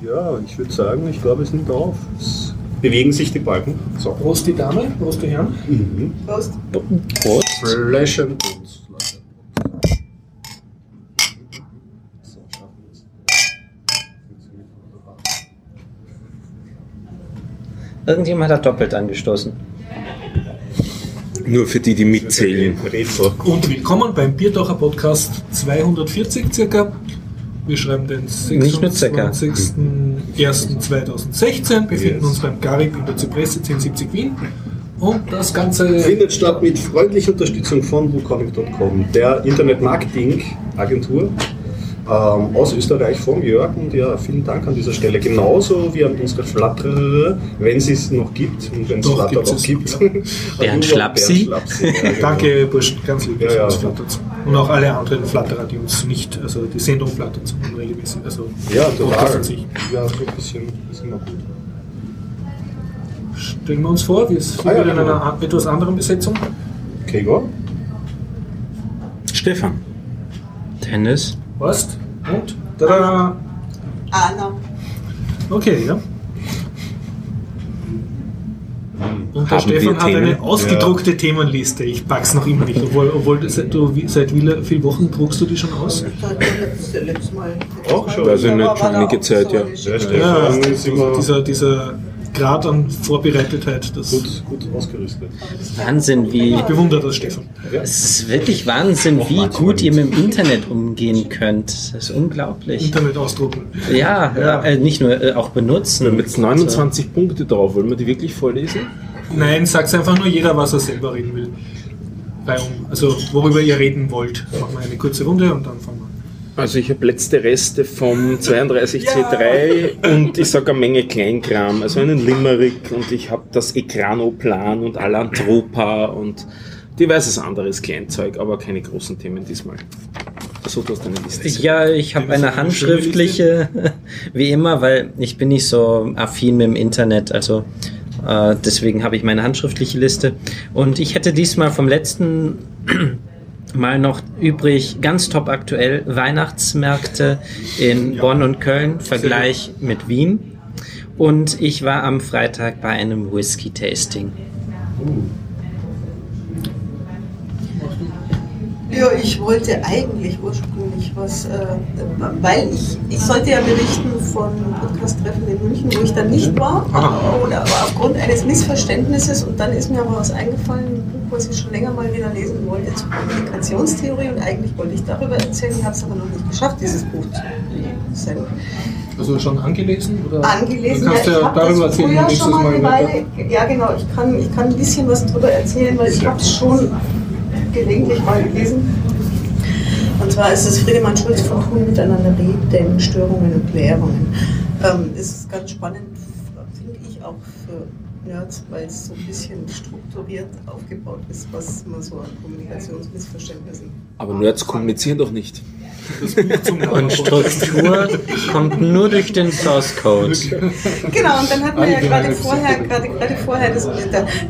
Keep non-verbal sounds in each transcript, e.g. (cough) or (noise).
Ja, ich würde sagen, ich glaube, es nimmt auf. Es bewegen sich die Balken. So. Prost die Dame, Prost die Herren. Mhm. Prost. Prost. Flash and Bones. Irgendjemand hat doppelt angestoßen. Nur für die, die mitzählen. Und willkommen beim Biertaucher Podcast 240 circa. Wir schreiben den Nicht nur circa. 26.01.2016, befinden Yes. uns beim Garib in der Zypresse 1070 Wien. Und das Ganze Findet statt mit freundlicher Unterstützung von WooComic.com, der Internet-Marketing-Agentur ähm, aus Österreich von Jörg. Und ja, vielen Dank an dieser Stelle. Genauso wie an unsere Flatterer, wenn es es noch gibt und wenn es Flatter noch gibt. ja. (laughs) Bernd Schlapsi. Bernd Schlapsi, ja, (laughs) genau. Danke, Burschen, ganz lieb, Ja, ja. flattert. Und auch alle anderen Flatterer, die uns nicht, also die Sendung flattert, sondern regelmäßig. Also Ja, total. sich. Ja, so ein bisschen ist immer gut. Stellen wir uns vor, wir sind Ah, ja, in genau. einer a- etwas anderen Besetzung. Gregor? Stefan. Tennis. Horst und tada! Anna. Okay, ja. Und der Haben Stefan hat Themen? eine ausgedruckte Themenliste. Ich pack's noch immer nicht, obwohl, obwohl das- du, seit wie vielen Wochen druckst du die schon aus? Seit dem letzten, letzten Mal. Auch schon. Also nicht Aber schon war da einige Zeit, ja. Ja, Geschichte. Stefan Ja, ist immer dieser, dieser Grad an Vorbereitetheit, das gut, gut ausgerüstet. Wahnsinn, wie. ich bewundere das, Stefan. Es ist wirklich Wahnsinn, wie gut ihr mit dem Internet umgehen könnt. Das ist unglaublich. Internet ausdrucken. Ja, Ja. Äh, nicht nur äh, auch benutzen. Jetzt 29 Punkte drauf. Wollen wir die wirklich vorlesen? Nein, sag's einfach nur jeder, was er selber reden will. Bei, also, worüber ihr reden wollt. Machen wir eine kurze Runde und dann fangen wir an. Also ich habe letzte Reste vom 32C3 und ich sage eine Menge Kleinkram, also einen Limerick und ich habe das Ekranoplan und Alantropa und diverses anderes Kleinzeug, aber keine großen Themen diesmal. So, du hast eine Liste. Ja, ich habe eine handschriftliche, (laughs) wie immer, weil ich bin nicht so affin mit dem Internet, also äh, deswegen habe ich meine handschriftliche Liste. Und ich hätte diesmal vom letzten Mal noch übrig, ganz top aktuell, Weihnachtsmärkte in Bonn und Köln, Vergleich mit Wien. Und ich war am Freitag bei einem Whisky-Tasting. Ja, ich wollte eigentlich ursprünglich was, äh, weil ich, ich sollte ja berichten von Podcast-Treffen in München, wo ich dann nicht war, oder aber aufgrund eines Missverständnisses und dann ist mir aber was eingefallen, was ich schon länger mal wieder lesen wollte, zur Kommunikationstheorie und eigentlich wollte ich darüber erzählen, ich habe es aber noch nicht geschafft, dieses Buch zu lesen. Also schon angelesen? Oder Angelesen, Du kannst ja, ja, ich habe darüber das erzählen früher schon mal eine. Weile, ja genau, ich kann, ich kann ein bisschen was darüber erzählen, weil ich habe es schon gelegentlich mal gelesen. Und zwar ist es Friedemann Schulz von Tun miteinander reden, Störungen und Klärungen. Ähm, ist ganz spannend, Nerds, weil es so ein bisschen strukturiert aufgebaut ist, was man so an Kommunikationsmissverständnissen. Aber Nerds kommunizieren doch nicht. Das (laughs) Und Struktur kommt nur durch den Source Code. Genau, und dann hat man ja gerade vorher, gerade, gerade vorher das,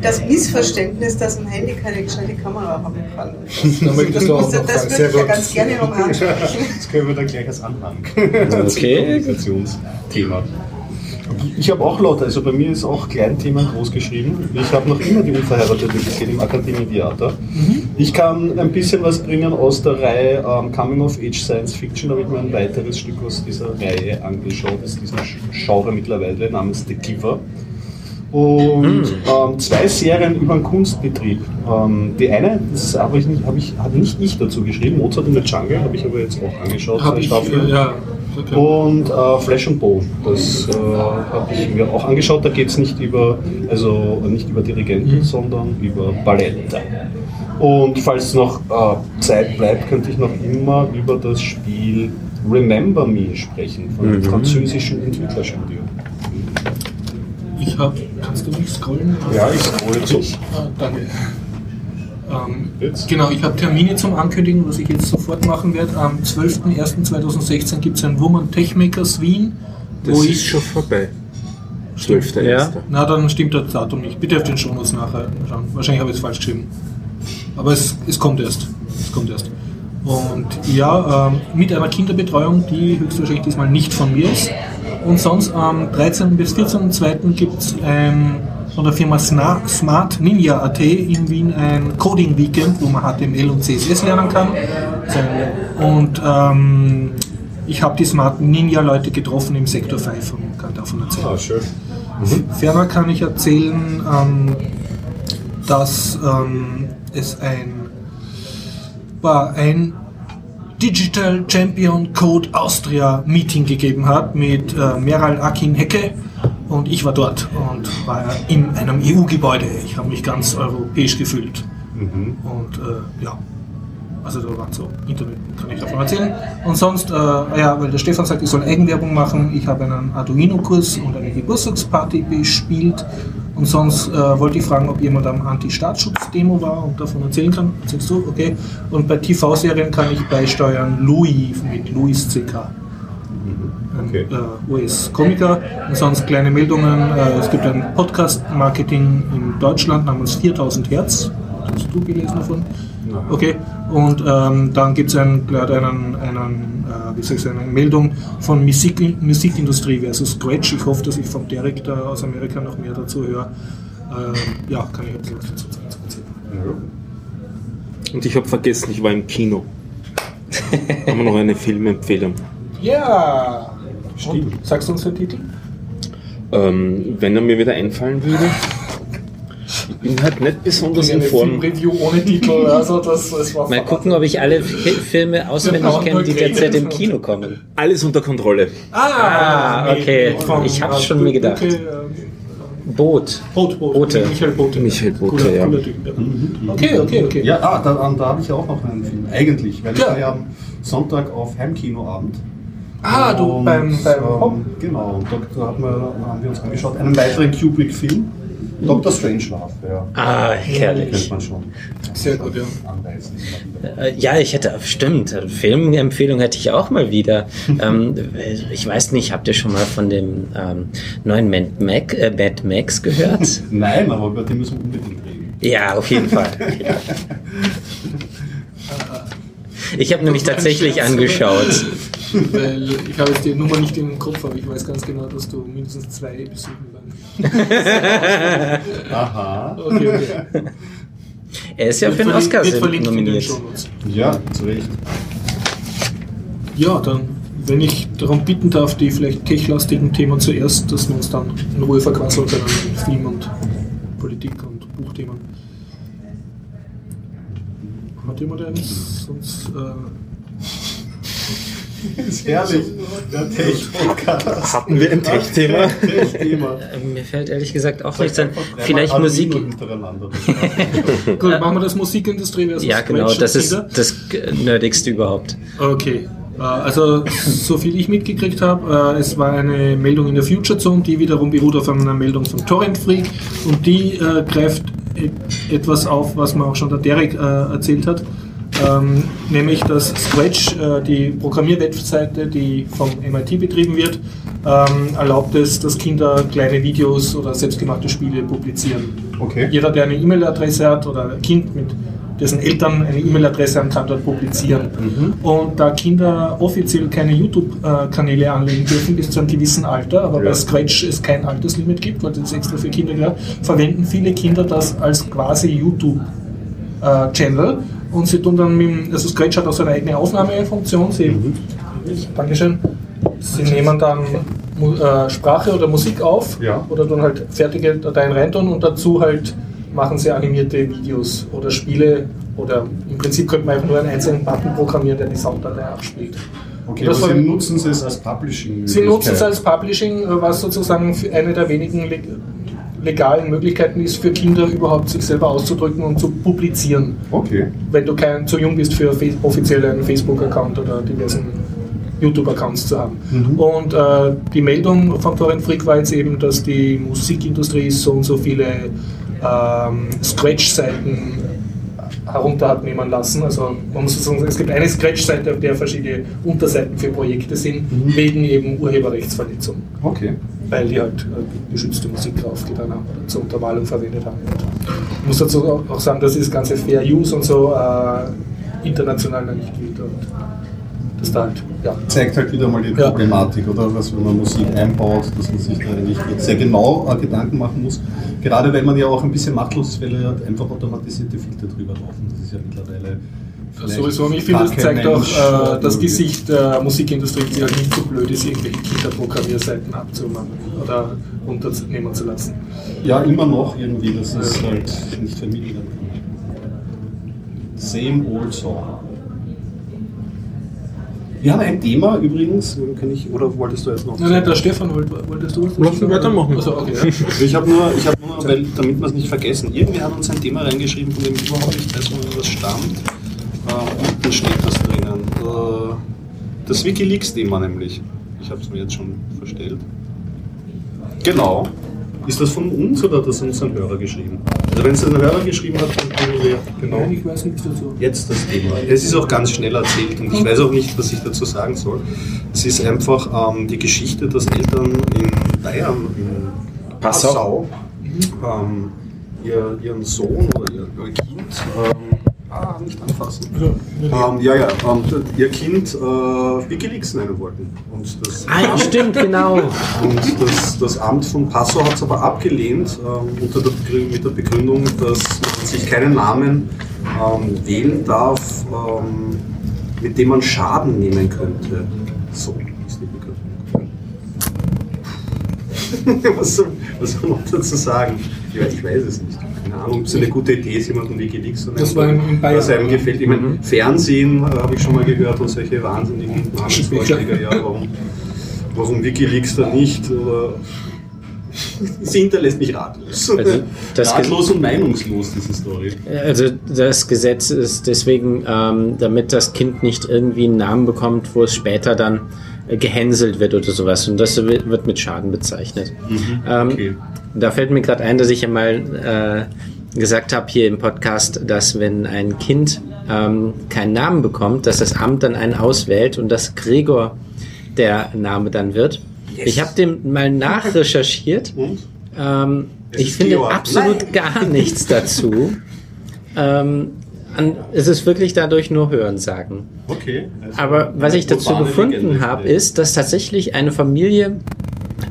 das Missverständnis, dass ein Handy keine gescheite Kamera haben kann. Da möchtest du auch Das, noch das sagen. würde ich ja ganz gerne nochmal ansprechen. (laughs) Das können wir dann gleich als Anhang. Okay. Kommunikationsthema. Ich habe auch lauter, also bei mir ist auch Kleinthemen groß geschrieben. Ich habe noch immer die Unverheiratete gesehen im Akademie Theater. Ich kann ein bisschen was bringen aus der Reihe ähm, Coming of Age Science Fiction. Da habe ich mir ein weiteres Stück aus dieser Reihe angeschaut, aus diesem Genre mittlerweile, namens The Giver. Und ähm, zwei Serien über den Kunstbetrieb. Ähm, die eine, das habe ich nicht, habe ich, habe nicht ich dazu geschrieben, Mozart in der Jungle, habe ich aber jetzt auch angeschaut. Habe zwei ich, Staffeln. äh, ja. Okay. Und äh, Flash and Bone, das äh, habe ich mir auch angeschaut. Da geht es nicht über, also nicht über Dirigenten, Mhm. sondern über Ballette. Und falls noch äh, Zeit bleibt, könnte ich noch immer über das Spiel Remember Me sprechen, von dem Mhm. französischen Entwicklerstudio. Ich habe, kannst du mich scrollen? Ja, ich scrolle durch. Ah, danke. Ähm, Jetzt? genau, ich habe Termine zum Ankündigen, was ich jetzt sofort machen werde. Am 12.01.2016 gibt es ein Woman Tech Makers Wien, Das ist ich. schon vorbei. 12.1. Ja. Na, dann stimmt das Datum nicht. Bitte auf den Shownotes nachher schauen. Wahrscheinlich habe ich es falsch geschrieben. Aber es, es kommt erst. Es kommt erst. Und ja, ähm, mit einer Kinderbetreuung, die höchstwahrscheinlich diesmal nicht von mir ist. Und sonst am 13. bis 14.2. gibt es ähm, von der Firma Smart Ninja AT in Wien ein Coding Weekend, wo man HTML und CSS lernen kann. Und ähm, ich habe die Smart Ninja Leute getroffen im Sektor 5 und kann davon erzählen. Ah, schön. Ferner kann ich erzählen, ähm, dass ähm, es ein, war ein Digital Champion Code Austria Meeting gegeben hat mit äh, Meral Akin Hecke und ich war dort und war in einem EU-Gebäude. Ich habe mich ganz europäisch gefühlt. Und äh, ja, also da waren so Internet, kann ich davon erzählen. Und sonst, äh, ja, weil der Stefan sagt, ich soll Eigenwerbung machen. Ich habe einen Arduino-Kurs und eine Geburtstagsparty bespielt. Und sonst äh, wollte ich fragen, ob jemand am Anti-Staatsschutz-Demo war und davon erzählen kann. Erzählst du? Okay. Und bei TV-Serien kann ich beisteuern Louis mit Louis C.K. Okay. äh, US-Komiker. Und sonst kleine Meldungen. Äh, es gibt ein Podcast-Marketing in Deutschland namens 4000 Hertz. Hast du gelesen davon? Okay, und ähm, dann gibt es ein, gleich einen, einen äh, wie soll ich sagen, eine Meldung von Musik, Musikindustrie versus Scratch. Ich hoffe, dass ich vom Derek da aus Amerika noch mehr dazu höre. Ähm, ja, kann ich ein bisschen was dazu sagen. Und ich habe vergessen, ich war im Kino. Haben wir noch eine Filmempfehlung? Ja! Und, sagst du uns den Titel? Ähm, wenn er mir wieder einfallen würde. Ich bin halt nicht besonders in Form. Review ohne Titel, also das, das war Mal gucken, ob ich alle Fi- Filme auswendig kenne, die derzeit im Kino kommen. Alles unter Kontrolle. Ah, okay. von, Ich hab's schon mir gedacht. Boot. Boot, Boot. Bote. Michael Bote. Michael Bote, cooler, ja. Cooler Typ, ja. Okay, okay, okay. Ja, ah, da, da habe ich ja auch noch einen Film. Eigentlich, weil ich Ja. war ja am Sonntag auf Heimkinoabend. Ah, du Und, beim, beim Hop. ähm, Genau, und da, haben, wir, haben wir uns angeschaut, einen weiteren Kubrick-Film. Dr. Strangelove, ja. Ah, Kennt herrlich. man schon. Sehr gut, ja. Anweisen. Äh, Ja, ich hätte, stimmt, Filmempfehlung hätte ich auch mal wieder. (laughs) ähm, ich weiß nicht, habt ihr schon mal von dem ähm, neuen Mad, Mac, äh, Mad Max gehört? (laughs) Nein, aber über den müssen wir unbedingt reden. ja, auf jeden Fall. (laughs) Ich habe nämlich tatsächlich angeschaut. Weil ich habe jetzt die Nummer nicht im Kopf, aber ich weiß ganz genau, dass du mindestens zwei Episoden lang. (laughs) Aha. Okay, okay. Er ist ja für den Oscar nominiert. Ja, zu Recht. Ja, dann, wenn ich darum bitten darf, die vielleicht techlastigen Themen zuerst, dass wir uns dann in Ruhe verquasseln können mit Film und Politik und Buchthemen. Hat jemand eins? Sonst, äh, ist herrlich. Der Tech-Podcast. Hatten wir ein Tech-Thema? Tech-Thema. Mir fällt ehrlich gesagt auch nichts an. Vielleicht Musik. (laughs) Gut, machen wir das Musikindustrie versus Ja, genau, das ist das Nerdigste überhaupt. Okay. Äh, Also, so viel ich mitgekriegt habe, äh, es war eine Meldung in der Future Zone, die wiederum beruht auf einer Meldung von Torrent Freak und die äh, greift et etwas auf, was mir auch schon der Derek äh, erzählt hat. Ähm, nämlich, dass Scratch, äh, die Programmierwebseite, die vom MIT betrieben wird, ähm, erlaubt es, dass Kinder kleine Videos oder selbstgemachte Spiele publizieren. Okay. Jeder, der eine E-Mail-Adresse hat oder ein Kind mit dessen Eltern eine E-Mail-Adresse haben, kann dort publizieren. Und da Kinder offiziell keine YouTube-Kanäle anlegen dürfen bis zu einem gewissen Alter, aber bei Scratch es kein Alterslimit gibt, weil das extra für Kinder gehört, verwenden viele Kinder das als quasi YouTube-Channel. Und sie tun dann mit, dem- also Scratch hat auch so eine eigene Aufnahmefunktion. Sie, Dankeschön. Sie nehmen dann äh, Sprache oder Musik auf Ja. oder dann halt fertige Dateien reintun und dazu halt machen sie animierte Videos oder Spiele oder im Prinzip könnte man einfach nur einen einzelnen Button programmieren, der die Sounddatei abspielt. Okay, das aber Sie nutzen es als Publishing. Sie nutzen es als Publishing, was sozusagen für eine der wenigen legalen Möglichkeiten ist, für Kinder überhaupt sich selber auszudrücken und zu publizieren. Okay. Wenn du kein, zu jung bist für offiziell einen Facebook-Account oder diversen YouTube-Accounts zu haben. Und äh, die Meldung von Torrent Freak war jetzt eben, dass die Musikindustrie so und so viele ähm, Scratch-Seiten herunter hat nehmen lassen. Also man muss sagen, es gibt eine Scratch-Seite, auf der verschiedene Unterseiten für Projekte sind, wegen eben Urheberrechtsverletzung, Okay. weil die halt äh, geschützte Musik draufgetan haben oder zur Untermalung verwendet haben. Ich muss dazu auch sagen, dass das ganze Fair Use und so äh, international noch nicht gilt. Und dass da halt, ja. zeigt halt wieder mal die Ja. Problematik, oder? Was, wenn man Musik einbaut, dass man sich da eigentlich sehr genau äh, Gedanken machen muss. Gerade weil man ja auch ein bisschen machtlos ist, weil ja einfach automatisierte Filter drüber laufen. Das ist ja mittlerweile. Sowieso, und ich finde, das zeigt kein auch Mensch, äh, das Gesicht der Musikindustrie, die halt nicht so blöd ist, irgendwelche Kinderprogrammierseiten abzumachen oder runternehmen zu lassen. Ja, immer noch irgendwie, dass es halt nicht vermieden werden kann. Same old song. Wir haben ein Thema übrigens, kann ich, oder wolltest du jetzt noch? Nein, nein, der Stefan, wollt- wolltest du was? Lass ihn weitermachen. Also, okay, ja. Ich habe nur, ich hab nur weil, damit wir es nicht vergessen, irgendwie hat uns ein Thema reingeschrieben, von dem ich überhaupt nicht weiß, wo das stammt. Äh, unten steht das drinnen. Äh, das Wikileaks-Thema nämlich. Ich habe es mir jetzt schon verstellt. Genau. Ist das von uns oder hat das uns ein Hörer geschrieben? Also wenn es ein Hörer geschrieben hat, dann können wir genau. Nein, ich weiß nichts dazu. Jetzt das Thema. Es ist auch ganz schnell erzählt und ich weiß auch nicht, was ich dazu sagen soll. Es ist einfach ähm, die Geschichte, dass Eltern in Bayern, in Passau. Passau ähm, ihr, ihren Sohn oder ihr, ihr Kind, ähm, ah, nicht anfassen. Also, Ähm, ja, ja, ähm, ihr Kind äh, Wikileaks nennen wollten. Und das, Ah, ja, stimmt, genau. und das, das Amt von Passau hat es aber abgelehnt, ähm, unter der, mit der Begründung, dass man sich keinen Namen ähm, wählen darf, ähm, mit dem man Schaden nehmen könnte. So ist die Begründung. (laughs) was, soll, was soll man dazu sagen? Ja, ich weiß es nicht. Keine Ahnung, ob es eine gute Idee ist, jemanden Wikileaks zu nennen. Das war in- Bayern. Was einem gefällt. Ich meine, Fernsehen äh, habe ich schon mal gehört und solche wahnsinnigen (laughs) Namensvorschläge. Ja, warum, warum Wikileaks da nicht? Oder Sie hinterlässt mich ratlos. Also, das (laughs) ratlos und meinungslos, diese Story. Also das Gesetz ist deswegen, ähm, damit das Kind nicht irgendwie einen Namen bekommt, wo es später dann äh, gehänselt wird oder sowas. Und das wird mit Schaden bezeichnet. Ähm, okay. Da fällt mir gerade ein, dass ich ja mal äh, gesagt habe hier im Podcast, dass wenn ein Kind ähm, keinen Namen bekommt, dass das Amt dann einen auswählt und dass Gregor der Name dann wird. Ich habe dem mal nachrecherchiert. (laughs) Ähm, ich finde Georg. absolut gar nichts dazu. (laughs) ähm, an, es ist wirklich dadurch nur Hörensagen. Okay. Also Aber was ich dazu gefunden habe, ist, dass tatsächlich eine Familie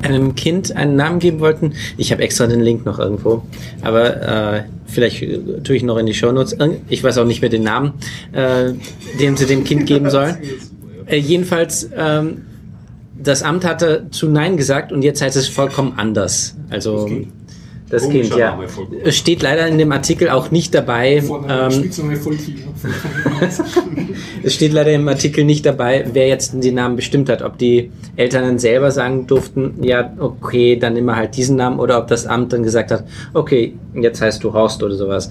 einem Kind einen Namen geben wollten. Ich habe extra den Link noch irgendwo, aber äh, vielleicht äh, tue ich noch in die Shownotes. Ich weiß auch nicht mehr den Namen, äh, den sie dem Kind geben (laughs) sollen. Äh, jedenfalls, ähm, das Amt hatte zu Nein gesagt und jetzt heißt es vollkommen anders. Also Kind. Das Komischer Kind, ja. Es steht leider in dem Artikel auch nicht dabei. Ähm, (laughs) es steht leider im Artikel nicht dabei, wer jetzt den Namen bestimmt hat. Ob die Eltern dann selber sagen durften, ja, okay, dann nimm mal halt diesen Namen, oder ob das Amt dann gesagt hat, okay, jetzt heißt du Horst oder sowas.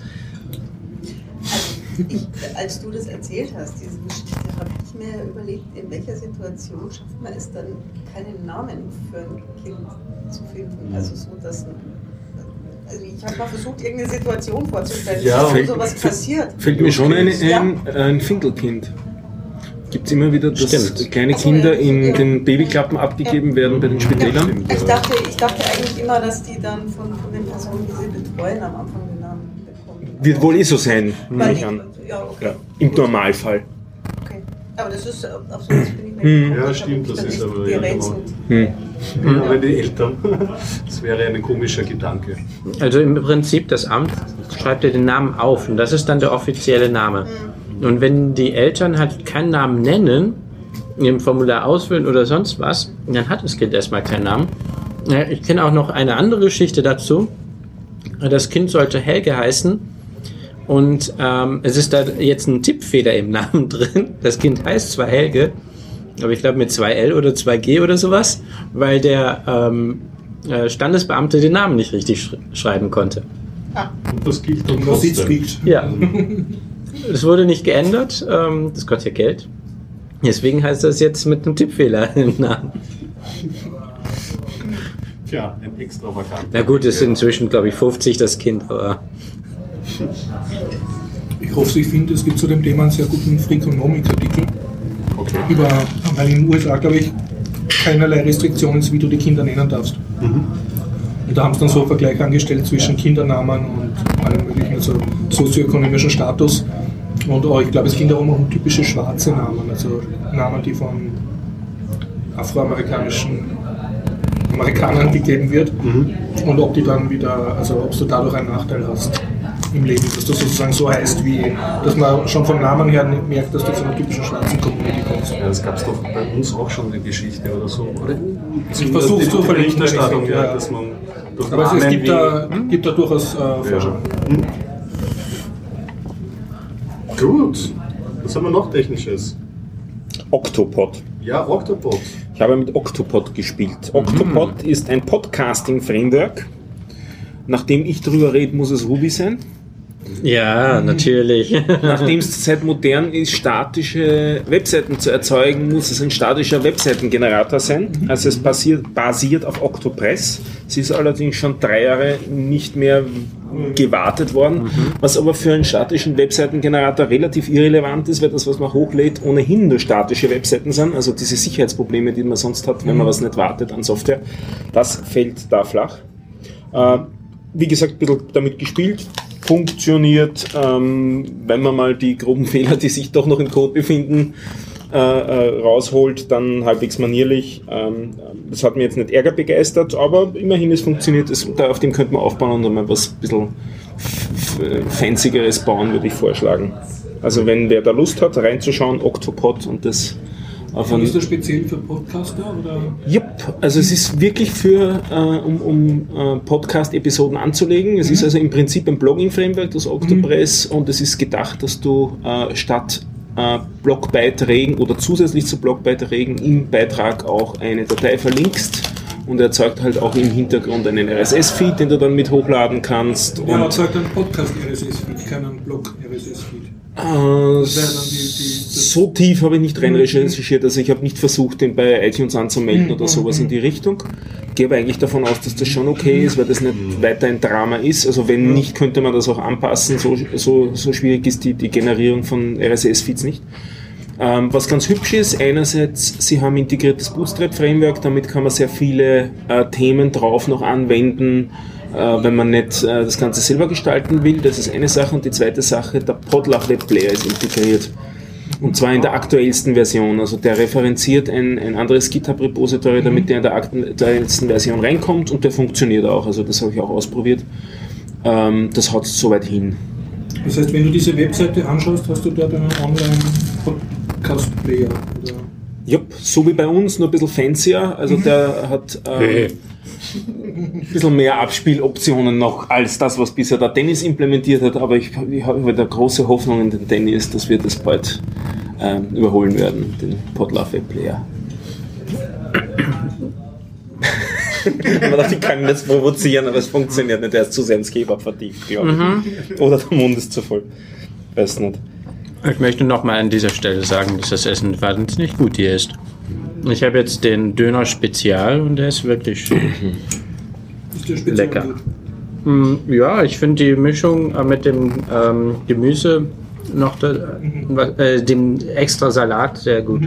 Ich, als du das erzählt hast, diese Geschichte, habe ich mir überlegt, in welcher Situation schafft man es dann, keinen Namen für ein Kind zu finden. Also so, dass ein, also ich habe mal versucht, irgendeine Situation vorzustellen, Ja, wo fällt- sowas passiert. Fällt mir schon ein, Ja. ein, ein Findelkind. Gibt es immer wieder, dass Stimmt. kleine Ach so, Kinder in Ja. den Babyklappen abgegeben werden bei den Spitälern? Ich dachte, ich dachte eigentlich immer, dass die dann von, von den Personen, die sie betreuen, am Anfang den Namen bekommen. Wird wohl eh so sein, nehme ich an. Ja, okay. Ja, Im Normalfall. Aber das ist, auf sowas bin ich mir Hm. Ja, stimmt, das ist aber nicht ja, gerätselt. Hm. Ja, wenn die Eltern. (laughs) Das wäre ein komischer Gedanke. Also im Prinzip, das Amt schreibt dir den Namen auf und das ist dann der offizielle Name. Und wenn die Eltern halt keinen Namen nennen, im Formular ausfüllen oder sonst was, dann hat das Kind erstmal keinen Namen. Ich kenne auch noch eine andere Geschichte dazu. Das Kind sollte Helge heißen und ähm, es ist da jetzt ein Tippfehler im (laughs) Namen drin. Das Kind heißt zwar Helge, aber ich glaube mit 2L oder 2G oder sowas, weil der ähm, äh, Standesbeamte den Namen nicht richtig sch schreiben konnte. Und das gilt dann trotzdem. liegt. Ja. (laughs) Es wurde nicht geändert. Ähm, das kostet ja Geld. Deswegen heißt das jetzt mit einem Tippfehler (laughs) im Namen. Tja, ein extravagant. Na gut, es sind inzwischen, glaube ich, 50 das Kind, aber Ich hoffe, ich finde, es gibt zu dem Thema einen sehr guten Freakonomics-Artikel. Okay. Über, weil in den USA, glaube ich, keinerlei Restriktionen ist, wie du die Kinder nennen darfst. Und da haben sie dann so einen Vergleich angestellt zwischen Kindernamen und allem möglichen, also sozioökonomischen Status. Und auch, ich glaube, es ging darum um typische schwarze Namen, also Namen, die von afroamerikanischen Amerikanern gegeben wird. Und ob die dann wieder, also ob du dadurch einen Nachteil hast im Leben, dass du sozusagen so heißt wie, dass man schon vom Namen her nicht merkt, dass du von einer typischen schwarzen Community kommst. Ja, das gab es doch bei uns auch schon eine Geschichte oder so, oder? Ich versuche zu verlinken, Berichterstattung, ja. ja, dass man durch Aber es, es Namen gibt, wie- da, gibt da durchaus äh, Ja. Forschung. Gut. Was haben wir noch Technisches? Octopod. Ja, Octopod. Ich habe mit Octopod gespielt. Octopod ist ein Podcasting-Framework. Nachdem ich drüber rede, muss es Ruby sein. Ja, natürlich. (laughs) Nachdem es zurzeit modern ist, statische Webseiten zu erzeugen, muss es ein statischer Webseitengenerator sein. Also es basiert, basiert auf Octopress. Es ist allerdings schon drei Jahre nicht mehr gewartet worden, was aber für einen statischen Webseitengenerator relativ irrelevant ist, weil das, was man hochlädt, ohnehin nur statische Webseiten sind. Also diese Sicherheitsprobleme, die man sonst hat, wenn man was nicht wartet an Software, das fällt da flach. Äh, wie gesagt, ein bisschen damit gespielt, funktioniert, ähm, wenn man mal die groben (laughs) Fehler, die sich doch noch im Code befinden, äh, äh, rausholt, dann halbwegs manierlich. Ähm, das hat mir jetzt nicht Ärger begeistert, aber immerhin, es funktioniert. Es, da, auf dem könnte man aufbauen und dann mal was ein bisschen f- f- fancygeres bauen, würde ich vorschlagen. Also wenn wer da Lust hat, reinzuschauen, Octopod und das einen ist das speziell für Podcaster? Oder? Jupp, also es ist wirklich für, äh, um, um äh, Podcast-Episoden anzulegen. Es ist also im Prinzip ein Blogging-Framework, das Octopress, und es ist gedacht, dass du äh, statt äh, Blogbeiträgen oder zusätzlich zu Blogbeiträgen im Beitrag auch eine Datei verlinkst und erzeugt halt auch im Hintergrund einen RSS-Feed, den du dann mit hochladen kannst. Ja, Und, sagt ein Podcast RSS-Feed, keinen Blog RSS-Feed. äh, so tief habe ich nicht rein recherchiert, also ich habe nicht versucht, den bei iTunes anzumelden oder sowas in die Richtung. Gehe aber eigentlich davon aus, dass das schon okay ist, weil das nicht weiter ein Drama ist. Also wenn nicht, könnte man das auch anpassen. So, so, so schwierig ist die, die Generierung von RSS-Feeds nicht. Ähm, was ganz hübsch ist, einerseits, sie haben integriertes Bootstrap-Framework, damit kann man sehr viele äh, Themen drauf noch anwenden, äh, wenn man nicht äh, das Ganze selber gestalten will. Das ist eine Sache. Und die zweite Sache, der Podlove Web Player ist integriert. Und zwar in der aktuellsten Version. Also der referenziert ein, ein anderes GitHub-Repository, damit der in der aktuellsten Version reinkommt und der funktioniert auch. Also das habe ich auch ausprobiert. Ähm, das haut soweit hin. Das heißt, wenn du diese Webseite anschaust, hast du dort einen Online-Podcast-Player. oder? Jupp, so wie bei uns, nur ein bisschen fancier. Also der hat ähm, ein bisschen mehr Abspieloptionen noch als das, was bisher der Dennis implementiert hat. Aber ich, ich habe da große Hoffnung in den Dennis, dass wir das bald ähm, überholen werden, den Podlove Player. Man dachte, ich kann jetzt provozieren, aber es funktioniert nicht. Der ist zu sehr ins Kebab vertieft, glaube ich. Oder der Mund ist zu voll. Weiß nicht. Ich möchte nochmal an dieser Stelle sagen, dass das Essen wahnsinnig gut hier ist. Ich habe jetzt den Döner Spezial und der ist wirklich (clears throat) Ist Lecker. Mm, Ja, ich finde die Mischung äh, mit dem ähm, Gemüse noch da, äh, dem extra Salat sehr gut.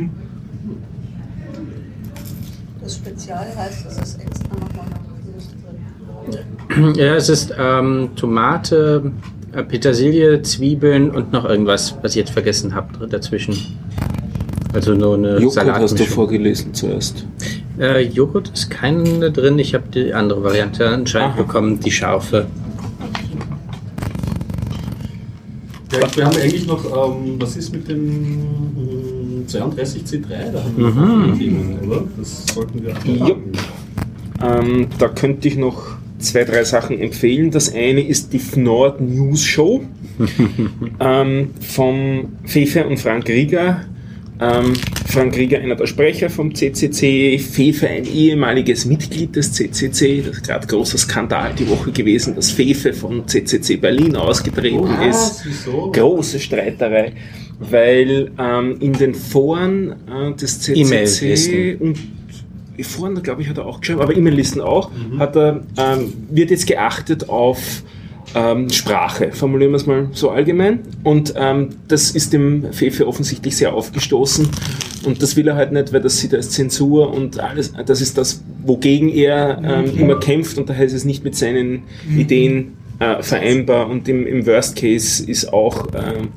Das Spezial heißt, es ist extra nochmal noch Gemüse drin. Ja, es ist ähm, Tomate, äh, Petersilie, Zwiebeln und noch irgendwas, was ich jetzt vergessen habe dazwischen. Also nur eine Joghurt hast du vorgelesen zuerst. Äh, Joghurt ist keine drin. Ich habe die andere Variante anscheinend Aha. bekommen, die scharfe. Ja, wir haben eigentlich noch, ähm, was ist mit dem ähm, 32C3? Da haben wir noch andere Themen, oder? Das sollten wir auch Jupp. Ähm, da könnte ich noch zwei, drei Sachen empfehlen. Das eine ist die FNORD News Show (laughs) ähm, vom Fefe und Frank Rieger. Ähm, Frank Rieger, einer der Sprecher vom CCC, Fefe, ein ehemaliges Mitglied des CCC. Das ist gerade großer Skandal die Woche gewesen, dass Fefe von CCC Berlin ausgetreten Oh, ist? Wieso? große Streiterei, weil ähm, in den Foren äh, des CCC E-Mail-Listen. und Foren, glaube ich, hat er auch geschrieben, aber E-Mail-Listen auch, hat er, ähm, wird jetzt geachtet auf ähm, Sprache, formulieren wir es mal so allgemein. Und ähm, das ist dem Fefe offensichtlich sehr aufgestoßen. Und das will er halt nicht, weil das sieht er als Zensur und alles, das ist das, wogegen er ähm, immer kämpft und daher ist es nicht mit seinen Ideen äh, vereinbar. Und im, im Worst Case ist auch ähm,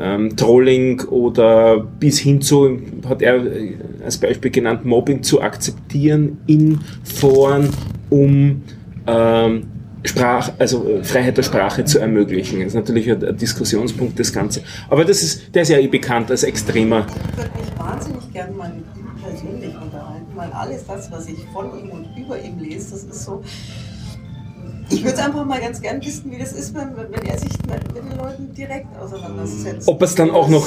ähm, Trolling oder bis hin zu, hat er äh, als Beispiel genannt, Mobbing zu akzeptieren in Foren, um ähm, Sprach, also äh, Freiheit der Sprache zu ermöglichen. Das ist natürlich ein, ein Diskussionspunkt, das Ganze. Aber das ist, der ist ja eh bekannt als extremer. Ich würde mich wahnsinnig gerne mal mit ihm persönlich unterhalten, weil alles das, was ich von ihm und über ihm lese, das ist so. Ich würde einfach mal ganz gern wissen, wie das ist, wenn, wenn er sich mit den Leuten direkt auseinandersetzt. Ob es dann auch noch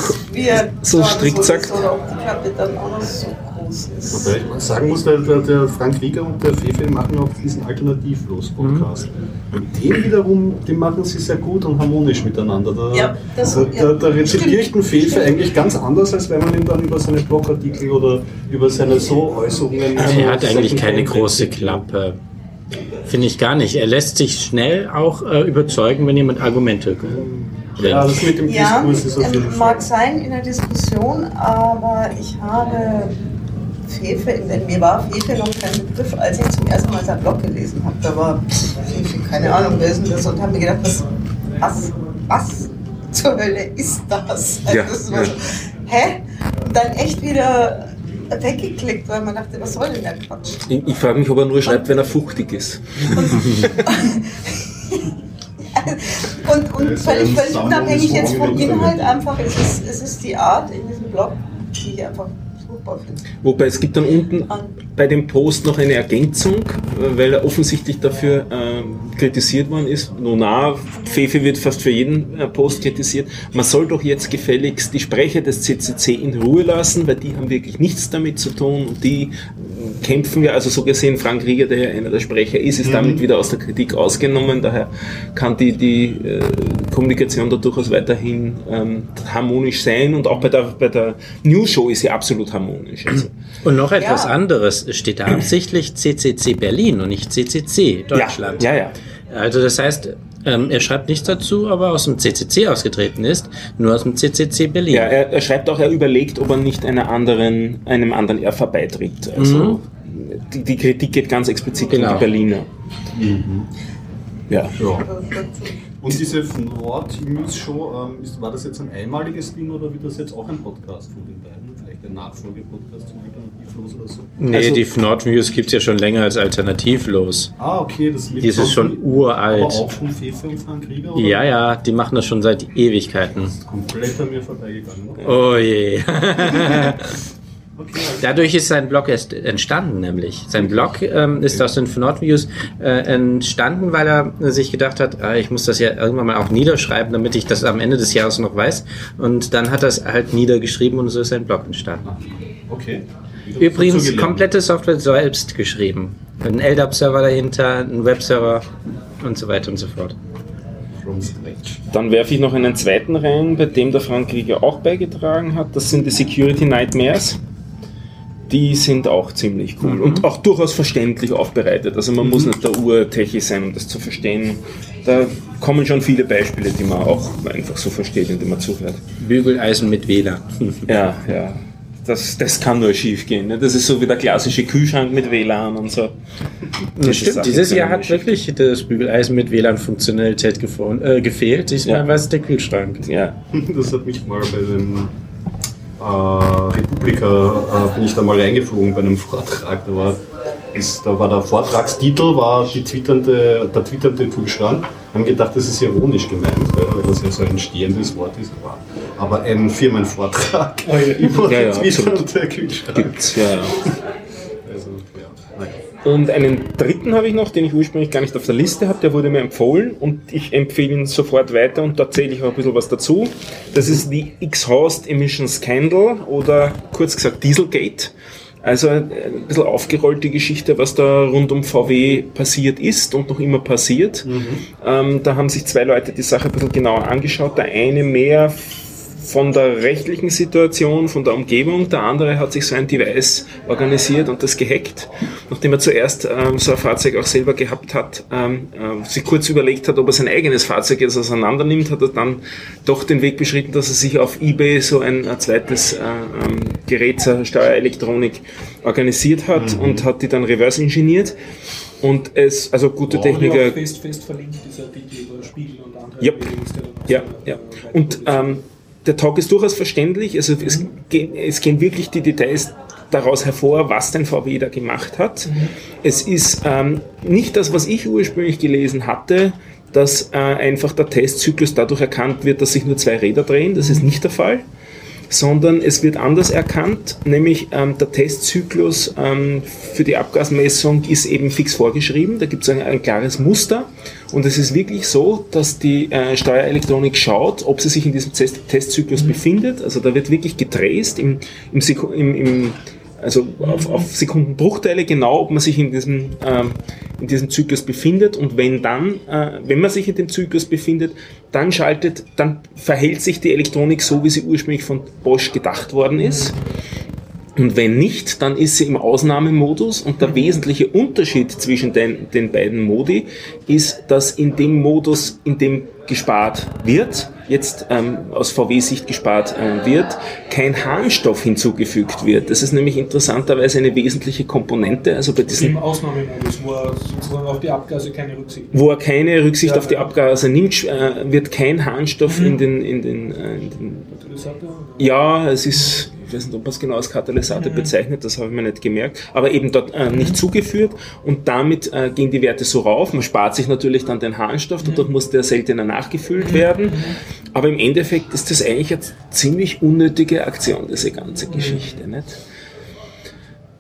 so strikt sagt. Oder ob die Klappe dann auch noch so groß ist. Wobei ich sagen muss, der, der, der Frank Rieger und der Fefe machen auch diesen Alternativlos-Podcast. Und den wiederum, den machen sie sehr gut und harmonisch miteinander. Da, Ja, das- da, ja, da, da rezipiere ich den Fefe stimmt. eigentlich ganz anders, als wenn man ihn dann über seine Blogartikel oder über seine so Äußerungen. Er hat eigentlich keine große. Klappe. Finde ich gar nicht. Er lässt sich schnell auch äh, überzeugen, wenn jemand Argumente bringt. Ja, das mit dem Ja, Diskurs ist auf jeden ähm, Fall. mag sein in der Diskussion, aber ich habe Fefe, in mir war Fefe noch kein Begriff, als ich zum ersten Mal sein Blog gelesen habe. Da war Fefe, keine Ahnung, wer ist denn das? Und habe mir gedacht, was, was, was zur Hölle ist das? Also Ja, das war ja. so, hä? Und dann echt wieder weggeklickt, weil man dachte, was soll denn der Quatsch? Ich, ich frage mich, ob er nur schreibt, wenn er fuchtig ist. (laughs) Und, und völlig, völlig unabhängig und jetzt vom Inhalt, einfach, es ist, es ist die Art in diesem Blog, die ich einfach Wobei es gibt dann unten bei dem Post noch eine Ergänzung, äh, weil er offensichtlich dafür ähm, kritisiert worden ist. Nona, Fefe wird fast für jeden äh, Post kritisiert. Man soll doch jetzt gefälligst die Sprecher des CCC in Ruhe lassen, weil die haben wirklich nichts damit zu tun und die äh, kämpfen wir, also so gesehen, Frank Rieger, der ja einer der Sprecher ist, ist damit wieder aus der Kritik ausgenommen. Daher kann die, die äh, Kommunikation da durchaus weiterhin ähm, harmonisch sein und auch bei der, bei der News Show ist sie absolut harmonisch. Also, (clears throat) Und noch etwas Ja. anderes. Es steht da absichtlich CCC Berlin und nicht CCC Deutschland. Ja, ja, ja. Also das heißt, ähm, er schreibt nichts dazu, aber aus dem CCC ausgetreten ist, nur aus dem CCC Berlin. Ja, er, er schreibt auch, er überlegt, ob er nicht einer anderen, einem anderen RV beitritt. Also die, die Kritik geht ganz explizit Genau. um die Berliner. Ja. Ja. Und diese Nord News Show, ähm, ist, war das jetzt ein einmaliges Ding oder wird das jetzt auch ein Podcast von den beiden? Vielleicht ein Nachfolgepodcast zum Alternativlos oder so? Nee, Also- die Nordnews gibt es ja schon länger als alternativlos. Ah, okay, das mit Die ist schon Aber uralt. auch von Fefe und Frank Krieger? Oder? Ja, ja, die machen das schon seit Ewigkeiten. Komplett an mir vorbeigegangen. Okay. Oh je. (laughs) Okay, Dadurch ist sein Blog erst entstanden, nämlich. Sein Blog ähm, ist aus den Nordviews äh, entstanden, weil er sich gedacht hat, ah, ich muss das ja irgendwann mal auch niederschreiben, damit ich das am Ende des Jahres noch weiß. Und dann hat er es halt niedergeschrieben und so ist sein Blog entstanden. okay. Übrigens komplette Software selbst geschrieben. Ein LDAP-Server dahinter, ein Webserver und so weiter und so fort. Dann werfe ich noch einen zweiten rein, bei dem der Frank Krieger auch beigetragen hat. Das sind die Security Nightmares. Die sind auch ziemlich cool und auch durchaus verständlich aufbereitet. Also man muss nicht der Urtechie sein, um das zu verstehen. Da kommen schon viele Beispiele, die man auch einfach so versteht, indem man zuhört. Bügeleisen mit WLAN. Ja, ja. Das, das kann nur schief gehen. Ne? Das ist so wie der klassische Kühlschrank mit WLAN und so. Das stimmt, Sachen dieses Jahr hat wirklich das Bügeleisen mit WLAN-Funktionalität äh, gefehlt. Diesmal Ja. war es der Kühlschrank. gehen. Ja. Das hat mich mal bei dem äh, Republika, äh, bin ich da mal reingeflogen bei einem Vortrag. Da war, ist, da war der Vortragstitel war die twitternde, der twitternde Kühlschrank. Haben gedacht, das ist ironisch gemeint, weil das ja so ein stehendes Wort ist. Aber, aber ein Firmenvortrag (laughs) über Ja, ja, den twitternde Kühlschrank. Gibt's, ja, ja. Also, ja. Und einen dritten habe ich noch, den ich ursprünglich gar nicht auf der Liste habe, der wurde mir empfohlen und ich empfehle ihn sofort weiter und da erzähle ich auch ein bisschen was dazu. Das ist die Exhaust Emission Scandal oder kurz gesagt Dieselgate. Also ein bisschen aufgerollte Geschichte, was da rund um VW passiert ist und noch immer passiert. Ähm, da haben sich zwei Leute die Sache ein bisschen genauer angeschaut. Der eine mehr von der rechtlichen Situation, von der Umgebung. Der andere hat sich so ein Device organisiert und das gehackt. Nachdem er zuerst ähm, so ein Fahrzeug auch selber gehabt hat, ähm, äh, sich kurz überlegt hat, ob er sein eigenes Fahrzeug jetzt auseinander nimmt, hat er dann doch den Weg beschritten, dass er sich auf Ebay so ein, ein zweites äh, ähm, Gerät zur Steuerelektronik organisiert hat und hat die dann reverse ingeniert. Und es, also gute Techniker, fest, fest verlinkt, dieser Artikel über Spiegel und andere Yep. Ja, ja. Und ähm, der Talk ist durchaus verständlich. Also es, gehen, es gehen wirklich die Details daraus hervor, was denn VW da gemacht hat. Mhm. Es ist ähm, nicht das, was ich ursprünglich gelesen hatte, dass äh, einfach der Testzyklus dadurch erkannt wird, dass sich nur zwei Räder drehen. Das ist nicht der Fall sondern es wird anders erkannt, nämlich ähm, der Testzyklus ähm, für die Abgasmessung ist eben fix vorgeschrieben, da gibt es ein, ein, klares Muster und es ist wirklich so, dass die äh, Steuerelektronik schaut, ob sie sich in diesem Test Testzyklus mhm. befindet, also da wird wirklich getraced im, im, im, im also auf, auf Sekundenbruchteile genau, ob man sich in diesem, ähm, in diesem Zyklus befindet und wenn dann, äh, wenn man sich in dem Zyklus befindet, dann schaltet, dann verhält sich die Elektronik so, wie sie ursprünglich von Bosch gedacht worden ist. Und wenn nicht, dann ist sie im Ausnahmemodus und der wesentliche Unterschied zwischen den, den beiden Modi ist, dass in dem Modus, in dem gespart wird, jetzt ähm, aus VW-Sicht gespart äh, wird, kein Harnstoff hinzugefügt wird. Das ist nämlich interessanterweise eine wesentliche Komponente. Also bei diesem Im Ausnahmemodus, wo er sozusagen auf die Abgase keine Rücksicht nimmt. Wo er keine Rücksicht ja, auf die Abgase nimmt, äh, wird kein Harnstoff mhm. in den, in den, äh, in den Ja, es ist ich weiß nicht, ob man es genau als Katalysator mhm. bezeichnet, das habe ich mir nicht gemerkt, aber eben dort äh, nicht zugeführt und damit äh, gehen die Werte so rauf. Man spart sich natürlich dann den Harnstoff, dadurch muss der seltener nachgefüllt mhm. werden. Aber im Endeffekt ist das eigentlich eine ziemlich unnötige Aktion, diese ganze Geschichte. Nicht?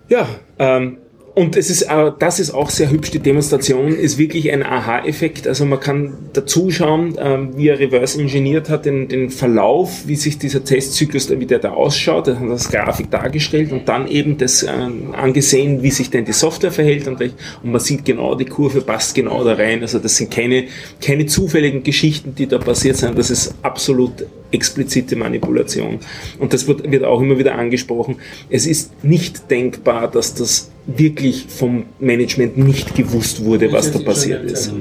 Ja, ähm, und es ist, das ist auch sehr hübsch, die Demonstration ist wirklich ein Aha-Effekt. Also man kann da zuschauen, ähm, wie er reverse engineert hat, den, den Verlauf, wie sich dieser Testzyklus, wie der da ausschaut, er hat das Grafik dargestellt und dann eben das äh, angesehen, wie sich denn die Software verhält und, und man sieht genau, die Kurve passt genau da rein. Also das sind keine, keine zufälligen Geschichten, die da passiert sind. Das ist absolut explizite Manipulation. Und das wird, wird auch immer wieder angesprochen. Es ist nicht denkbar, dass das wirklich vom Management nicht gewusst wurde, was da passiert ist.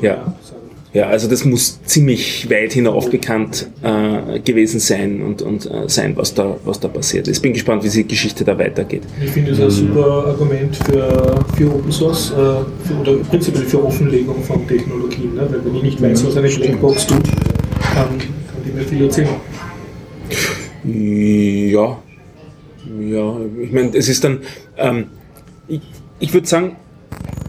Ja. Ja, also das muss ziemlich weit hinauf bekannt äh, gewesen sein und, und äh, sein, was da, was da passiert ist. Ich bin gespannt, wie die Geschichte da weitergeht. Ich finde es ein super Argument für, für Open Source äh, für, oder prinzipiell für Offenlegung von Technologien. Ne? Weil wenn ich nicht weiß, was eine Blackbox tut, kann, kann die mir viel erzählen. Ja, ja, ich meine, es ist dann, ähm, ich, würde sagen,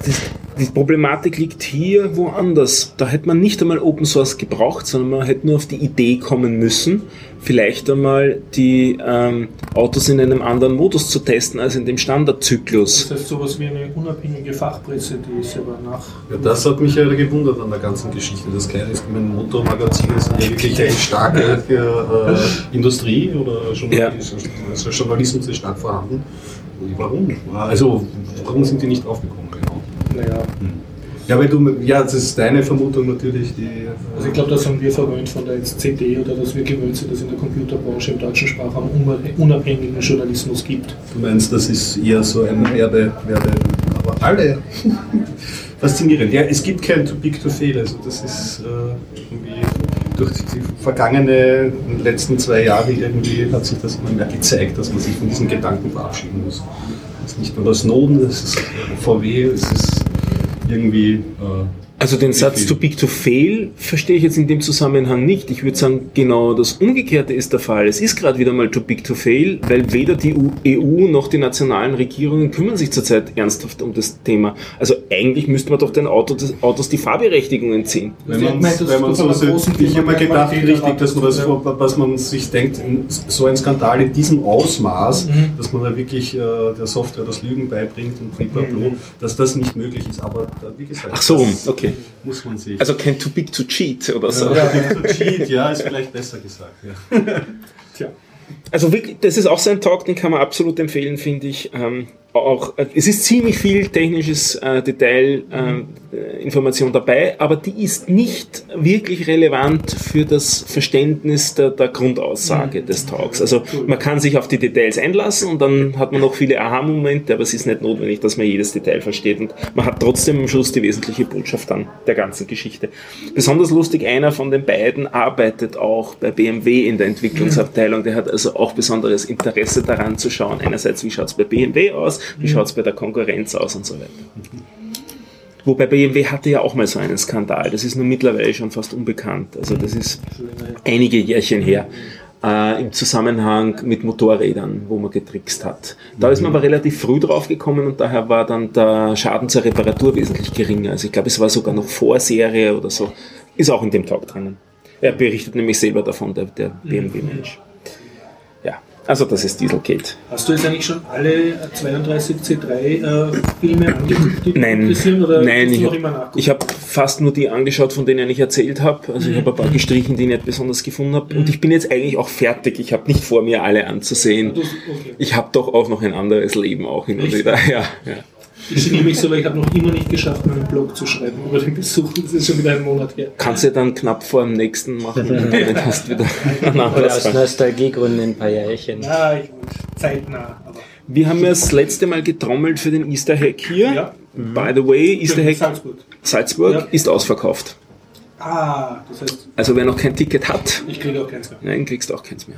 das, die Problematik liegt hier woanders. Da hätte man nicht einmal Open Source gebraucht, sondern man hätte nur auf die Idee kommen müssen, vielleicht einmal die ähm, Autos in einem anderen Modus zu testen als in dem Standardzyklus. Das heißt sowas wie eine unabhängige Fachpresse, die selber nach. Ja, das hat mich ja gewundert an der ganzen Geschichte. Das kleine mein Motormagazin ist ja wirklich eine starke äh, (laughs) Industrie oder Journalismus, ja. also Journalismus ist stark vorhanden. Warum? Also, warum sind die nicht draufgekommen? Genau. Naja. Hm. Ja, weil du, ja, das ist deine Vermutung natürlich. Die, also ich glaube, das haben wir verwöhnt von der CD oder dass wir gewöhnt sind, dass es in der Computerbranche im deutschen Sprachraum unabhängigen Journalismus gibt. Du meinst, das ist eher so ein Werbe, Werbe aber alle (laughs) faszinierend. Ja, es gibt kein Too Big to Fail, also das ist äh, irgendwie durch die vergangenen letzten zwei Jahre irgendwie hat sich das immer mehr gezeigt, dass man sich von diesen Gedanken verabschieden muss. Es ist nicht nur das Snowden, es ist VW, es ist irgendwie äh, also den Satz too big to fail verstehe ich jetzt in dem Zusammenhang nicht. Ich würde sagen, genau das Umgekehrte ist der Fall. Es ist gerade wieder mal too big to fail, weil weder die EU noch die nationalen Regierungen kümmern sich zurzeit ernsthaft um das Thema. Also eigentlich müsste man doch den Autos, Autos die Fahrberechtigung entziehen. Wenn man, wenn man so sieht, ich habe mal gedacht, richtig, dass man das, was man sich denkt, so ein Skandal in diesem Ausmaß, mhm. dass man da wirklich äh, der Software das Lügen beibringt und blablabla, mhm. dass das nicht möglich ist. Aber wie gesagt, Ach so, okay okay. Muss man sich. Also kein Too Big to Cheat oder so. Ja, Too Big to Cheat, ja, ist vielleicht besser gesagt. Ja. Tja. Also wirklich, das ist auch so ein Talk, den kann man absolut empfehlen, finde ich. Ähm, auch, äh, es ist ziemlich viel technisches äh, Detailinformation äh, dabei, aber die ist nicht wirklich relevant für das Verständnis der, der Grundaussage mhm. des Talks. Also man kann sich auf die Details einlassen und dann hat man noch viele Aha-Momente, aber es ist nicht notwendig, dass man jedes Detail versteht und man hat trotzdem am Schluss die wesentliche Botschaft dann der ganzen Geschichte. Besonders lustig, einer von den beiden arbeitet auch bei BMW in der Entwicklungsabteilung, der hat also auch besonderes Interesse daran zu schauen, einerseits wie schaut es bei BMW aus, wie schaut es bei der Konkurrenz aus und so weiter. Wobei BMW hatte ja auch mal so einen Skandal. Das ist nur mittlerweile schon fast unbekannt. Also das ist einige Jährchen her, äh, im Zusammenhang mit Motorrädern, wo man getrickst hat. Da ist man aber relativ früh drauf gekommen und daher war dann der Schaden zur Reparatur wesentlich geringer. Also ich glaube, es war sogar noch Vorserie oder so. Ist auch in dem Talk drinnen. Er berichtet nämlich selber davon, der, der BMW-Mensch. Also das ist Dieselgate. Hast du jetzt eigentlich schon alle 32 C3 äh, Filme angeguckt, die Nein, interessieren? Oder nein, ich, noch immer nachgucken? ich habe fast nur die angeschaut, von denen ich erzählt habe. Also ich habe ein paar gestrichen, die ich nicht besonders gefunden habe. Und ich bin jetzt eigentlich auch fertig. Ich habe nicht vor, mir alle anzusehen. Okay. Ich habe doch auch noch ein anderes Leben auch hin und wieder. Ja, ja. Ich bin nämlich so, weil ich habe noch immer nicht geschafft, meinen Blog zu schreiben über den Besuch. Das ist schon wieder ein Monat her. Kannst du dann knapp vor dem nächsten machen (laughs) dann hast wieder Oder aus. Nostalgiegründen in ein paar Jährchen. Ja, ich zeitnah. Aber Wir haben ja das letzte Mal getrommelt für den Easter Hack hier. Ja. By the way, Easter Hack Salzburg. Salzburg Ja. ist ausverkauft. Ah, das heißt, Also wer noch kein Ticket hat, ich kriege auch keins mehr. nein, kriegst du auch keins mehr.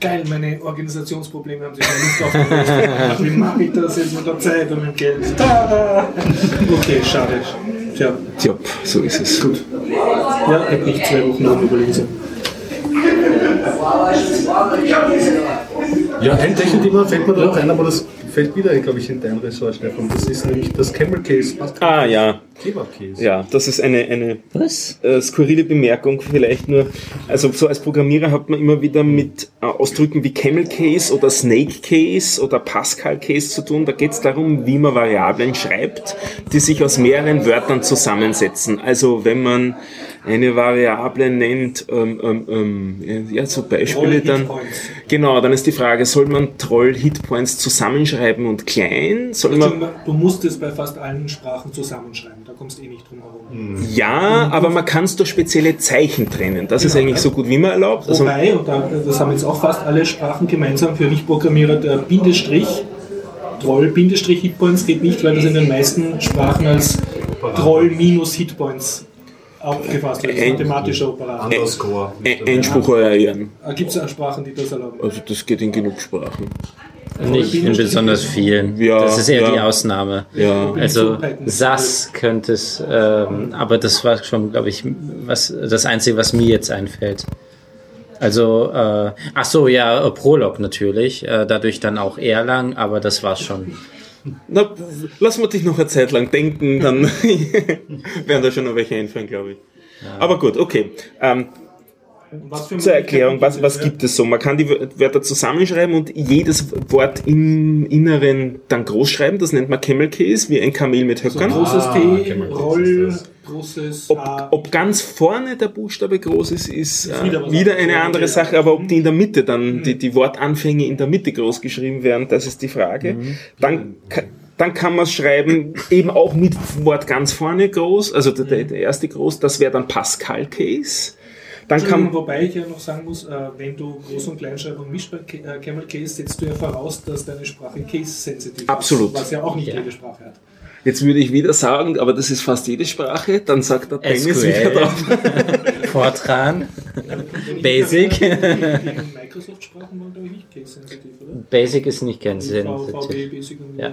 Geil, meine Organisationsprobleme haben sich meine Lust aufgelöst. Wie mache ich das jetzt mit der Zeit und mit dem Geld? Tada! Okay, schade. Tja, Tja, so ist es. gut. Ja, hätte ich zwei Wochen lang überlegen sollen. Ja, ein Technikthema fällt mir da noch ein, aber das fällt wieder, glaube ich, in dein Ressort, Stefan. Das ist nämlich das Camel Case. Ah ja, Kebab Case. ja, das ist eine, eine Was? äh, skurrile Bemerkung vielleicht nur. Also so als Programmierer hat man immer wieder mit äh, Ausdrücken wie Camel Case oder Snake Case oder Pascal Case zu tun. Da geht es darum, wie man Variablen schreibt, die sich aus mehreren Wörtern zusammensetzen. Also wenn man eine Variable nennt, ähm, ähm, ähm, ja, so Beispiele dann. Genau, dann ist die Frage, soll man Troll Hitpoints zusammenschreiben und klein? Soll man Entschuldigung, Du musst es bei fast allen Sprachen zusammenschreiben, da kommst du eh nicht drum herum. Ja, aber man kann es durch spezielle Zeichen trennen. Das ist eigentlich so gut wie man erlaubt. Also, Wobei, und da, das haben jetzt auch fast alle Sprachen gemeinsam für Nicht-Programmierer, der Bindestrich, Troll, Bindestrich Hitpoints geht nicht, weil das in den meisten Sprachen als Troll minus Hitpoints aufgefasst wird. Ein- mathematischer Operator. Underscore. Ein- Einspruch eruieren. Gibt es Sprachen, die das erlauben? Also das geht in genug Sprachen. Nicht in besonders vielen. Ja, das ist eher ja. die Ausnahme. Ja. Also SAS könnte es, ähm, aber das war schon, glaube ich, was das Einzige, was mir jetzt einfällt. Also, äh, ach so, ja, Prolog natürlich, äh, dadurch dann auch Erlang, aber das war's schon. Na, lass wir dich noch eine Zeit lang denken, dann (laughs) werden da schon noch welche einfallen, glaube ich. Aber gut, okay. Ähm, Was für zur Erklärung, was, was Ja. gibt es so? Man kann die Wörter zusammenschreiben und jedes Wort im Inneren dann groß schreiben. Das nennt man Camel Case, wie ein Kamel mit Höckern. Großes Ah, T, Camel Case Roll, ist das. Großes Ob, A. ob ganz vorne der Buchstabe groß ist, ist Ist äh, wieder wieder, eine andere Okay. Sache, aber ob die in der Mitte dann, die, die Wortanfänge in der Mitte groß geschrieben werden, das ist die Frage. Dann, ka- dann kann man es schreiben, eben auch mit Wort ganz vorne groß, also der, der, der erste groß, das wäre dann Pascal Case. Dann kann, wobei ich ja noch sagen muss, äh, wenn du Groß- und Kleinschreibung mischt bei Ca- äh, Camel Case, setzt du ja voraus, dass deine Sprache case-sensitiv ist. Absolut. Was ja auch nicht Ja. jede Sprache hat. Jetzt würde ich wieder sagen, aber das ist fast jede Sprache, dann sagt der Dennis SQL. wieder drauf. (laughs) Fortran, Basic. Microsoft-Sprachen waren, glaube ich, nicht case-sensitiv, oder? Basic ist nicht ganz V- sensitiv. VB, Basic und wie Ja.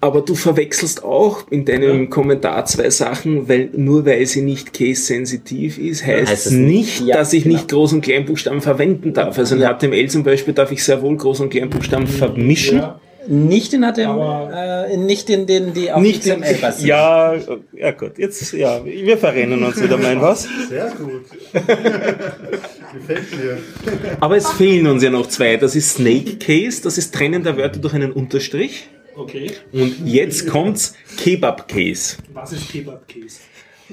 Aber du verwechselst auch in deinem Kommentar zwei Sachen, weil nur weil sie nicht case-sensitiv ist, heißt, Heißt es nicht, nicht. Ja, dass ich genau. nicht Groß- und Kleinbuchstaben verwenden darf. Also in Ja. HTML zum Beispiel darf ich sehr wohl Groß- und Kleinbuchstaben vermischen. Ja, Nicht in HTML, Aber- äh, nicht in denen, die auf Nicht in, XML basieren. ja, ja gut, jetzt, ja, wir verrennen uns wieder mal in was. Sehr gut. (laughs) Gefällt mir. Aber es fehlen uns ja noch zwei. Das ist Snake Case, das ist Trennen der Wörter durch einen Unterstrich. okay. Und jetzt kommt's Kebab Case. Was ist Kebab-Case?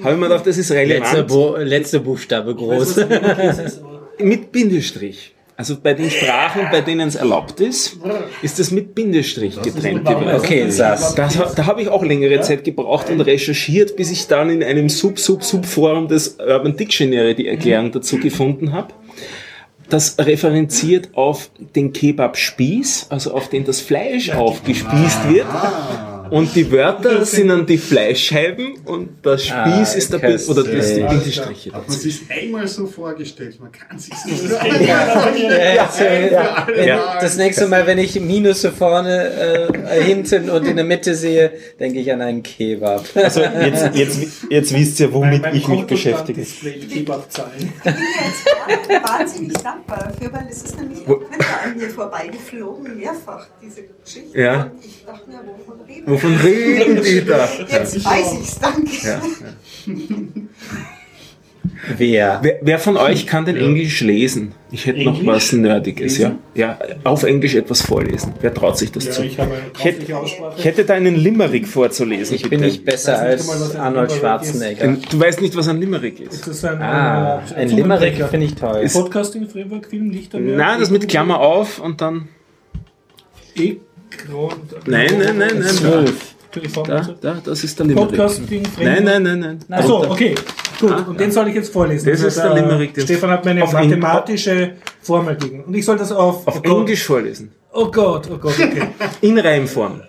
Habe ich mir gedacht, das ist Letzter, relevant. Bo letzte Buchstabe Ich weiß, groß. aber Mit Bindestrich. Also bei den Sprachen, bei denen es erlaubt ist, ist das mit Bindestrich getrennt. die Wörter. Okay, SAS. Das, da habe ich auch längere Zeit gebraucht und recherchiert, bis ich dann in einem Sub-Sub-Sub-Forum des Urban Dictionary die Erklärung dazu gefunden habe. Das referenziert auf den Kebab-Spieß, also auf den das Fleisch aufgespießt wird. Und die Wörter sind dann die Fleischscheiben und der Spieß Ah, ist der Bild, oder das ist die. Hat man sich einmal so vorgestellt, man kann sich so Ja. Das nächste Mal, wenn ich Minusse vorne, äh, hinten und in der Mitte sehe, denke ich an einen Kebab. Also jetzt, jetzt, jetzt wisst ihr, womit Mein ich mich beschäftige. Kebab-Zahlen. Ich bin jetzt wahnsinnig dankbar dafür, weil es ist nämlich auch an mir vorbeigeflogen, mehrfach, diese Geschichte. Ja. Und ich dachte mir, wovon reden Wovon reden die da? Jetzt weiß ich's, danke. Wer? Wer, wer von euch kann denn Englisch lesen? Ich hätte noch Englisch? was Nerdiges, ja? Ja, auf Englisch etwas vorlesen. Wer traut sich das Ja, zu? ich Ich hätte, ich hätte da einen Limerick vorzulesen. Ich bin bitte. nicht besser nicht als ein Arnold Schwarzenegger. Denn Du weißt nicht, was ein Limerick ist. Das ist ein, Ah, äh, ein Zungenbrecher. Limerick finde ich toll. Ist- Podcasting-Framework-Film, Lichtermeer. Na, das mit Klammer auf und dann. Ekron. Nein, nein, nein, nein. Zwölf. Da, da, das ist der Limerick. Podcasting-Framework. Nein, nein, nein, nein. Achso, okay. Gut, und den soll ich jetzt vorlesen. Das ist der Limerick, den- Stefan hat mir eine mathematische Formel gegeben. Und ich soll das auf, Auf oh Englisch vorlesen. Oh Gott, oh Gott, okay. (laughs) In Reimform.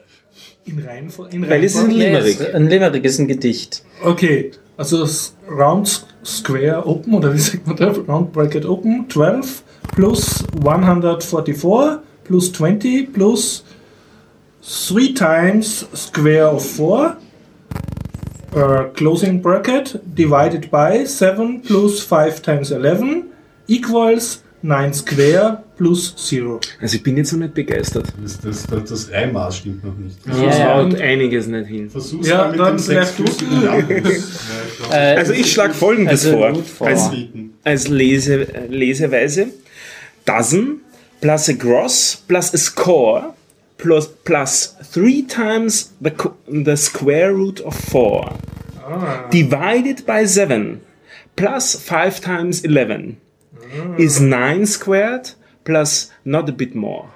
In Reihenfolge. In Weil es ist ein? Limerick. Yes, ein Limerick ist ein Gedicht. Okay, also das Round Square Open, oder wie sagt man da? Round Bracket Open, 12 plus 144 plus 20 plus 3 times Square of 4 uh, closing bracket divided by 7 plus 5 times 11 equals 9 square plus 0. Also ich bin jetzt noch nicht begeistert. Das, das, das, das Reimmaß stimmt noch nicht. Ja, Das ja. haut einiges nicht hin. Versuch's Ja, mal mit dann dem sechsfüßigen (laughs) Äh, Also ich schlage folgendes Also vor. vor. Als, als Lese, äh, Leseweise. Dozen plus a gross plus a score plus, plus 3 times the, the square root of 4 divided by 7 plus 5 times 11 is 9 squared plus not a bit more.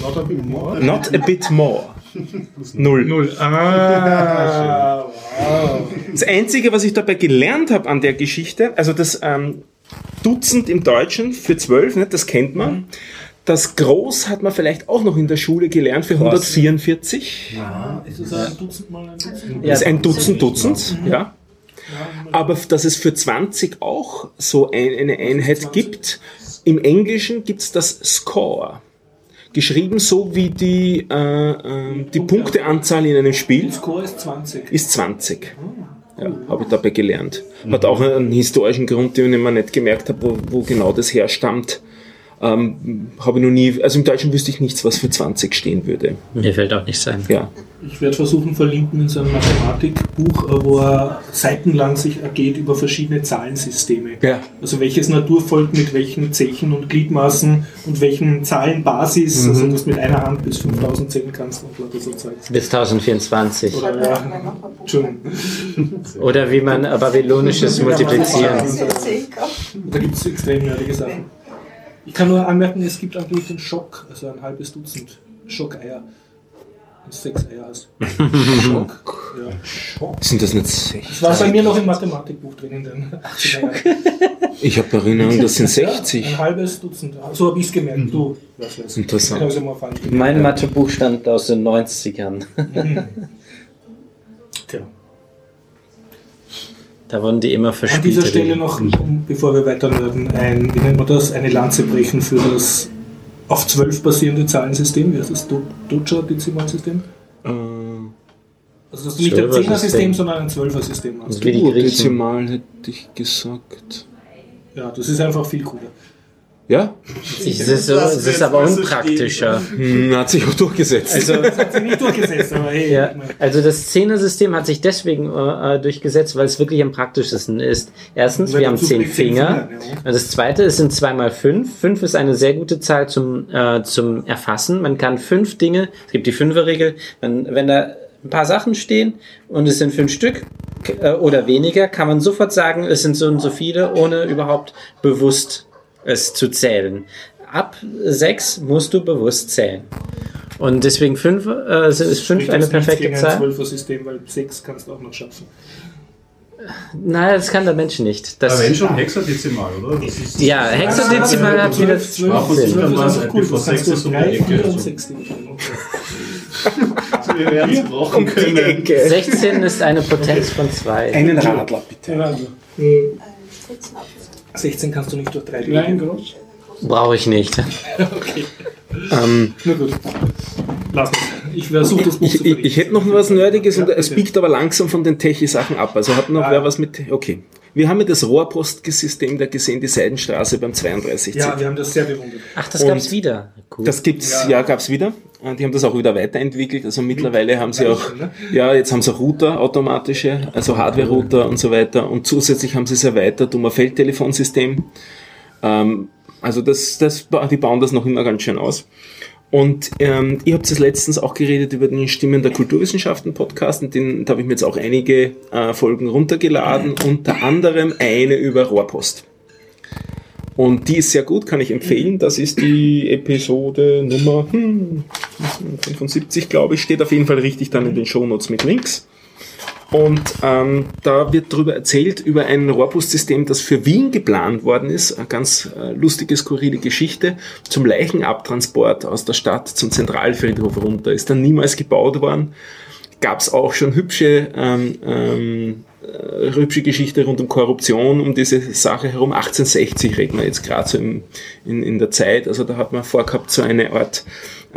Not a bit more. Not a bit more. (laughs) Null. Null. Ah, wow. Das Einzige, was ich dabei gelernt habe an der Geschichte, also das ähm, Dutzend im Deutschen für 12, nicht, das kennt man. Das Groß hat man vielleicht auch noch in der Schule gelernt für 144. Ist es ein Dutzend mal ein Dutzend? Das ist ein Dutzend Dutzend, ja. Aber dass es für 20 auch so ein, eine Einheit gibt, im Englischen gibt es das Score. Geschrieben so wie die, äh, äh, die Punkteanzahl in einem Spiel Score ist 20. ist 20. Ja, habe ich dabei gelernt. Hat auch einen historischen Grund, den ich mir nicht gemerkt habe, wo, wo genau das herstammt. Ähm, habe ich noch nie, also im Deutschen wüsste ich nichts, was für 20 stehen würde. Mir fällt auch nichts ein. Ja. Ich werde versuchen, verlinken in seinem Mathematikbuch, äh, wo er seitenlang sich ergeht über verschiedene Zahlensysteme. Ja. Also welches Naturvolk mit welchen Zechen und Gliedmaßen und welchen Zahlenbasis, also dass du mit einer Hand bis 5000 zählen kannst und lauter so Zeugs. Bis 1024. Oder, ja, Entschuldigung. Oder wie man babylonisches multiplizieren. Das. Da gibt es extrem nerdige Sachen. Ich kann nur anmerken, es gibt angeblich den Schock, also ein halbes Dutzend Schockeier. Und sechs Eier hast. (laughs) Schock. Ja. Sind das nicht 60? Das war bei mir noch im Mathematikbuch drin in den 80er Jahren. Ich habe Erinnerung, das sind Ja, 60. ein halbes Dutzend. So habe ich es gemerkt. Du, was weiß ich. Interessant. Ich. Mein Mathebuch stammt aus den 90ern. Tja. Da wurden die immer An verspielt. dieser Stelle noch, bevor wir weiter werden, ein, wie nennt man das, eine Lanze brechen für das auf 12 basierende Zahlensystem. Wie heißt das? Du- Dutscher-Dezimalsystem? Äh, Also, dass du nicht ein Zwölfer-System. 10er-System, sondern ein 12er-System hast. Wie die oh. Dezimal hätte ich gesagt. Ja, das ist einfach viel cooler. Ja? Es ist, so, es ist aber unpraktischer. Hm, hat sich auch durchgesetzt. Also, Das hat sie nicht durchgesetzt, aber hey. ja, ich also das Zehner-System hat sich deswegen äh, durchgesetzt, weil es wirklich am praktischsten ist. Erstens, wir haben zehn Finger. Finger, das zweite ist sind zwei mal fünf. Fünf ist eine sehr gute Zahl zum, äh, zum Erfassen. Man kann fünf Dinge, es gibt die Fünferregel, man, wenn da ein paar Sachen stehen und es sind fünf Stück äh, oder weniger, kann man sofort sagen, es sind so und so viele, ohne überhaupt bewusst es zu zählen. Ab sechs musst du bewusst zählen. Und deswegen fünf, äh, ist fünf spricht eine jetzt nichts perfekte gegen ein Zahl. 12er-System, weil 6 kannst du auch noch schaffen. Nein, das kann der Mensch nicht. Das, Aber wenn schon Hexadezimal, oder? Das ist ja, Hexadezimal hat wieder 12, Ach, 12, das 12 kann ist man einfach ein cool. bevor Das kannst sechs du ist um die 3, Ecke, 4 und. 6 dividieren. Wir werden es brauchen können. Ecke. 16 ist eine Potenz von 2. Einen Radler, bitte. Also, 16 kannst du nicht durch 3 Klein, groß. Brauche ich nicht. (laughs) Okay. Ähm, Na gut. Lass mich. Ich versuche das Buch ich, zu ich, ich hätte noch was Nerdiges und Ja, es bitte. biegt aber langsam von den Techie-Sachen ab. Also hat noch Ah, wer was mit. Okay. Wir haben ja das Rohrpostsystem da gesehen, die Seidenstraße beim 32 Ja, wir haben das sehr bewundert. Ach, das Und gab's wieder. Cool. Das gibt's, ja, Ja. gab's wieder. Und Die haben das auch wieder weiterentwickelt. Also mittlerweile haben sie auch, ne? ja, jetzt haben sie auch Router, automatische, also Hardware-Router und so weiter. Und zusätzlich haben sie es erweitert um ein Feldtelefonsystem. Ähm, also das, das, die bauen das noch immer ganz schön aus. Und ähm, ihr habt es letztens auch geredet über den Stimmen der Kulturwissenschaften Podcast und den, da habe ich mir jetzt auch einige äh, Folgen runtergeladen, unter anderem eine über Rohrpost. Und die ist sehr gut, kann ich empfehlen. Das ist die Episode Nummer hm, 75, glaube ich. Steht auf jeden Fall richtig dann in den Shownotes mit Links. Und ähm, da wird darüber erzählt, über ein Rohrpostsystem, das für Wien geplant worden ist. Eine ganz äh, lustige, skurrile Geschichte. Zum Leichenabtransport aus der Stadt zum Zentralfriedhof runter. Ist dann niemals gebaut worden. Gab es auch schon hübsche ähm, ähm, äh, hübsche Geschichte rund um Korruption, um diese Sache herum. 1860 reden wir jetzt gerade so im, in, in der Zeit. Also da hat man vorgehabt, so eine Art,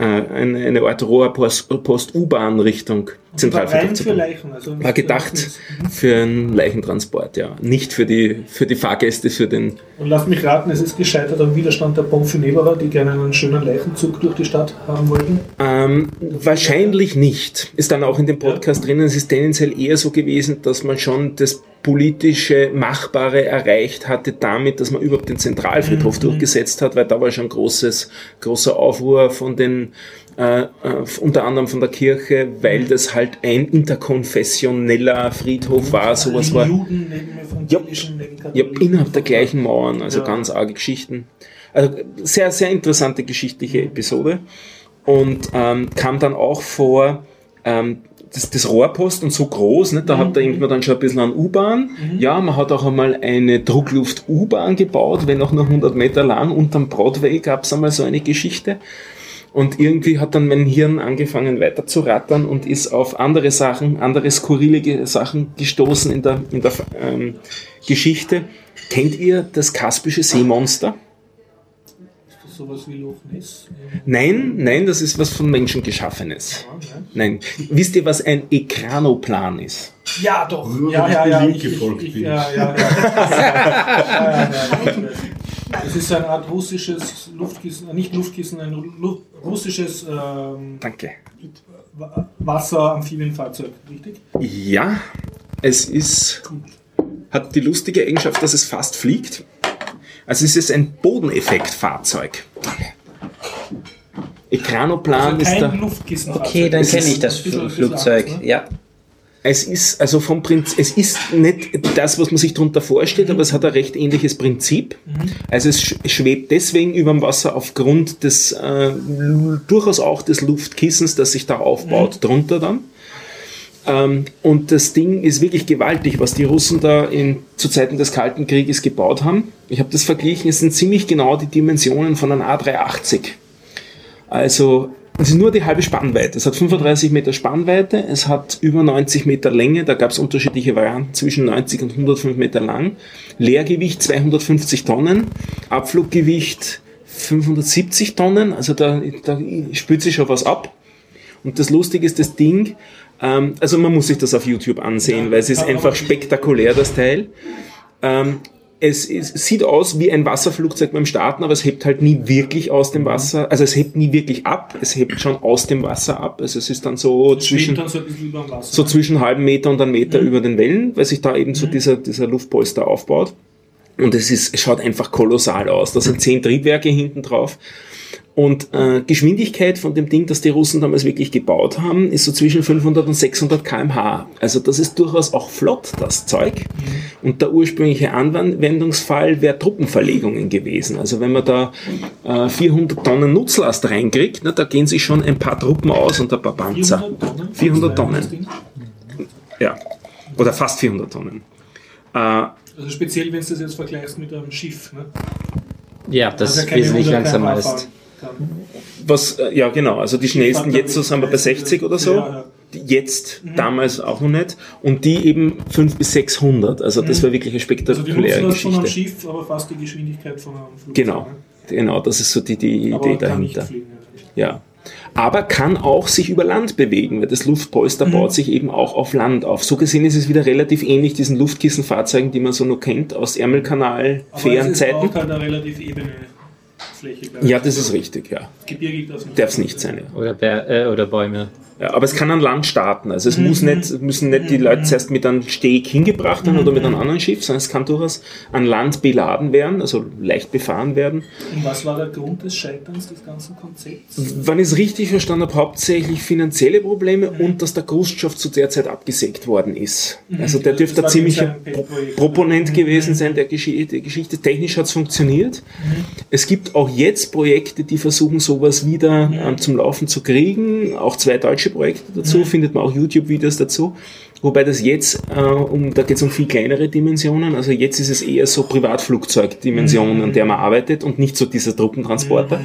eine, eine Art Rohrpost-U-Bahn Richtung Zentralfriedhof zu für bauen. Leichen. Also War gedacht für einen Leichentransport, ja. Nicht für die, für die Fahrgäste, für den. Und lasst mich raten, es ist gescheitert am Widerstand der Bonfineberer, die gerne einen schönen Leichenzug durch die Stadt haben wollten. Ähm, wahrscheinlich nicht. Ist dann auch in dem Podcast drinnen. Es ist tendenziell eher so gewesen, dass man schon das politische Machbare erreicht hatte damit, dass man überhaupt den Zentralfriedhof durchgesetzt hat, weil da war schon großes, großer Aufruhr von den äh, äh, unter anderem von der Kirche, weil das halt ein interkonfessioneller Friedhof war, sowas war. Juden neben evangelischen, neben Ja, innerhalb der gleichen Mauern, also Ja. ganz arge Geschichten. Also sehr, sehr interessante geschichtliche Episode. Und ähm, kam dann auch vor, ähm, das, das Rohrpost und so groß, nicht? da hat da irgendwann dann schon ein bisschen an U-Bahn. Ja, man hat auch einmal eine Druckluft-U-Bahn gebaut, wenn auch nur 100 Meter lang. Unterm Broadway gab es einmal so eine Geschichte. Und irgendwie hat dann mein Hirn angefangen weiter zu rattern und ist auf andere Sachen, andere skurrile Sachen gestoßen in der, in der ähm, Geschichte. Kennt ihr das Kaspische Seemonster? Das sowas wie Loch Ness? Nein, nein, das ist was von Menschen geschaffenes. Nein. Wisst ihr, was ein Ekranoplan ist? Ja, doch. Nur, ja, wenn ja, ich ja. Ich, ich, gefolgt ich, bin. ja, ja, ja. ja, ja, ja. Es ist eine Art russisches Luftkissen, äh, nicht Luftkissen, ein Lu russisches ähm, Danke. Wa- Wasser-Amphibienfahrzeug, richtig? Ja, es ist, hat die lustige Eigenschaft, dass es fast fliegt. Also es ist ein Bodeneffektfahrzeug. Ekranoplan Also ist da. Luftkissen. Okay, dann Es kenne ist ich das bisschen- Flugzeug. bisschen Ja. Es ist also vom Prinzip, es ist nicht das, was man sich darunter vorstellt, aber es hat ein recht ähnliches Prinzip. Also es sch- schwebt deswegen über dem Wasser aufgrund des äh, durchaus auch des Luftkissens, das sich da aufbaut, drunter dann. Ähm, und das Ding ist wirklich gewaltig, was die Russen da in, zu Zeiten des Kalten Krieges gebaut haben. Ich habe das verglichen, es sind ziemlich genau die Dimensionen von einem A380. Also es ist nur die halbe Spannweite. Es hat 35 Meter Spannweite, es hat über 90 Meter Länge, da gab es unterschiedliche Varianten zwischen 90 und 105 Meter lang. Leergewicht 250 Tonnen, Abfluggewicht 570 Tonnen, also da, da spült sich schon was ab. Und das Lustige ist, das Ding, ähm, also man muss sich das auf YouTube ansehen, weil es ist einfach spektakulär, das Teil. Ähm, es, ist, sieht aus wie ein Wasserflugzeug beim Starten, aber es hebt halt nie wirklich aus dem Wasser. Also es hebt nie wirklich ab, es hebt schon aus dem Wasser ab. Also es ist dann so Das zwischen, dann so Wasser. so zwischen einem halben Meter und einem Meter über den Wellen, weil sich da eben so dieser, dieser Luftpolster aufbaut. Und es ist, es schaut einfach kolossal aus. Da sind zehn Triebwerke hinten drauf. Und äh, Geschwindigkeit von dem Ding, das die Russen damals wirklich gebaut haben, ist so zwischen 500 und 600 kmh. Also das ist durchaus auch flott, das Zeug. Und der ursprüngliche Anwendungsfall wäre Truppenverlegungen gewesen. Also wenn man da äh, 400 Tonnen Nutzlast reinkriegt, na, da gehen sich schon ein paar Truppen aus und ein paar Panzer. 400 Tonnen. 400 Das Tonnen. Ja. Oder fast 400 Tonnen. Äh, Also speziell, wenn du das jetzt vergleichst mit einem Schiff. Ne? Ja, das Also keine wesentlich 100 langsamer ist. Was, äh, ja genau, also die schnellsten jetzt so sind wir bei 60 oder so. Ja, ja. Die Jetzt, damals auch noch nicht. Und die eben 500 bis 600. Also das war wirklich eine Also die spektakuläre das von einem Geschichte. Schiff, aber fast die Geschwindigkeit von einem Flugzeug. Genau, ne? genau, das ist so die, die Aber Idee dahinter. fliegen. Ja. Aber kann auch sich über Land bewegen, weil das Luftpolster Mhm. baut sich eben auch auf Land auf. So gesehen ist es wieder relativ ähnlich diesen Luftkissenfahrzeugen, die man so noch kennt aus Ärmelkanal, Aber es ist Fährenzeiten. auch halt eine relativ ebene Fläche. glaub ich. Ja, das ist richtig, ja. Gebirgig darf es nicht, Darf es nicht sein, ja. Oder, Bär, äh, oder Bäume. ja. Aber es kann an Land starten. Also es Mhm. muss nicht, müssen nicht die Leute zuerst mit einem Steg hingebracht werden oder mit Mhm. einem anderen Schiff, sondern es kann durchaus an Land beladen werden, also leicht befahren werden. Und was war der Grund des Scheiterns des ganzen Konzepts? Wenn ich es richtig verstanden habe, hauptsächlich finanzielle Probleme Mhm. und dass der Khrushchev zu der Zeit abgesägt worden ist. Also der dürfte ein ziemlicher sein Proponent gewesen sein der Geschichte. Der Geschichte. Technisch hat es funktioniert. Es gibt auch jetzt Projekte, die versuchen, sowas wieder ähm, zum Laufen zu kriegen. Auch zwei deutsche Projekte dazu, findet man auch YouTube-Videos dazu. Wobei das jetzt, äh, um, da geht es um viel kleinere Dimensionen. Also jetzt ist es eher so Privatflugzeugdimensionen, an der man arbeitet und nicht so dieser Truppentransporter.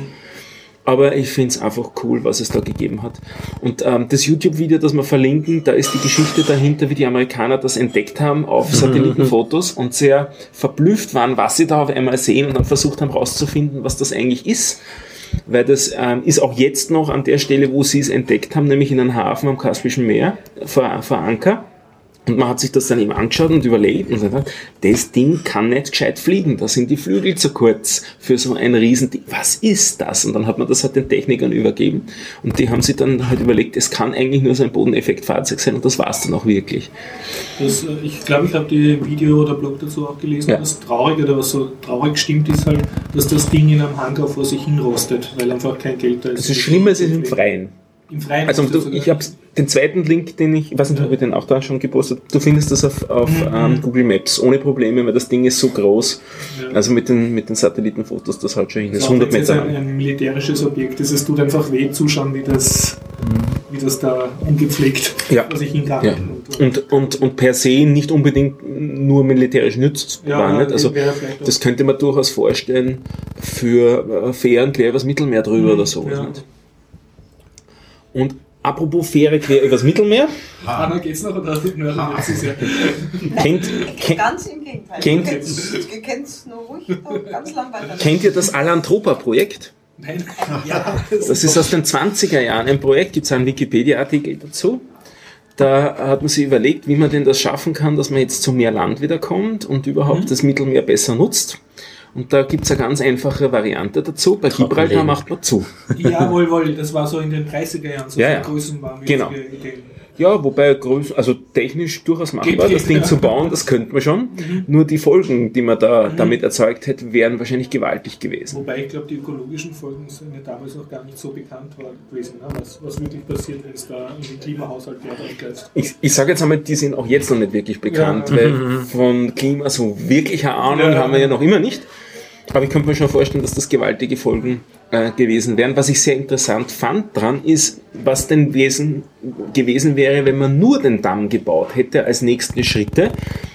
Aber ich finde es einfach cool, was es da gegeben hat. Und ähm, das YouTube-Video, das wir verlinken, da ist die Geschichte dahinter, wie die Amerikaner das entdeckt haben auf Satellitenfotos und sehr verblüfft waren, was sie da auf einmal sehen und dann versucht haben herauszufinden, was das eigentlich ist. Weil das ähm, ist auch jetzt noch an der Stelle, wo sie es entdeckt haben, nämlich in einem Hafen am Kaspischen Meer vor, vor Anker. Und man hat sich das dann eben angeschaut und überlegt und gesagt, das Ding kann nicht gescheit fliegen, da sind die Flügel zu kurz für so ein Riesending. Was ist das? Und dann hat man das halt den Technikern übergeben und die haben sich dann halt überlegt, es kann eigentlich nur so ein Bodeneffektfahrzeug sein und das war es dann auch wirklich. Das, äh, ich glaube, ich habe die Video oder Blog dazu auch gelesen. Ja. Das Traurige oder was so traurig stimmt, ist halt, dass das Ding in einem Hangar vor sich hinrostet, weil einfach kein Geld da ist. Also schlimmer ist es im Freien. Im Freien. Also du, ich habe den zweiten Link, den ich, ich weiß nicht, ob ich den auch da schon gepostet Du findest das auf, auf Mhm. ähm, Google Maps ohne Probleme, weil das Ding ist so groß. Ja. Also mit den, mit den Satellitenfotos, das haut schon hin. Das ist auch 100 wenn es Meter ein, lang. ein militärisches Objekt ist, es tut einfach weh zuschauen, wie das, wie das da ungepflegt Ja. vor sich hingammelt. Ja. Und, und, und per se nicht unbedingt nur militärisch nutzbar. Ja, nicht? Also das könnte man durchaus vorstellen für äh, Fähren quer übers Mittelmeer drüber oder so. Mhm. ja. Und apropos Fähre quer übers Mittelmeer, Anna geht's noch oder nur ja. kennt, kennt, Ganz im Gegenteil. Kennt- Ihr es nur ruhig ganz lang weiter. kennt ihr das Alantropa-Projekt? Nein. (laughs) Ja, Das ist aus den 20er Jahren ein Projekt, gibt es einen Wikipedia-Artikel dazu. Da hat man sich überlegt, wie man denn das schaffen kann, dass man jetzt zu mehr Land wieder kommt und überhaupt das Mittelmeer besser nutzt. Und da gibt es eine ganz einfache Variante dazu. Bei Gibraltar macht man zu. Jawohl, wohl, das war so in den 30er Jahren, so Ja, ja. Größenwahn. Genau. Ja, wobei Größen, also technisch durchaus machbar, das Ding zu bauen, das könnte man schon. Nur die Folgen, die man da damit erzeugt hätte, wären wahrscheinlich gewaltig gewesen. Wobei ich glaube, die ökologischen Folgen sind ja damals noch gar nicht so bekannt war gewesen, ne? was, was wirklich passiert, wenn es da in den Klimahaushalt Wert eingreift. Ich, ich sage jetzt einmal, die sind auch jetzt noch nicht wirklich bekannt, Ja. weil von Klima so wirklich eine Ahnung Ja. haben wir ja noch immer nicht. Aber ich könnte mir schon vorstellen, dass das gewaltige Folgen äh, gewesen wären. Was ich sehr interessant fand dran ist, was denn wesen, gewesen wäre, wenn man nur den Damm gebaut hätte als nächste Schritte.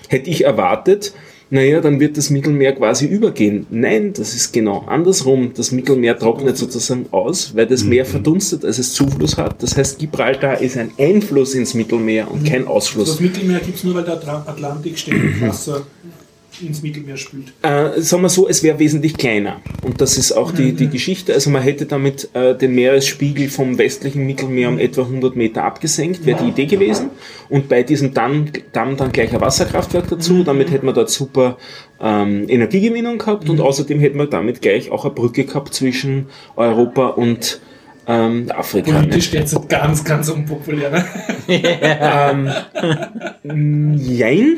Hätte ich erwartet, naja, dann wird das Mittelmeer quasi übergehen. Nein, das ist genau andersrum. Das Mittelmeer trocknet sozusagen aus, weil das Meer verdunstet, als es Zufluss hat. Das heißt, Gibraltar ist ein Einfluss ins Mittelmeer und kein Ausfluss. Das Mittelmeer gibt es nur, weil der Atla- Atlantik ständig Wasser ins Mittelmeer spült. Äh, sagen wir so, es wäre wesentlich kleiner. Und das ist auch die, die Geschichte. Also man hätte damit äh, den Meeresspiegel vom westlichen Mittelmeer um etwa 100 Meter abgesenkt, wäre die Idee gewesen. Und bei diesem Damm, Damm dann gleich ein Wasserkraftwerk dazu. Damit hätte man dort super ähm, Energiegewinnung gehabt. Und außerdem hätte man damit gleich auch eine Brücke gehabt zwischen Europa und ähm, Afrika. Politisch derzeit ganz, ganz unpopulär. Ne? (laughs) (laughs) Jein.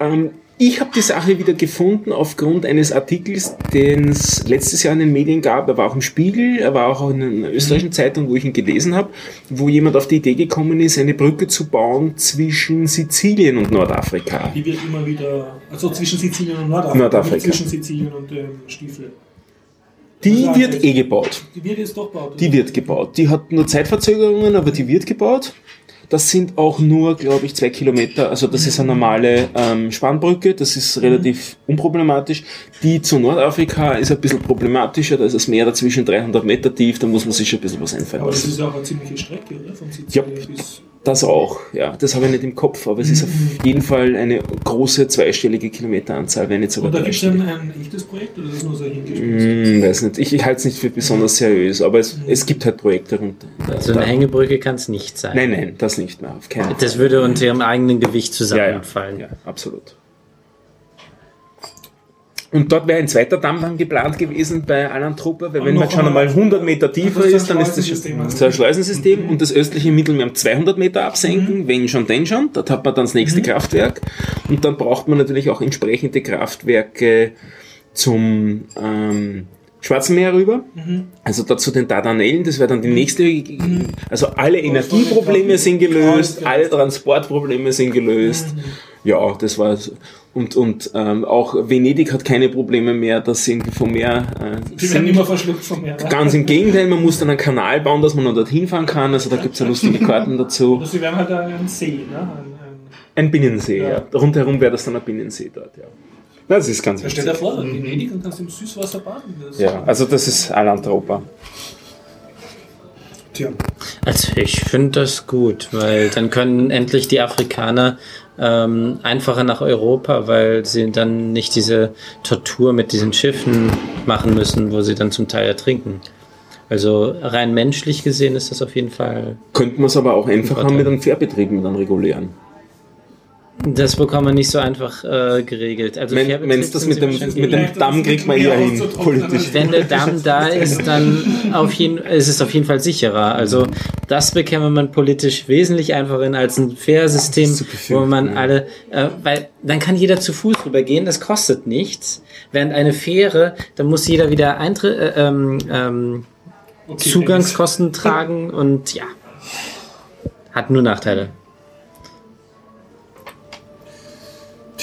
Ähm, ich habe die Sache wieder gefunden aufgrund eines Artikels, den es letztes Jahr in den Medien gab. Er war auch im Spiegel, er war auch in einer österreichischen Zeitung, wo ich ihn gelesen habe, wo jemand auf die Idee gekommen ist, eine Brücke zu bauen zwischen Sizilien und Nordafrika. Die wird immer wieder, also zwischen Sizilien und Nordafrika. Nordafrika. Zwischen Sizilien und dem Stiefel. Die Also, wird eh gebaut. Die wird jetzt doch gebaut. Die wird gebaut. Die hat nur Zeitverzögerungen, aber die wird gebaut. Das sind auch nur, glaube ich, zwei Kilometer. Also das ist eine normale ähm, Spannbrücke, das ist relativ unproblematisch. Die zu Nordafrika ist ein bisschen problematischer, da ist das Meer dazwischen 300 Meter tief, da muss man sich ein bisschen was einfallen Aber das lassen. ist ja auch eine ziemliche Strecke, oder? Von Ja, Sizilien bis. Das auch, ja. Das habe ich nicht im Kopf, aber es ist auf jeden Fall eine große zweistellige Kilometeranzahl, wenn sogar Und da gibt es dann dreistellig. ein echtes Projekt oder ist das nur so hingespielt? Hm, weiß nicht. Ich, ich halte es nicht für besonders seriös, aber es, es gibt halt Projekte rund. So eine Hängebrücke kann es nicht sein. Nein, nein, das nicht mehr. Auf keinen Fall. Das würde unter ihrem eigenen Gewicht ja, ja, zusammenfallen. ja, absolut. Und dort wäre ein zweiter Damm dann geplant gewesen bei Alan Trupper, weil Und wenn man schon einmal- einmal 100 Meter tiefer ist dann ist das also. so ein Schleusensystem und das östliche Mittelmeer um 200 Meter absenken, wenn schon, denn schon. Dort hat man dann das nächste Kraftwerk und dann braucht man natürlich auch entsprechende Kraftwerke zum ähm, Schwarzen Meer rüber. Also dazu den Dardanellen, das wäre dann die nächste, also alle Energieprobleme sind gelöst, alle Transportprobleme sind gelöst. Ja, das war. Und und ähm, auch Venedig hat keine Probleme mehr, dass sie irgendwie vom Meer äh, Die werden immer verschluckt vom Meer. ne? Ganz im Gegenteil, man muss dann einen Kanal bauen, dass man noch dorthin fahren kann. Also da gibt's ja lustige (laughs) Karten dazu. Oder sie werden halt ein See, ne? Ein, ein Ein Binnensee, ja. Ja. Rundherum wäre das dann ein Binnensee dort, ja. Na, Das ist ganz Ja, stell dir vor, Venedig und kannst im Süßwasser baden. Ja, also das ist Alantropa. Tja. Also ich finde das gut, weil dann können endlich die Afrikaner ähm, einfacher nach Europa, weil sie dann nicht diese Tortur mit diesen Schiffen machen müssen, wo sie dann zum Teil ertrinken. Also rein menschlich gesehen ist das auf jeden Fall. Könnte man es aber auch einfach Vorteil. haben mit einem Fährbetrieb, mit einem regulären. Das bekommt man nicht so einfach äh, geregelt. Also Wenn es das mit dem, mit dem Damm kriegt man eher hin, politisch. Wenn der Damm da (laughs) ist, dann auf jeden, ist es auf jeden Fall sicherer. Also das bekäme man politisch wesentlich einfacher hin als ein Fährsystem, wo man alle, äh, weil dann kann jeder zu Fuß rübergehen, das kostet nichts. Während eine Fähre, da muss jeder wieder Eintritt, äh, ähm, ähm, Okay, Zugangskosten tragen und ja, hat nur Nachteile.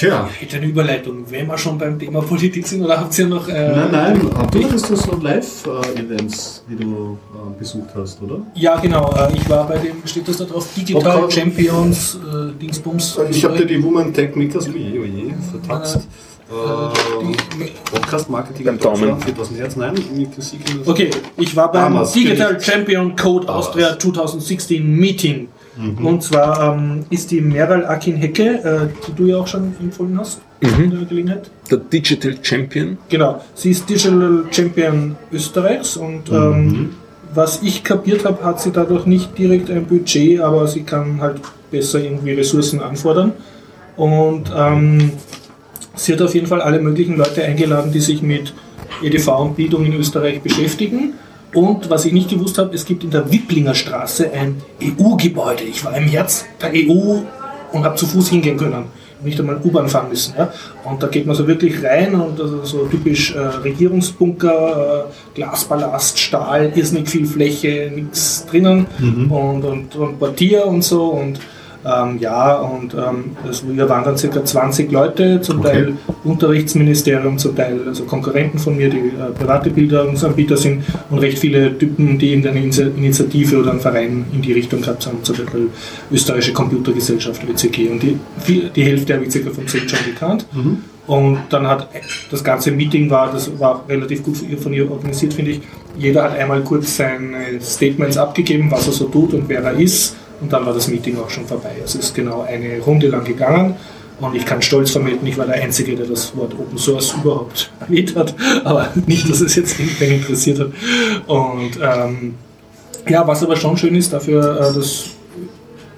Tja, Ich hätte eine Überleitung, wenn wir schon beim Thema Politik sind, oder habt ihr noch. Äh, nein, nein, du hattest das so Live-Events, die du äh, besucht hast, oder? Ja, genau. Äh, ich war bei dem, steht das da drauf, Digital Okay. Champions äh, Dingsbums. Ich habe dir die Woman Tech Makers, oje, oje, vertaxt. Äh, Ähm, Podcast Marketing Beim Daumen. 4000 Hertz, nein, Musik in das- Okay, ich war beim Digital Gericht. Champion Code Austria 2016 Meeting. Mhm. Und zwar ähm, ist die Meral Akin Hecke, äh, die du ja auch schon empfohlen hast, Mhm. in der Gelegenheit. Der Digital Champion. Genau, sie ist Digital Champion Österreichs und ähm, was ich kapiert habe, hat sie dadurch nicht direkt ein Budget, aber sie kann halt besser irgendwie Ressourcen anfordern. Und ähm, sie hat auf jeden Fall alle möglichen Leute eingeladen, die sich mit EDV und Bildung in Österreich beschäftigen. Und was ich nicht gewusst habe, es gibt in der Wipplinger Straße ein EU-Gebäude. Ich war im Herz der EU und habe zu Fuß hingehen können. Nicht einmal U-Bahn fahren müssen. Ja? Und da geht man so wirklich rein und also so typisch äh, Regierungsbunker, äh, Glasballast, Stahl, irrsinnig viel Fläche, nichts drinnen und, und, und Portier und so. Und ähm, ja, und ähm, es, wir waren dann circa 20 Leute, zum Okay. Teil Unterrichtsministerium, zum Teil also Konkurrenten von mir, die äh, private Bildungsanbieter sind und recht viele Typen, die in Initi- Initiative oder einen Verein in die Richtung gehabt haben, zum Beispiel Österreichische Computergesellschaft, ÖCG. Und die, die Hälfte habe ich circa von zehn schon gekannt. Und dann hat das ganze Meeting war, das war relativ gut von ihr, von ihr organisiert, finde ich. Jeder hat einmal kurz seine Statements abgegeben, was er so tut und wer er ist. Und dann war das Meeting auch schon vorbei. Es ist genau eine Runde lang gegangen. Und ich kann stolz vermelden, ich war der Einzige, der das Wort Open Source überhaupt (laughs) erwähnt hat. Aber nicht, dass es jetzt irgendwen interessiert hat. Und ähm, ja, was aber schon schön ist, dafür, äh, dass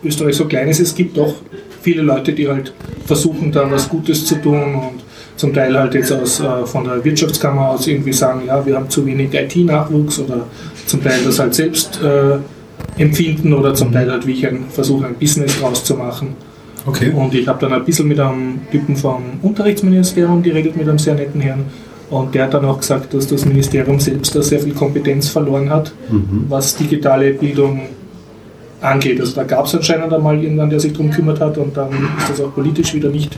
Österreich so klein ist, es gibt doch viele Leute, die halt versuchen, da was Gutes zu tun und zum Teil halt jetzt aus, äh, von der Wirtschaftskammer aus irgendwie sagen, ja, wir haben zu wenig IT-Nachwuchs oder zum Teil das halt selbst äh, empfinden oder zum Teil halt wie ich ein, versuche, ein Business draus zu machen. Okay. Und ich habe dann ein bisschen mit einem Typen vom Unterrichtsministerium geredet, mit einem sehr netten Herrn. Und der hat dann auch gesagt, dass das Ministerium selbst da sehr viel Kompetenz verloren hat, was digitale Bildung angeht. Also da gab es anscheinend einmal jemanden, der sich darum gekümmert hat und dann ist das auch politisch wieder nicht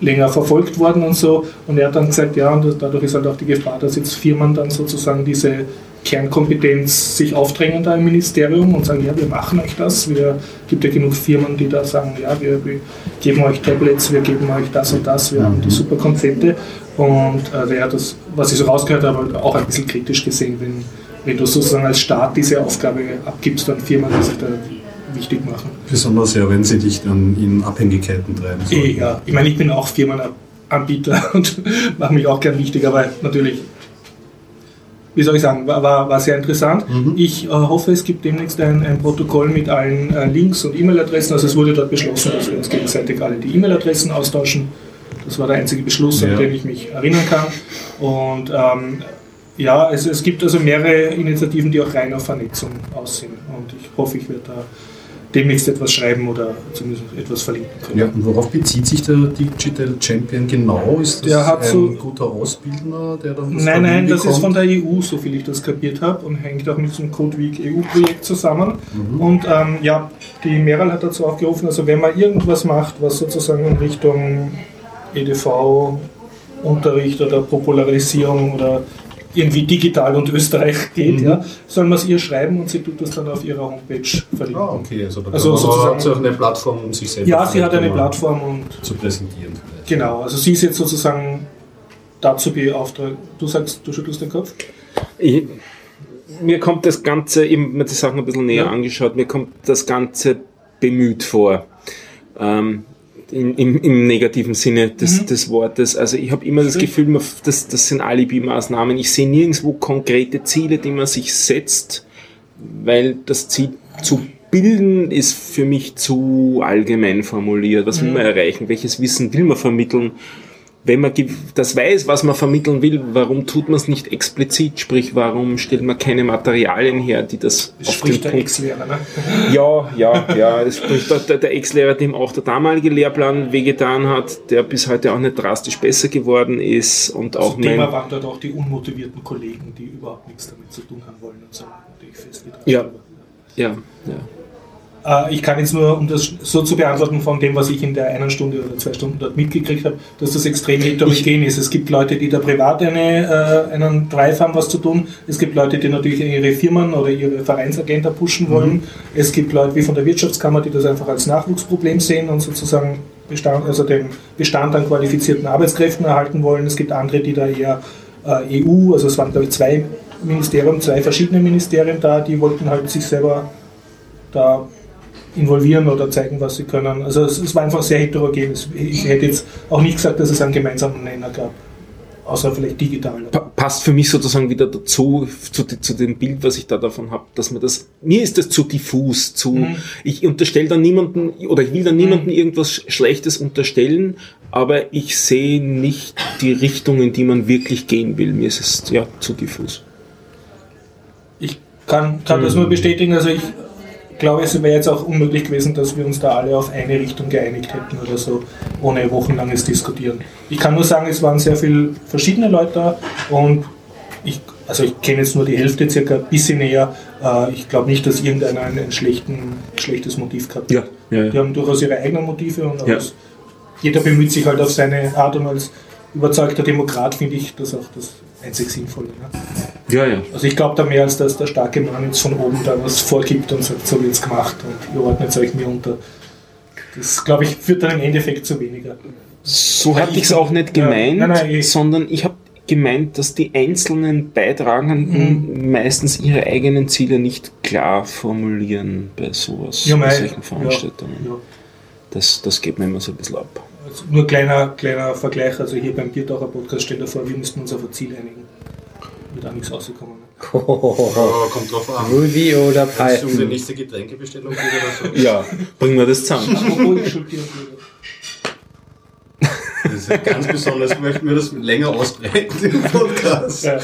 länger verfolgt worden und so. Und er hat dann gesagt, ja, und dadurch ist halt auch die Gefahr, dass jetzt Firmen dann sozusagen diese Kernkompetenz sich aufdrängen da im Ministerium und sagen, ja, wir machen euch das. Wir gibt ja genug Firmen, die da sagen, ja, wir, wir geben euch Tablets, wir geben euch das und das, wir haben die super Konzepte. Und äh, ja, das, was ich so rausgehört habe, auch ein bisschen kritisch gesehen, wenn, wenn du sozusagen als Staat diese Aufgabe abgibst an Firmen, die sich da wichtig machen. Besonders ja, wenn sie dich dann in Abhängigkeiten treiben. Eh, ja, ich meine, ich bin auch Firmenanbieter (laughs) und mache mich auch gern wichtig, aber natürlich wie soll ich sagen, war, war, war sehr interessant. Mhm. Ich äh, hoffe, es gibt demnächst ein, ein Protokoll mit allen äh, Links und E-Mail-Adressen. Also es wurde dort beschlossen, dass wir uns gegenseitig alle die E-Mail-Adressen austauschen. Das war der einzige Beschluss, ja. an den ich mich erinnern kann. Und ähm, ja, es, es gibt also mehrere Initiativen, die auch rein auf Vernetzung aussehen. Und ich hoffe, ich werde da demnächst etwas schreiben oder zumindest etwas verlinken können. Ja, und worauf bezieht sich der Digital Champion genau? Ist das der hat ein so guter Ausbildner, der dann das Nein, nein, das ist von der EU, so viel ich das kapiert habe, und hängt auch mit so einem Code Week EU-Projekt zusammen. Mhm. Und ähm, ja, die Meral hat dazu aufgerufen, also wenn man irgendwas macht, was sozusagen in Richtung EDV Unterricht oder Popularisierung oder irgendwie digital und Österreich geht, mhm. ja, soll man es ihr schreiben und sie tut das dann auf ihrer Homepage verlinken. Ah, okay, also, da also sozusagen hat eine Plattform, um sich selbst Ja, sie hat eine Plattform und zu präsentieren. Vielleicht. Genau, also sie ist jetzt sozusagen dazu beauftragt. Du sagst, du schüttelst den Kopf? Ich, mir kommt das Ganze, eben mir die Sachen ein bisschen näher ja. angeschaut, mir kommt das Ganze bemüht vor. Ähm, in, im, im, negativen Sinne des, mhm. des Wortes. Also ich habe immer das Gefühl, das, das sind Alibi-Maßnahmen. Ich sehe nirgendwo konkrete Ziele, die man sich setzt, weil das Ziel zu bilden ist für mich zu allgemein formuliert. Was will mhm. man erreichen? Welches Wissen will man vermitteln? Wenn man das weiß, was man vermitteln will, warum tut man es nicht explizit? Sprich, warum stellt man keine Materialien her, die das, auf den der Ex-Lehrer, ne? Ja, ja, ja. Das spricht der, der Ex-Lehrer, dem auch der damalige Lehrplan wehgetan hat, der bis heute auch nicht drastisch besser geworden ist. Und auch also Thema waren dort auch die unmotivierten Kollegen, die überhaupt nichts damit zu tun haben wollen und so. Ja, ja, ja. Äh, ich kann jetzt nur, um das so zu beantworten von dem, was ich in der einen Stunde oder zwei Stunden dort mitgekriegt habe, dass das extrem heterogen ist. Es gibt Leute, die da privat eine, äh, einen Drive haben, was zu tun. Es gibt Leute, die natürlich ihre Firmen oder ihre Vereinsagenda pushen wollen. Mhm. Es gibt Leute wie von der Wirtschaftskammer, die das einfach als Nachwuchsproblem sehen und sozusagen Bestand, also den Bestand an qualifizierten Arbeitskräften erhalten wollen. Es gibt andere, die da eher äh, EU, also es waren glaube ich zwei Ministerien, zwei verschiedene Ministerien da, die wollten halt sich selber da involvieren oder zeigen, was sie können. Also es, es war einfach sehr heterogen. Ich hätte jetzt auch nicht gesagt, dass es einen gemeinsamen Nenner gab außer vielleicht digital. Passt für mich sozusagen wieder dazu, zu, zu, dem Bild, was ich da davon habe, dass man das, mir ist das zu diffus, zu, mhm. ich unterstelle dann niemanden, oder ich will dann niemanden mhm. irgendwas Schlechtes unterstellen, aber ich sehe nicht die Richtung, in die man wirklich gehen will. Mir ist es ja zu diffus. Ich kann, kann mhm. das nur bestätigen, also ich glaube, es wäre jetzt auch unmöglich gewesen, dass wir uns da alle auf eine Richtung geeinigt hätten oder so, ohne wochenlanges Diskutieren. Ich kann nur sagen, es waren sehr viele verschiedene Leute da und ich, also ich kenne jetzt nur die Hälfte circa, ein bisschen näher. Äh, ich glaube nicht, dass irgendeiner ein, ein schlechten, schlechtes Motiv gehabt hat. Ja, ja, ja. Die haben durchaus ihre eigenen Motive und jeder bemüht sich halt auf seine Art und als überzeugter Demokrat finde ich das auch das einzig Sinnvolle. Ne? Ja, ja. Also ich glaube da mehr, als dass der starke Mann jetzt von oben da was vorgibt und sagt, so wird es gemacht und ihr ordnet euch mir unter. Das, glaube ich, führt dann im Endeffekt zu weniger. So hatte ich es auch nicht gemeint, ja, nein, nein, sondern ich habe gemeint, dass die einzelnen Beitragenden mhm. meistens ihre eigenen Ziele nicht klar formulieren bei sowas, ja, bei solchen Veranstaltungen. Ja, ja. Das, das geht mir immer so ein bisschen ab. Nur kleiner, kleiner Vergleich, also hier beim Biertaucher Podcast stell dir vor, wir müssten uns auf ein Ziel einigen wird auch nichts rausgekommen. Ne? Oh, kommt drauf an. Ruby oder Python. Wenn es um die nächste Getränkebestellung geht oder so. Ja, bringen wir das zusammen. Apropos, ich ganz besonders, möchten wir das länger ausbreiten im Podcast. Ja,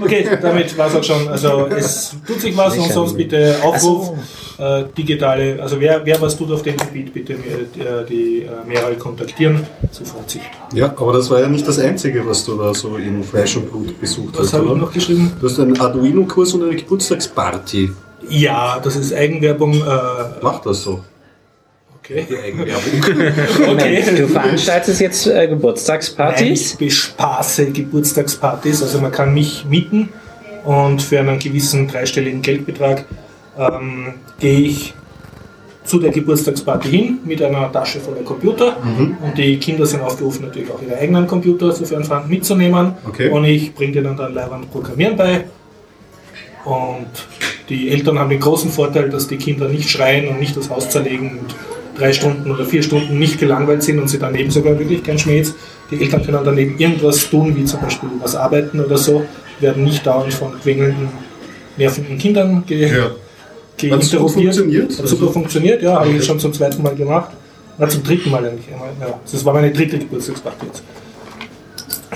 okay, damit war es auch schon. Also es tut sich was und sonst bitte Aufruf, so. äh, digitale, also wer, wer was tut auf dem Gebiet, bitte äh, die äh, Mehrere kontaktieren, so freut sich. Ja, aber das war ja nicht das Einzige, was du da so in Fleisch und Blut besucht was hast. Was habe ich noch geschrieben? Du hast einen Arduino-Kurs und eine Geburtstagsparty. Ja, das ist Eigenwerbung. Äh, Mach das so. Okay. (laughs) Okay. Du veranstaltest jetzt äh, Geburtstagspartys? Nein, ich bespaße Geburtstagspartys. Also man kann mich mieten und für einen gewissen dreistelligen Geldbetrag ähm, gehe ich zu der Geburtstagsparty hin mit einer Tasche voller Computer und die Kinder sind aufgerufen, natürlich auch ihre eigenen Computer, sofern vorhanden, mitzunehmen Okay. und ich bringe denen dann Leihwand Programmieren bei und die Eltern haben den großen Vorteil, dass die Kinder nicht schreien und nicht das Haus zerlegen und drei Stunden oder vier Stunden nicht gelangweilt sind und sie daneben sogar wirklich kein Schmäh Die Eltern können daneben irgendwas tun, wie zum Beispiel was arbeiten oder so, werden nicht dauernd von quengelnden, nervenden Kindern ge Ja. Geinterrogiert. funktioniert? Hat super funktioniert, ja, habe ich jetzt schon zum zweiten Mal gemacht. Na, zum dritten Mal eigentlich. Ja, das war meine dritte Geburtstagsparty jetzt.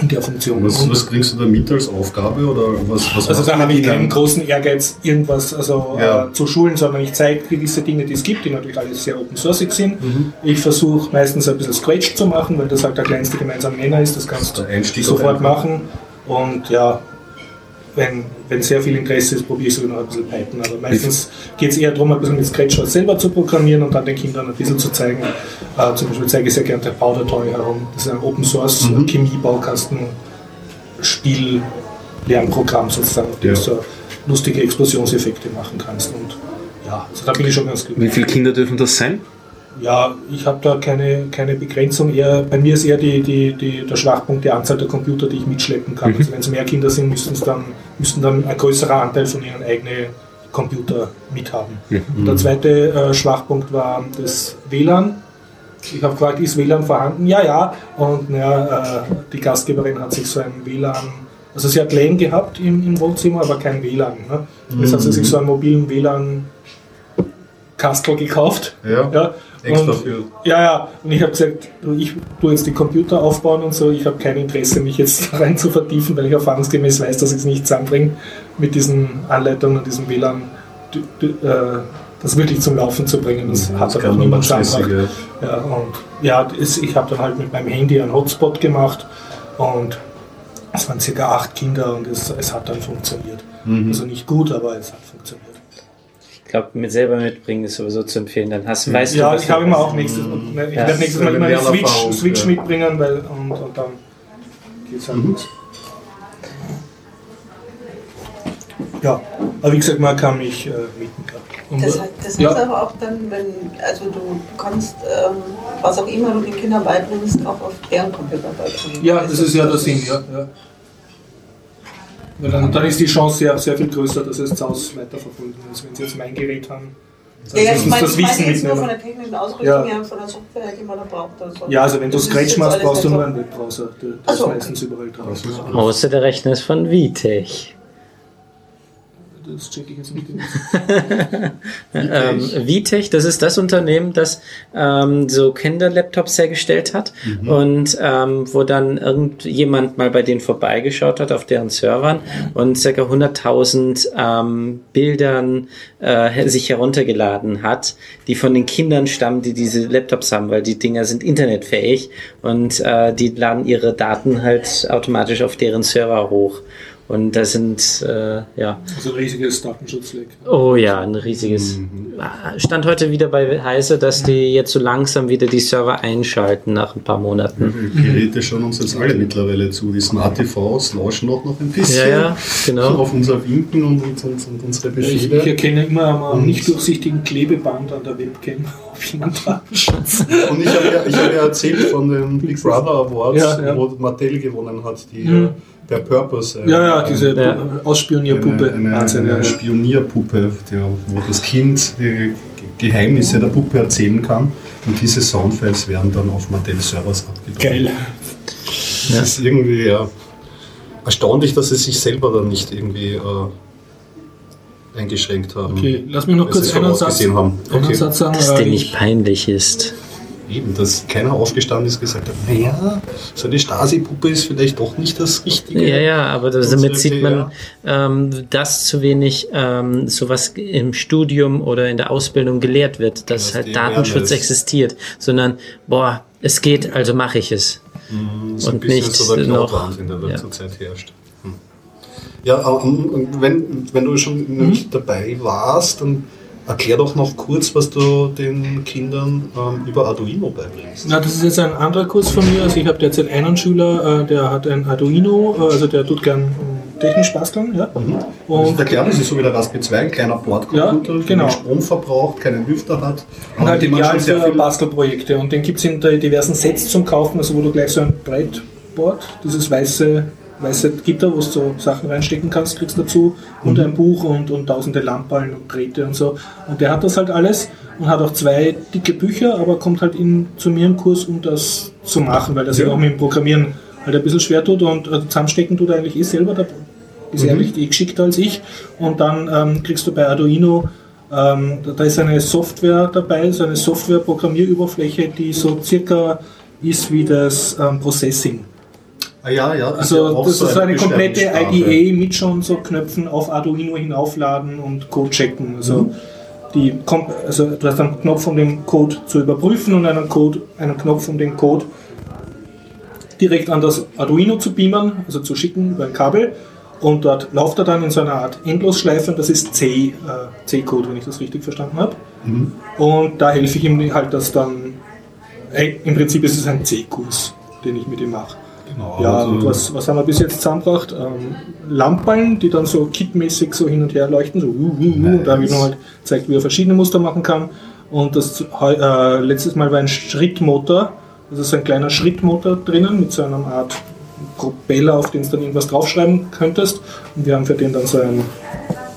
In der Funktion. Was, was bringst du da mit als Aufgabe oder was, was also da habe ich keinen großen Ehrgeiz, irgendwas also, Ja. äh, zu schulen, sondern ich zeige gewisse Dinge, die es gibt, die natürlich alles sehr open sourceig sind. Mhm. Ich versuche meistens ein bisschen Scratch zu machen, weil das halt der kleinste gemeinsame Nenner ist. Das kannst du sofort machen. Und ja, wenn, wenn sehr viel Interesse ist, probiere ich sogar noch ein bisschen Python. Aber meistens geht es eher darum, ein bisschen mit Scratch was selber zu programmieren und dann den Kindern ein bisschen zu zeigen. Äh, zum Beispiel zeige ich sehr gerne der Powder Toy herum. Das ist ein Open Source Mhm. Chemie-Baukasten. Spiel, Lernprogramm sozusagen, Ja. du so lustige Explosionseffekte machen kannst. Und ja, also da bin ich schon ganz glücklich. Wie viele Kinder dürfen das sein? Ja, ich habe da keine, keine Begrenzung. Eher, bei mir ist eher die, die, die, der Schwachpunkt die Anzahl der Computer, die ich mitschleppen kann. Also wenn es mehr Kinder sind, müssten dann, müssten dann ein größerer Anteil von ihren eigenen Computer mithaben. Und der zweite äh, Schwachpunkt war das WLAN. Ich habe gefragt, ist WLAN vorhanden? Ja, ja. Und naja, äh, die Gastgeberin hat sich so ein WLAN, also sie hat LAN gehabt im, im Wohnzimmer, aber kein WLAN. Ne? Jetzt hat sie sich so einen mobilen WLAN-Kastel gekauft. Ja. Ja, Extra und, für. ja, ja. Und ich habe gesagt, ich tue jetzt die Computer aufbauen und so. Ich habe kein Interesse, mich jetzt (laughs) rein zu vertiefen, weil ich erfahrungsgemäß weiß, dass ich es nicht zusammenbringe mit diesen Anleitungen und diesem WLAN, äh, das wirklich zum Laufen zu bringen. Das hat Das aber kann man niemand zusammengebracht. ja. Ja, und ja, das, ich habe dann halt mit meinem Handy einen Hotspot gemacht und es waren circa acht Kinder und es, es hat dann funktioniert. Mhm. Also nicht gut, aber es hat funktioniert. Ich glaube, mit selber mitbringen ist sowieso zu empfehlen. Dann hast, weißt ja, du, was ich habe immer auch nächstes, ich Ja. werde nächstes Mal immer eine Switch, Switch ja. mitbringen, weil und, und dann geht's halt Mhm. los. Ja, aber wie gesagt, man kann mich äh, mieten. Und, Das, heißt- das ja, aber auch dann, wenn, also du kannst, ähm, was auch immer du den Kindern beibringst, auch auf deren Computer beibringen. ja, das ist ja der Sinn, ja. ja. Weil dann, dann ist die Chance sehr, sehr viel größer, dass es zu Hause weiterverfolgen ist. Wenn sie jetzt mein Gerät haben, Ja, ja, müssen ich sie meine, das ich meine Wissen jetzt nur von mitnehmen. der technischen Ausrüstung Ja. her, von der Software, die man da braucht. Oder so. Ja, also wenn du ist Scratch machst, brauchst du nur einen Webbrowser. Der, der ist so, meistens überall drauf. Außer der Rechner ist von Vitech. Das checke ich jetzt nicht. (laughs) Ähm, Vitech, das ist das Unternehmen, das ähm, so Kinder-Laptops hergestellt hat und ähm, wo dann irgendjemand mal bei denen vorbeigeschaut hat auf deren Servern und ca. 100.000 ähm, Bildern äh, sich heruntergeladen hat, die von den Kindern stammen, die diese Laptops haben, weil die Dinger sind internetfähig und äh, die laden ihre Daten halt automatisch auf deren Server hoch. Und da sind, äh, ja, Also ein riesiges Datenschutzleck. Oh ja, ein riesiges. Stand heute wieder bei Heise, dass die jetzt so langsam wieder die Server einschalten nach ein paar Monaten. Die Geräte schauen uns jetzt alle mittlerweile zu. Die Smart TVs lauschen auch noch ein bisschen. Ja, ja, genau. Auf unser Winken und, und, und, und unsere Ich, ich erkenne immer am nicht durchsichtigen Klebeband an der Webcam, (laughs) ob jemand Datenschutz. Und ich habe ja, ich hab ja erzählt von den Big Brother Awards, Ja, ja. wo Mattel gewonnen hat, die Mhm. Der Purpose. äh, Ja, ja, diese Ja. äh, Ausspionierpuppe. Eine, eine, eine ja. Spionierpuppe, der, wo das Kind die Geheimnisse der Puppe erzählen kann. Und diese Soundfiles werden dann auf Mattel-Servers abgeladen. Geil. Das ist irgendwie ja, erstaunlich, dass sie sich selber dann nicht irgendwie äh, eingeschränkt haben. Okay, lass mich noch kurz einen Satz, einen. Satz sagen. Dass ich- nicht peinlich ist. Eben, dass keiner aufgestanden ist und gesagt hat, naja, so eine Stasi-Puppe ist vielleicht doch nicht das Richtige. Ja, ja, aber das, damit sieht man, ähm, dass zu wenig ähm, sowas im Studium oder in der Ausbildung gelehrt wird, dass Dass halt Datenschutz existiert, sondern, boah, es geht, also mache ich es. so ein und nicht so der noch- der ja. zurzeit herrscht. Hm. Ja, ähm, wenn, wenn du schon Mhm. dabei warst, dann erklär doch noch kurz, was du den Kindern ähm, über Arduino beibringst. Na, das ist jetzt ein anderer Kurs von mir. Also ich habe derzeit einen Schüler, äh, der hat ein Arduino, äh, also der tut gern technisch basteln. Ja. Und Und, der Kern ist so wie der Raspberry 2, ein kleiner Bordcomputer, Ja, genau. der Strom verbraucht, keinen Lüfter hat. und halt ideal für Bastelprojekte. Und den gibt es in diversen Sets zum Kaufen, also wo du gleich so ein Breitboard, dieses weiße, weiße Gitter, wo du so Sachen reinstecken kannst, kriegst dazu und Mhm. ein Buch und, und tausende Lampen und Drähte und so. Und der hat das halt alles und hat auch zwei dicke Bücher, aber kommt halt in, zu mir im Kurs, um das zu machen, weil sich Ja. auch mit dem Programmieren halt ein bisschen schwer tut und äh, zusammenstecken tut eigentlich eh selber. Da ist er eigentlich eh geschickter als ich. Und dann ähm, kriegst du bei Arduino, ähm, da, da ist eine Software dabei, so eine Software-Programmieroberfläche, die so circa ist wie das ähm, Processing. Ah, ja, ja. Also das so ist eine komplette Beschreibungssprache. IDE mit schon so Knöpfen auf Arduino hinaufladen und Code checken. Also, Mhm. die, also du hast einen Knopf, um den Code zu überprüfen und einen, Code, einen Knopf, um den Code direkt an das Arduino zu beamen, also zu schicken über ein Kabel. Und dort läuft er dann in so einer Art Endlosschleife und das ist C, äh, C-Code, wenn ich das richtig verstanden habe. Mhm. Und da helfe ich ihm halt, dass dann, äh, im Prinzip ist es ein C-Kurs, den ich mit ihm mache. Genau, Ja, also- und was, was haben wir bis jetzt zusammengebracht? Ähm, Lampen, die dann so kitmäßig so hin und her leuchten, so uh, uh, uh, und da habe ich Nice. noch halt gezeigt, wie er verschiedene Muster machen kann. Und das äh, letztes Mal war ein Schrittmotor, das ist ein kleiner Schrittmotor drinnen mit so einer Art Propeller, auf den du dann irgendwas draufschreiben könntest. Und wir haben für den dann so ein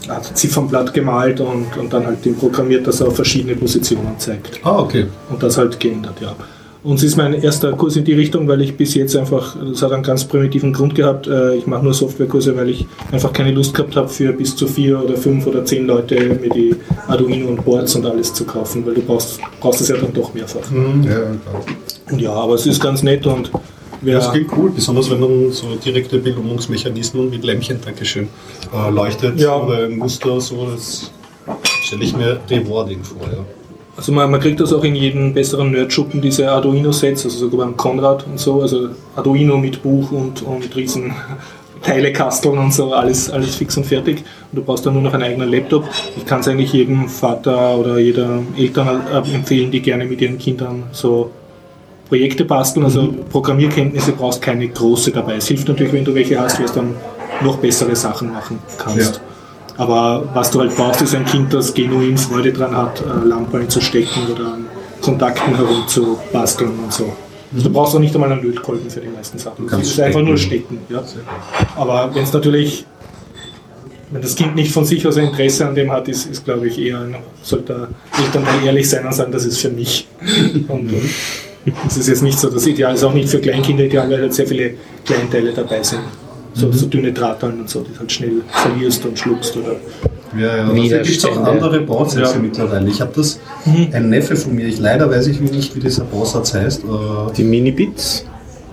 Art Ziffernblatt gemalt und, und dann halt den programmiert, dass er auf verschiedene Positionen zeigt Ah, okay. und das halt geändert, ja. Und es ist mein erster Kurs in die Richtung, weil ich bis jetzt einfach, das hat einen ganz primitiven Grund gehabt, äh, ich mache nur Softwarekurse, weil ich einfach keine Lust gehabt habe, für bis zu vier oder fünf oder zehn Leute mir die Arduino und Boards und alles zu kaufen, weil du brauchst, brauchst es ja dann doch mehrfach. Mhm, ja, klar. Und ja, aber es ist ganz nett und wer, Das klingt cool, besonders wenn dann so direkte Belohnungsmechanismen mit Lämpchen, Dankeschön, äh, leuchtet Ja. oder ein Muster, so, das stelle ich mir rewarding vor. Ja. Also man, man kriegt das auch in jedem besseren Nerdschuppen, diese Arduino-Sets, also sogar beim Konrad und so, also Arduino mit Buch und, und riesen (laughs) Teilekasteln und so, alles, alles fix und fertig. Und du brauchst dann nur noch einen eigenen Laptop. Ich kann es eigentlich jedem Vater oder jeder Eltern äh, empfehlen, die gerne mit ihren Kindern so Projekte basteln. Also Programmierkenntnisse brauchst keine große dabei. Es hilft natürlich, wenn du welche hast, es dann noch bessere Sachen machen kannst. Ja. Aber was du halt brauchst, ist ein Kind, das genuin Freude dran hat, äh, Lampen zu stecken oder an Kontakten herum zu basteln und so. Also du brauchst auch nicht einmal einen Lötkolben für die meisten Sachen. Du kannst es ist einfach nur stecken. Ja. Aber wenn es natürlich, wenn das Kind nicht von sich aus ein Interesse an dem hat, ist, ist glaube ich eher, ein, sollte Eltern mal ehrlich sein und sagen, das ist für mich. Und äh, das ist jetzt nicht so das Ideal, ist auch nicht für Kleinkinder ideal, weil halt sehr viele Kleinteile dabei sind. So, so dünne Drahthallen und so, die halt schnell verlierst und schluckst oder Ja, ja. Also gibt es auch Widerstände. andere Bausätze Ja. mittlerweile. Ich habe das, ein Neffe von mir, ich leider weiß ich nicht, wie dieser Bausatz heißt. Äh, Die Minibits.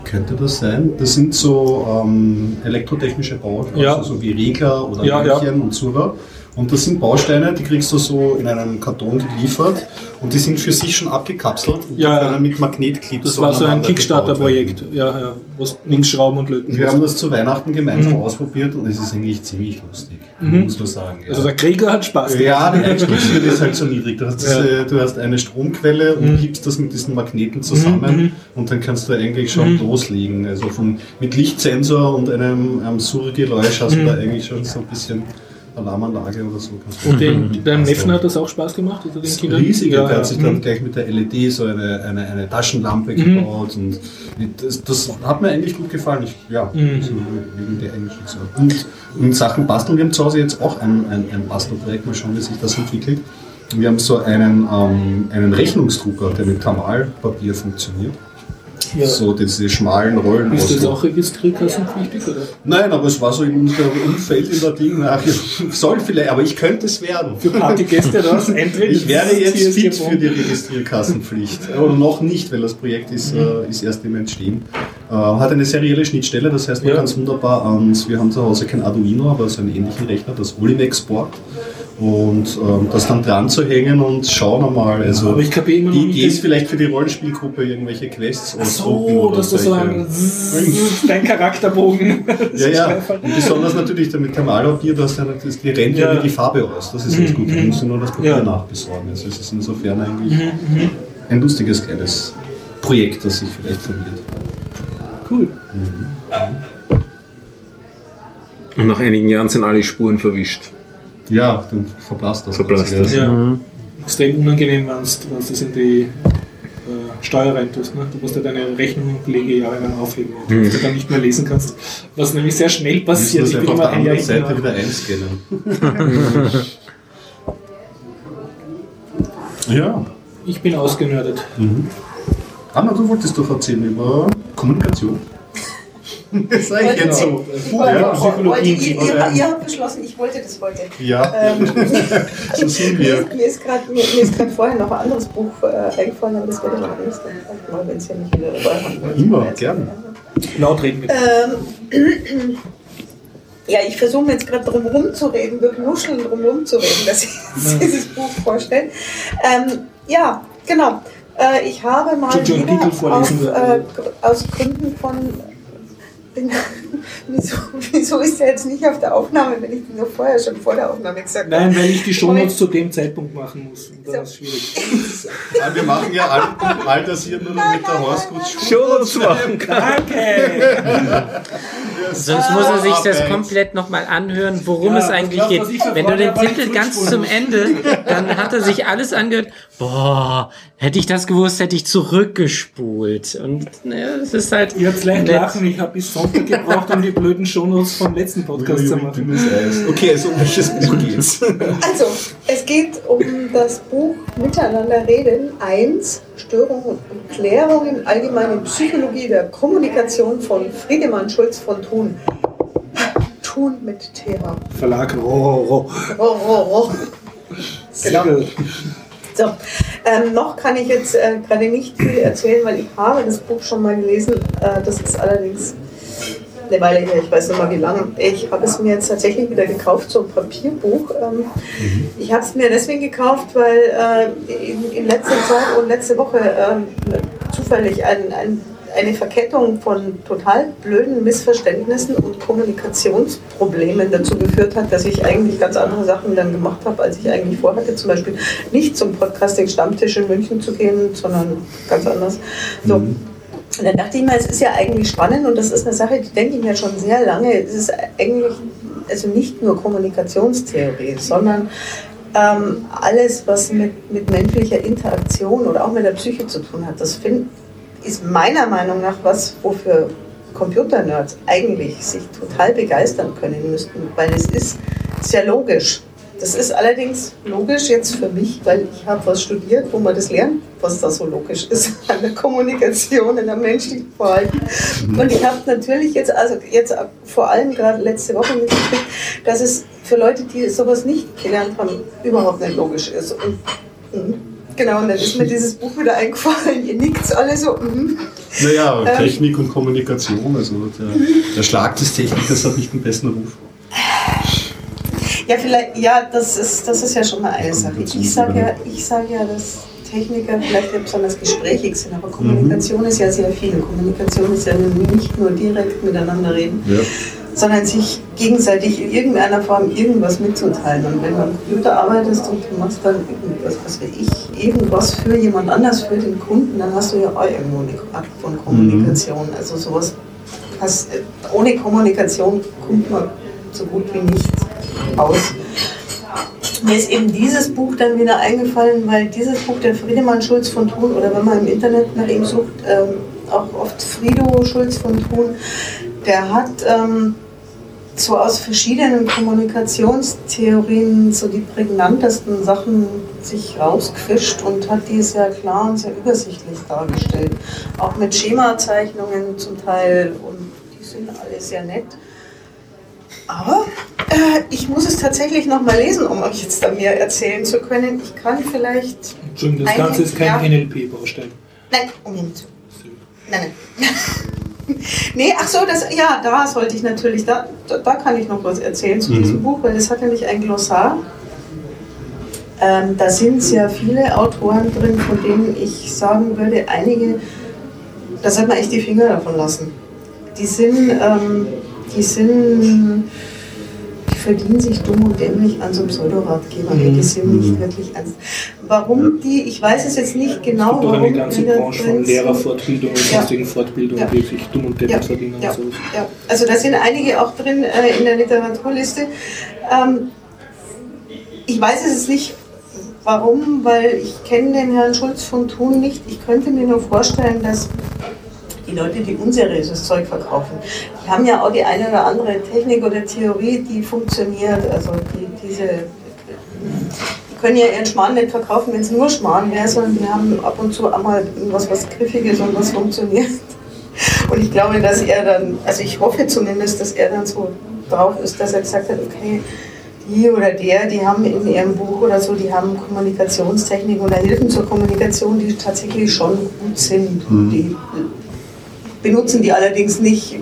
könnte das sein? Das sind so ähm, elektrotechnische Bausteine, Ja. also so wie Regler oder Ja, Lämpchen und Zura. Und das sind Bausteine, die kriegst du so in einem Karton geliefert und die sind für sich schon abgekapselt und Ja, die ja. können mit Magnetclips Das war so ein Kickstarter-Projekt, ja, ja, es nichts schrauben und löten Wir haben das zu Weihnachten gemeinsam Mhm. ausprobiert und es ist eigentlich ziemlich lustig, muss man sagen. Ja. Also der Krieger hat Spaß. Ja, die Einstiegshürde ist halt so niedrig. Du hast. Mhm. diese, du hast eine Stromquelle und gibst das mit diesen Magneten zusammen und dann kannst du eigentlich schon loslegen. Also von, mit Lichtsensor und einem, einem Surgeräusch hast du da eigentlich schon so ein bisschen Alarmanlage oder so. Und den, deinem Neffen hat das auch Spaß gemacht? Also den das ist Kindern? riesig. Ja, der hat sich dann Mhm. gleich mit der LED so eine, eine, eine Taschenlampe Mhm. gebaut und das, das hat mir eigentlich gut gefallen. Ich, ja, Mhm. so wegen der so. Und in Sachen Basteln, wir haben zu Hause jetzt auch ein, ein, ein Bastelprojekt, mal schauen, wie sich das entwickelt. Wir haben so einen, ähm, einen Rechnungsdrucker, der mit Thermalpapier funktioniert. Ja. So diese schmalen Rollen. Bist du jetzt auch registrierkassenpflichtig? Oder? Nein, aber es war so in unserem Umfeld in der Ding. Ach, soll vielleicht, aber ich könnte es werden. Für Partygäste was? Eintritt? Ich wäre jetzt fit für die Registrierkassenpflicht. (laughs) Oder noch nicht, weil das Projekt ist, Mhm. äh, ist erst im Entstehen. Äh, hat eine serielle Schnittstelle, das heißt, man Ja. kann es wunderbar ans, wir haben zu Hause kein Arduino, aber so einen ähnlichen Rechner, das Olimex Board. Und ähm, das dann dran zu hängen und schauen wir mal. Also, Aber ich kapiere immer noch die Idee ist vielleicht für die Rollenspielgruppe irgendwelche Quests Ach so, oder dass du so ein dein Charakterbogen. (laughs) (laughs) Das ja, ist ja. Und besonders natürlich damit Thermalpapier, das, ja- das die rennt ja Ja. die Farbe aus. Das ist jetzt gut. Du musst nur das Papier Ja. Mhm, nachbesorgen. Also es ist insofern eigentlich ein lustiges kleines Projekt, das sich vielleicht verliert. Cool. Und nach einigen Jahren sind alle Spuren verwischt. Ja, dann verblasst das. Verblasst Ganze, das. ja. Ja. Extrem unangenehm, wenn du das in die äh, Steuer reintust. Ne? Du musst ja deine Rechnunglege jahrelang aufheben, Mhm. dass du dann nicht mehr lesen kannst. Was nämlich sehr schnell passiert. Ich bin einfach auf immer der ein Jahr anderen Seite wieder einscannen. (laughs) ja. Ich bin ausgenördet. Anna, du wolltest doch erzählen über Kommunikation. (laughs) Das sage ich jetzt so. Ja. Psychologie ihr, ihr, ihr habt beschlossen, ich wollte das heute. Ja, Ähm, (laughs) so sind mir, wir. ist- mir ist gerade ist vorher noch ein anderes Buch äh, eingefallen, aber das werde ich noch vielleicht mal, wenn es ja nicht wieder dabei haben. Immer, gern. Laut reden bitte. Ähm, (clears throat) ja, ich versuche mir jetzt gerade drum rumzureden, durch Nuscheln drum rumzureden, dass ich (laughs) dieses Buch vorstelle. Ähm, ja, genau. Äh, ich habe mal wieder auf, äh, aus Gründen von 真 (laughs) 的 (laughs) wieso, wieso ist er jetzt nicht auf der Aufnahme, wenn ich nur vorher schon vor der Aufnahme gesagt habe? Nein, weil ich die Shownotes zu dem Zeitpunkt machen muss. Und das ist schwierig. (laughs) Ja, wir machen ja all, all das hier nur noch mit der Horst gut Shows machen kann. Danke! Sonst muss er sich das komplett nochmal anhören, worum Ja, es eigentlich glaub, geht. Wenn du den Titel ganz zum Ende, dann hat er sich alles angehört. Boah, hätte ich das gewusst, hätte ich zurückgespult. Und ne, es ist halt. Ihr habt leicht lachen, ich habe bis Sonntag gebraucht, um die blöden Shownotes vom letzten Podcast zu machen. Okay, also um welches Buch geht's? Also, es geht um das Buch Miteinander reden 1, Störungen und Klärungen, allgemeine Psychologie der Kommunikation von Friedemann Schulz von Thun. Thun mit TH. Verlag Rororo. Oh, oh, oh. Genau. So, ähm, noch kann ich jetzt äh, gerade nicht viel erzählen, weil ich habe das Buch schon mal gelesen. Äh, das ist allerdings eine Weile her, ich weiß nicht mal wie lange. Ich habe es mir jetzt tatsächlich wieder gekauft, so ein Papierbuch. Ähm, Ich habe es mir deswegen gekauft, weil äh, in, in letzter Zeit und letzte Woche ähm, zufällig ein, ein, eine Verkettung von total blöden Missverständnissen und Kommunikationsproblemen dazu geführt hat, dass ich eigentlich ganz andere Sachen dann gemacht habe, als ich eigentlich vorhatte. Zum Beispiel nicht zum Podcasting-Stammtisch in München zu gehen, sondern ganz anders. So. Und dann dachte ich mir, es ist ja eigentlich spannend und das ist eine Sache, die denke ich mir schon sehr lange. Es ist eigentlich also nicht nur Kommunikationstheorie, sondern ähm, alles, was mit, mit menschlicher Interaktion oder auch mit der Psyche zu tun hat. Das find, ist meiner Meinung nach was, wofür Computernerds eigentlich sich total begeistern können müssten, weil es ist sehr logisch. Das ist allerdings logisch jetzt für mich, weil ich habe was studiert, wo man das lernt, was da so logisch ist (laughs) an der Kommunikation, in der menschlichen Verhalten. Und ich habe natürlich jetzt, also jetzt vor allem gerade letzte Woche mitgekriegt, dass es für Leute, die sowas nicht gelernt haben, überhaupt nicht logisch ist. Und, mhm. Genau, und dann ist mir dieses Buch wieder eingefallen. Ihr nickt alle so. mhm. Naja, Ähm. Technik und Kommunikation, also der, der Schlag des Technikers hat nicht den besten Ruf. Ja, vielleicht, ja, das ist, das ist ja schon mal eine Sache. Ich sage ja, ich sag ja, dass Techniker vielleicht nicht besonders gesprächig sind, aber Kommunikation ist ja sehr viel. Kommunikation ist ja nicht nur direkt miteinander reden, Ja. sondern sich gegenseitig in irgendeiner Form irgendwas mitzuteilen. Und wenn du am Computer arbeitest und du machst dann irgendwas, was weiß ich, irgendwas für jemand anders, für den Kunden, dann hast du ja auch irgendwo eine Art von Kommunikation. Also sowas, hast, ohne Kommunikation kommt man so gut wie nicht aus. Mir ist eben dieses Buch dann wieder eingefallen, weil dieses Buch der Friedemann Schulz von Thun, oder wenn man im Internet nach ihm sucht, ähm, auch oft Friedo Schulz von Thun, der hat ähm, so aus verschiedenen Kommunikationstheorien so die prägnantesten Sachen sich rausgefischt und hat die sehr klar und sehr übersichtlich dargestellt. Auch mit Schemazeichnungen zum Teil und die sind alle sehr nett. Aber äh, ich muss es tatsächlich noch mal lesen, um euch jetzt da mehr erzählen zu können. Ich kann vielleicht. Entschuldigung, das Ganze ist kein. NLP-Baustein. Nein, Moment. Nein, nein. (laughs) nee, ach so, das, ja, da sollte ich natürlich, da, da, da kann ich noch was erzählen zu diesem Buch, weil das hat nämlich ein Glossar. Ähm, da sind sehr viele Autoren drin, von denen ich sagen würde, einige, da sollte man echt die Finger davon lassen. Die sind, ähm, die sind, die verdienen sich dumm und dämlich an so Pseudoratgebern. Mhm. Die sind nicht wirklich ernst. warum die, ich weiß es jetzt nicht genau, Durch warum eine ganze Branche von. Lehrerfortbildung und Ja. sonstigen Fortbildungen, Ja. die sich dumm und deppert Ja. verdienen Ja, und so. ja, also da sind einige auch drin äh, in der Literaturliste. Ähm, ich weiß es jetzt nicht, warum, weil ich kenne den Herrn Schulz von Thun nicht. Ich könnte mir nur vorstellen, dass die Leute, die unseriöses Zeug verkaufen, die haben ja auch die eine oder andere Technik oder Theorie, die funktioniert. Also die, diese, die können ja ihren Schmarrn nicht verkaufen, wenn es nur Schmarrn wäre, sondern die haben ab und zu einmal irgendwas, was Griffiges und was funktioniert. Und ich glaube, dass er dann, also ich hoffe zumindest, dass er dann so drauf ist, dass er gesagt hat, okay, die oder der, die haben in ihrem Buch oder so, die haben Kommunikationstechniken oder Hilfen zur Kommunikation, die tatsächlich schon gut sind. Die benutzen die allerdings nicht,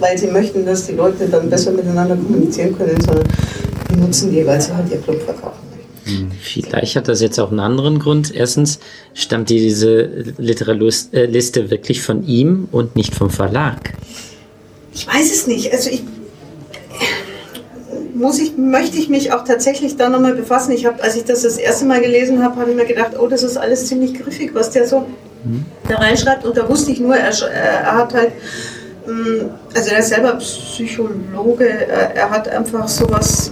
weil sie möchten, dass die Leute dann besser miteinander kommunizieren können, sondern die nutzen die, weil sie halt ihr Club verkaufen möchten. Vielleicht hat das jetzt auch einen anderen Grund. Erstens stammt diese Literaturliste wirklich von ihm und nicht vom Verlag. Ich weiß es nicht. Also ich muss ich, möchte ich mich auch tatsächlich da nochmal befassen. Ich habe, als ich das das erste Mal gelesen habe, habe ich mir gedacht, oh, das ist alles ziemlich griffig, was der so da reinschreibt. Und da wusste ich nur, er, äh, er hat halt, mh, also er ist selber Psychologe, er, er hat einfach sowas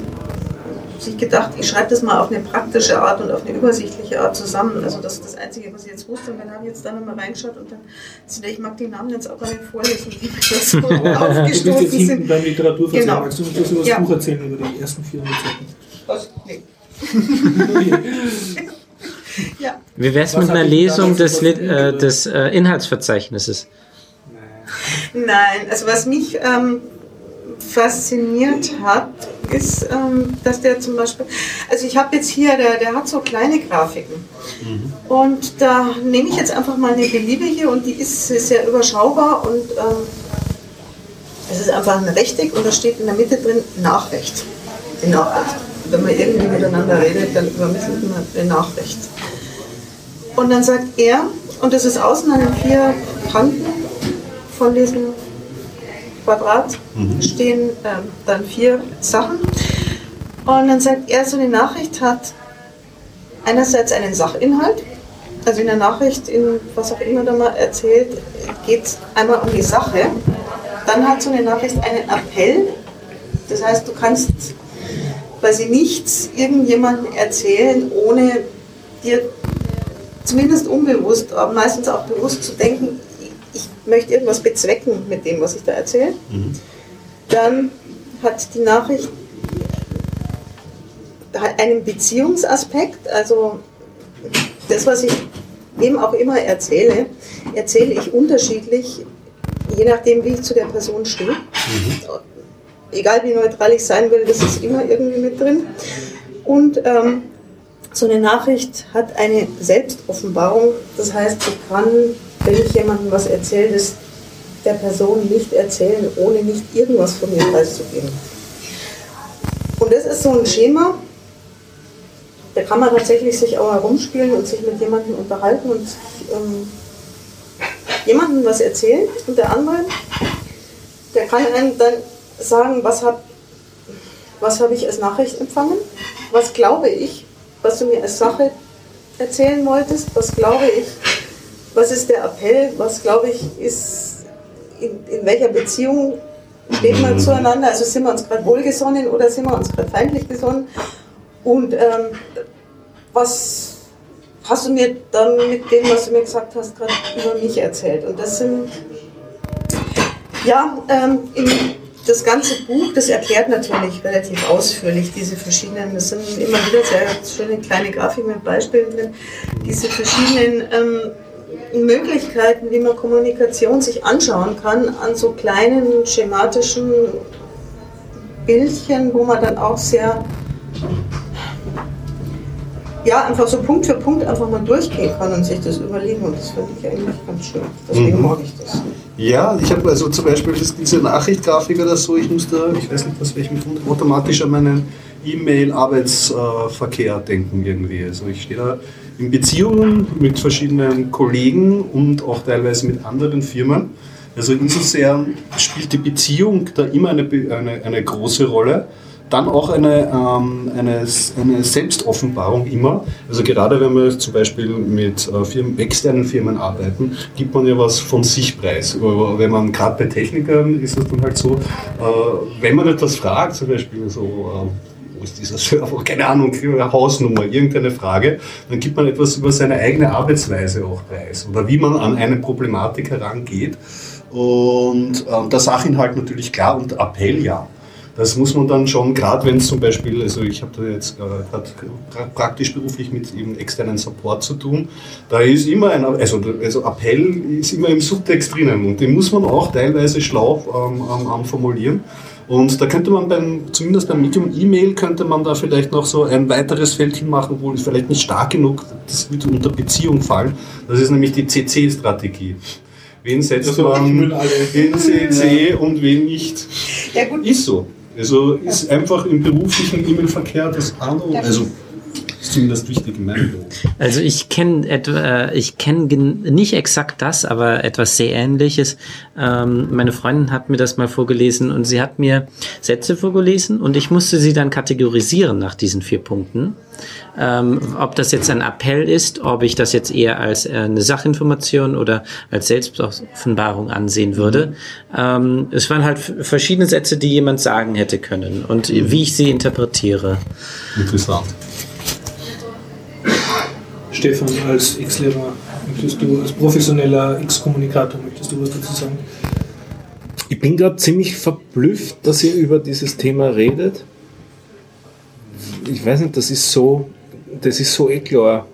sich gedacht, ich schreibe das mal auf eine praktische Art und auf eine übersichtliche Art zusammen. Also das ist das Einzige, was ich jetzt wusste. Und dann habe ich jetzt da nochmal reingeschaut und dann, also ich mag die Namen jetzt auch gar nicht vorlesen, wie mir das (laughs) so aufgestoßen hinten sind. beim Literaturverzeichnis. Genau. Magst du uns das über das Ja. Buch erzählen, über die ersten vier Rezepten? Was? Nee. (laughs) (laughs) ja. Wie wäre es mit einer Lesung des, äh, des äh, Inhaltsverzeichnisses? Nein, also was mich ähm, fasziniert hat, ist, ähm, dass der zum Beispiel, also ich habe jetzt hier, der, der hat so kleine Grafiken. Und da nehme ich jetzt einfach mal eine beliebige und die ist sehr überschaubar und ähm, es ist einfach ein Rechteck und da steht in der Mitte drin Nachricht. Die Nachricht. Wenn man irgendwie miteinander redet, dann übermittelt man eine Nachricht. Und dann sagt er, und das ist außen an den vier Kanten von diesem Quadrat, stehen ähm, dann vier Sachen. Und dann sagt er, so eine Nachricht hat einerseits einen Sachinhalt, also in der Nachricht, in was auch immer da mal erzählt, geht es einmal um die Sache. Dann hat so eine Nachricht einen Appell, das heißt, du kannst quasi nichts irgendjemandem erzählen, ohne dir zumindest unbewusst, aber meistens auch bewusst zu denken, ich möchte irgendwas bezwecken mit dem, was ich da erzähle. Dann hat die Nachricht einen Beziehungsaspekt, also das, was ich wem auch immer erzähle, erzähle ich unterschiedlich, je nachdem, wie ich zu der Person stehe. Egal wie neutral ich sein will, das ist immer irgendwie mit drin. Und ähm, so eine Nachricht hat eine Selbstoffenbarung. Das heißt, ich kann, wenn ich jemandem was erzähle, das der Person nicht erzählen, ohne nicht irgendwas von mir preiszugeben. Und das ist so ein Schema, da kann man tatsächlich sich auch herumspielen und sich mit jemandem unterhalten und ähm, jemandem was erzählen und der andere, der kann einem dann sagen, was habe was hab ich als Nachricht empfangen, was glaube ich, was du mir als Sache erzählen wolltest, was glaube ich, was ist der Appell, was glaube ich ist, in, in welcher Beziehung steht man zueinander, also sind wir uns gerade wohlgesonnen oder sind wir uns gerade feindlich gesonnen? Und ähm, was hast du mir dann mit dem, was du mir gesagt hast, gerade über mich erzählt? Und das sind ja, ähm, in, das ganze Buch, das erklärt natürlich relativ ausführlich diese verschiedenen, das sind immer wieder sehr schöne kleine Grafiken mit Beispielen drin, diese verschiedenen ähm, Möglichkeiten, wie man Kommunikation sich anschauen kann, an so kleinen schematischen Bildchen, wo man dann auch sehr, ja, einfach so Punkt für Punkt einfach mal durchgehen kann und sich das überlegen und das finde ich eigentlich ganz schön. Deswegen mag ich das. Ja, ich habe also zum Beispiel diese Nachrichtgrafik oder so, ich muss da, ich weiß nicht aus welchem Grund, automatisch an meinen E-Mail-Arbeitsverkehr denken irgendwie. Also ich stehe da in Beziehungen mit verschiedenen Kollegen und auch teilweise mit anderen Firmen. Also insofern spielt die Beziehung da immer eine, eine, eine große Rolle. Dann auch eine, ähm, eine, eine Selbstoffenbarung immer. Also gerade wenn wir zum Beispiel mit äh, Firmen, externen Firmen arbeiten, gibt man ja was von sich preis. Wenn man gerade bei Technikern ist es dann halt so, äh, wenn man etwas fragt, zum Beispiel so, äh, wo ist dieser Server, keine Ahnung, Hausnummer, irgendeine Frage, dann gibt man etwas über seine eigene Arbeitsweise auch preis oder wie man an eine Problematik herangeht. Und ähm, der Sachinhalt natürlich klar und Appell ja. Das muss man dann schon, gerade wenn es zum Beispiel, also ich habe da jetzt äh, praktisch beruflich mit eben externen Support zu tun, da ist immer ein, also, also Appell ist immer im Subtext drinnen und den muss man auch teilweise schlau ähm, ähm, formulieren. Und da könnte man beim, zumindest beim Medium E-Mail könnte man da vielleicht noch so ein weiteres Feld hinmachen, wo es vielleicht nicht stark genug, das wird unter Beziehung fallen. Das ist nämlich die CC-Strategie. Wen setzt also, man in CC und wen nicht? Ja, gut. Ist so. Also ist einfach im beruflichen E-Mail-Verkehr das andere. Also ist zumindest wichtig in meinem Beruf. Also ich kenne etwa, ich kenne nicht exakt das, aber etwas sehr Ähnliches. Ähm, meine Freundin hat mir das mal vorgelesen und sie hat mir Sätze vorgelesen und ich musste sie dann kategorisieren nach diesen vier Punkten. Ähm, ob das jetzt ein Appell ist, ob ich das jetzt eher als äh, eine Sachinformation oder als Selbstoffenbarung ansehen würde. Ähm, es waren halt verschiedene Sätze, die jemand sagen hätte können und wie ich sie interpretiere. Interessant. Stefan, als Ex-Lehrer, möchtest du, als professioneller Ex-Kommunikator, möchtest du was dazu sagen? Ich bin gerade ziemlich verblüfft, dass ihr über dieses Thema redet. Ich weiß nicht, das ist so, das ist so eh klar.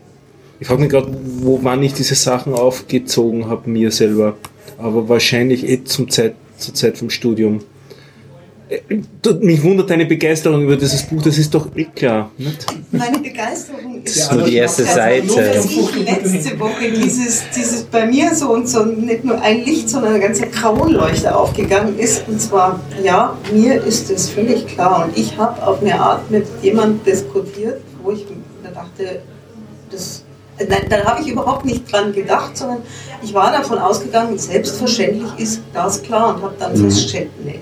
Ich frage mich gerade, wo wann ich diese Sachen aufgezogen habe, mir selber. Aber wahrscheinlich eh zum Zeit, zur Zeit vom Studium. Mich wundert deine Begeisterung über dieses Buch, das ist doch eh klar. Nicht? Meine Begeisterung ist ja, nur die erste also, Seite. Dass ich letzte Woche dieses, dieses bei mir so und so nicht nur ein Licht, sondern eine ganze Kronleuchte aufgegangen ist. Und zwar, ja, mir ist es völlig klar. Und ich habe auf eine Art mit jemandem diskutiert, wo ich mir dachte, das Nein, da habe ich überhaupt nicht dran gedacht, sondern ich war davon ausgegangen, selbstverständlich ist das klar und habe dann mhm. festgestellt, nee,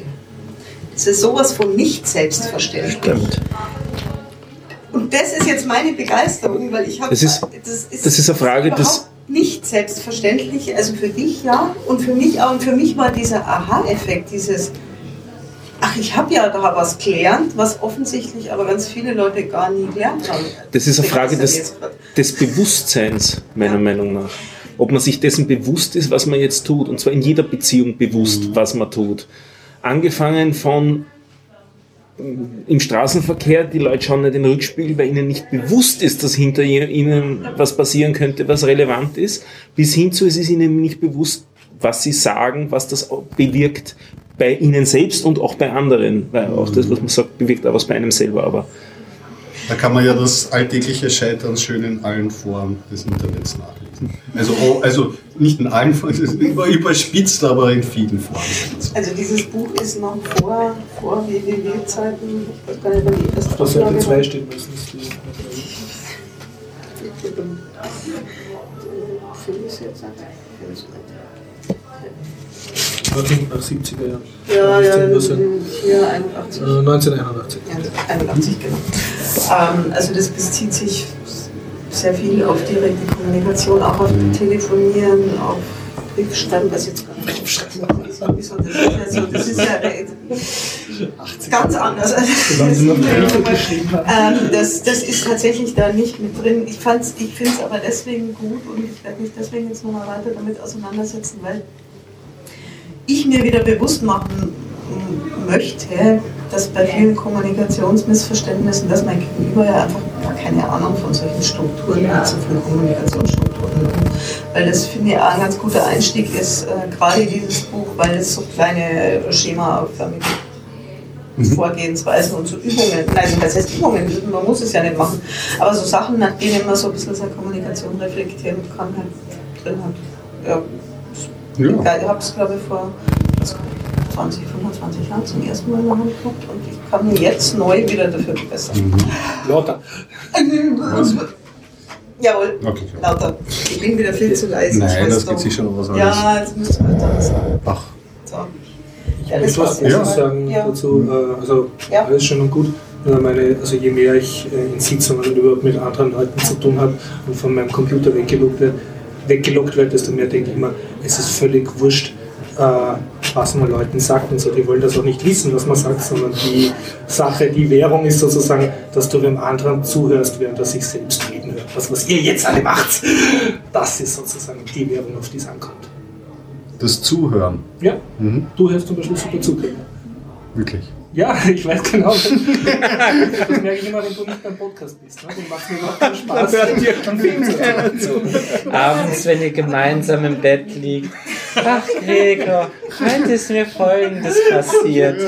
es ist sowas von nicht selbstverständlich. Stimmt. Und das ist jetzt meine Begeisterung, weil ich habe. Das ist, das ist, das ist eine Frage des. Nicht selbstverständlich, also für dich ja und für mich auch. Und für mich war dieser Aha-Effekt, dieses, ach, ich habe ja da was gelernt, was offensichtlich aber ganz viele Leute gar nie gelernt haben. Das ist eine Frage des, des Bewusstseins, meiner ja. Meinung nach. Ob man sich dessen bewusst ist, was man jetzt tut. Und zwar in jeder Beziehung bewusst, mhm. was man tut angefangen von im Straßenverkehr, die Leute schauen nicht in den Rückspiegel, weil ihnen nicht bewusst ist, dass hinter ihnen was passieren könnte, was relevant ist, bis hin zu, es ist ihnen nicht bewusst, was sie sagen, was das bewirkt bei ihnen selbst und auch bei anderen, weil auch das, was man sagt, bewirkt auch was bei einem selber, aber da kann man ja das alltägliche Scheitern schön in allen Formen des Internets nachlesen. Also, oh, also nicht in allen Formen, es ist überspitzt, aber in vielen Formen. Also dieses Buch ist noch vor, vor WWW-Zeiten. Ich weiß gar nicht, wann die erste Auf Seite 2 steht meistens die. Nach 70er Jahren. Ja, ja, hier 81. Äh, 1981. Ja, 81, genau. Ähm, also das bezieht sich sehr viel auf direkte Kommunikation, auch auf Telefonieren, auf Briefschreiben, was jetzt gerade Briefschreiben ist. Das ist ja, so, das ist ja ganz anders. (laughs) ähm, das, das ist tatsächlich da nicht mit drin. Ich, ich finde es aber deswegen gut und ich werde mich deswegen jetzt nochmal weiter damit auseinandersetzen, weil ich mir wieder bewusst machen möchte, dass bei vielen Kommunikationsmissverständnissen, dass mein Gegenüber ja einfach gar keine Ahnung von solchen Strukturen hat, so von Kommunikationsstrukturen. Weil das, finde ich, auch ein ganz guter Einstieg ist, äh, gerade dieses Buch, weil es so kleine schemaförmige mhm. Vorgehensweisen und so Übungen, also das heißt Übungen, man muss es ja nicht machen, aber so Sachen, nach denen man so ein bisschen seine Kommunikation reflektieren kann, halt drin hat. Ja, ja. Ich habe es, glaube ich, vor 20, 25 Jahren zum ersten Mal in der Hand gehabt und ich kann mir jetzt neu wieder dafür verbessern. Mhm. Lauter. (laughs) Jawohl, okay, lauter. Ich bin wieder viel zu leise. Nein, das geht sich schon was anderes. Ja, jetzt müssen wir da sagen. Ach. So. Ja, das war- Ja. sagen Ja. dazu. Äh, Also Ja. alles schön und gut. Nur meine, also je mehr ich äh, in Sitzungen überhaupt mit anderen Leuten zu tun habe und von meinem Computer weggelockt werde, weggelockt werde, desto mehr denke ich immer, es ist völlig wurscht, äh, was man Leuten sagt und so. Die wollen das auch nicht wissen, was man sagt, sondern die Sache, die Währung ist sozusagen, dass du dem anderen zuhörst, während er sich selbst reden hört. Das, was ihr jetzt alle macht, das ist sozusagen die Währung, auf die es ankommt. Das Zuhören. Ja, Mhm. du hörst zum Beispiel super zu. Wirklich. Ja, (laughs) ich weiß genau. Das merke ich immer, wenn du nicht beim Podcast bist. Ne? Dann macht mir überhaupt keinen Spaß. Dann Film zu Abends, wenn ihr gemeinsam im Bett liegt. Ach, Gregor, heute ist mir Folgendes passiert.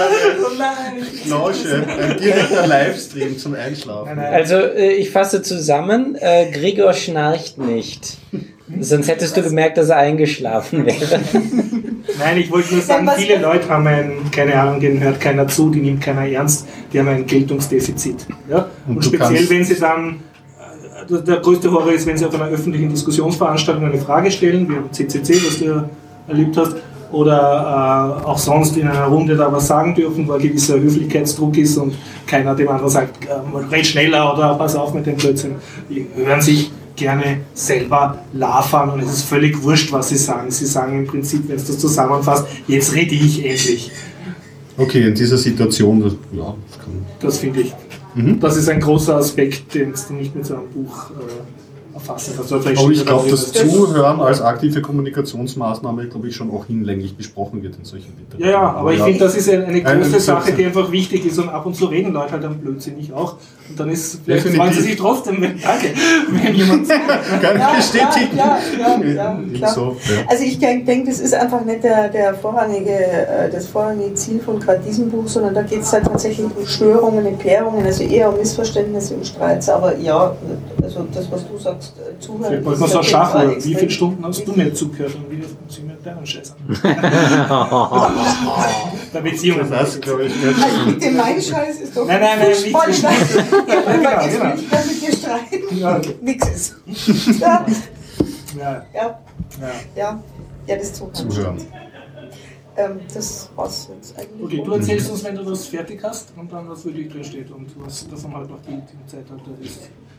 Lausche, ein direkter Livestream zum Einschlafen. Also, äh, ich fasse zusammen, äh, Gregor schnarcht nicht. Sonst hättest du gemerkt, dass er eingeschlafen wäre. Nein, ich wollte nur sagen, viele Leute haben ein, keine Ahnung, denen hört keiner zu, die nimmt keiner ernst, die haben ein Geltungsdefizit. Ja? Und, Und speziell, wenn sie dann, äh, der- der größte Horror ist, wenn sie auf einer öffentlichen Diskussionsveranstaltung eine Frage stellen, wie am CCC, was du ja erlebt hast, oder äh, auch sonst in einer Runde da was sagen dürfen, wo ein gewisser Höflichkeitsdruck ist und keiner dem anderen sagt, äh, red schneller oder pass auf mit dem Blödsinn. Die hören sich gerne selber lavern und es ist völlig wurscht, was sie sagen. Sie sagen im Prinzip, wenn es das zusammenfasst, jetzt rede ich endlich. Okay, in dieser Situation, das, ja, das kann. Das finde ich. Das ist ein großer Aspekt, den du nicht mit so einem Buch äh, erfassen. Oder vielleicht Aber ich glaube, das dass- Zuhören als aktive Kommunikationsmaßnahme, glaube ich, schon auch hinlänglich besprochen wird in solchen Ja, ja, aber ich finde, das ist eine, eine Eine große Ressource. Sache, die einfach wichtig ist und ab und zu reden Leute halt dann blödsinnig auch. Dann ist, vielleicht Definitiv. freuen sie sich trotzdem, wenn, danke, wenn jemand (laughs) Kann Ja, bestätigen. ja, ja, ja. So, ja. Also ich denke, das ist einfach nicht der, der vorrangige, äh, das vorrangige Ziel von gerade diesem Buch, sondern da geht es halt tatsächlich um Störungen, Empörungen, also eher um Missverständnisse und Streits. Aber ja, also das, was du sagst, äh, zuhören. Vielleicht so auf jeden schaffen. Wie viele Stunden hast du mir zugehört und wie oft sie mir Scheiß? Der Beziehung. Das glaube ich nicht. Also mit dem mein Scheiß ist doch Nein, nein, nein, nicht. (laughs) Ja, genau, genau. ich mit dir streiten. Ja. Nix ist. (laughs) Ja, Ja, ja, ja. ja, ja, das Zuhören. Zuhören. Ähm, das war's jetzt eigentlich. Okay, du erzählst uns, wenn du das fertig hast und dann, was wirklich drin steht und was davon halt noch gilt im Zeitalter des digitalen Also,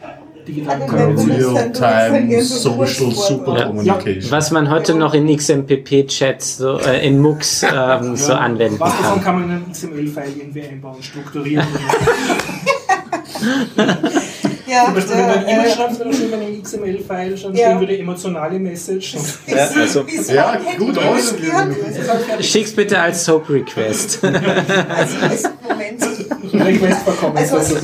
wenn du Kommunikations. das Real dann- du Time willst, dann Social Super vortragen. Communication. Was man heute noch in XMPP-Chats, so, äh, in MUX (laughs) ähm, so Ja. anwenden Was davon kann. kann man in einen XML-File irgendwie einbauen, strukturieren? (laughs) Ja, Zum Beispiel, wenn du ein äh, E-Mail schreibst, wäre schön, wenn ein XML-File schon Ja. stehen würde, emotionale Message. Ja, also- Ja, gut ausgeführt. Schick's bitte als Soap-Request. Also, Moment. Also- Also,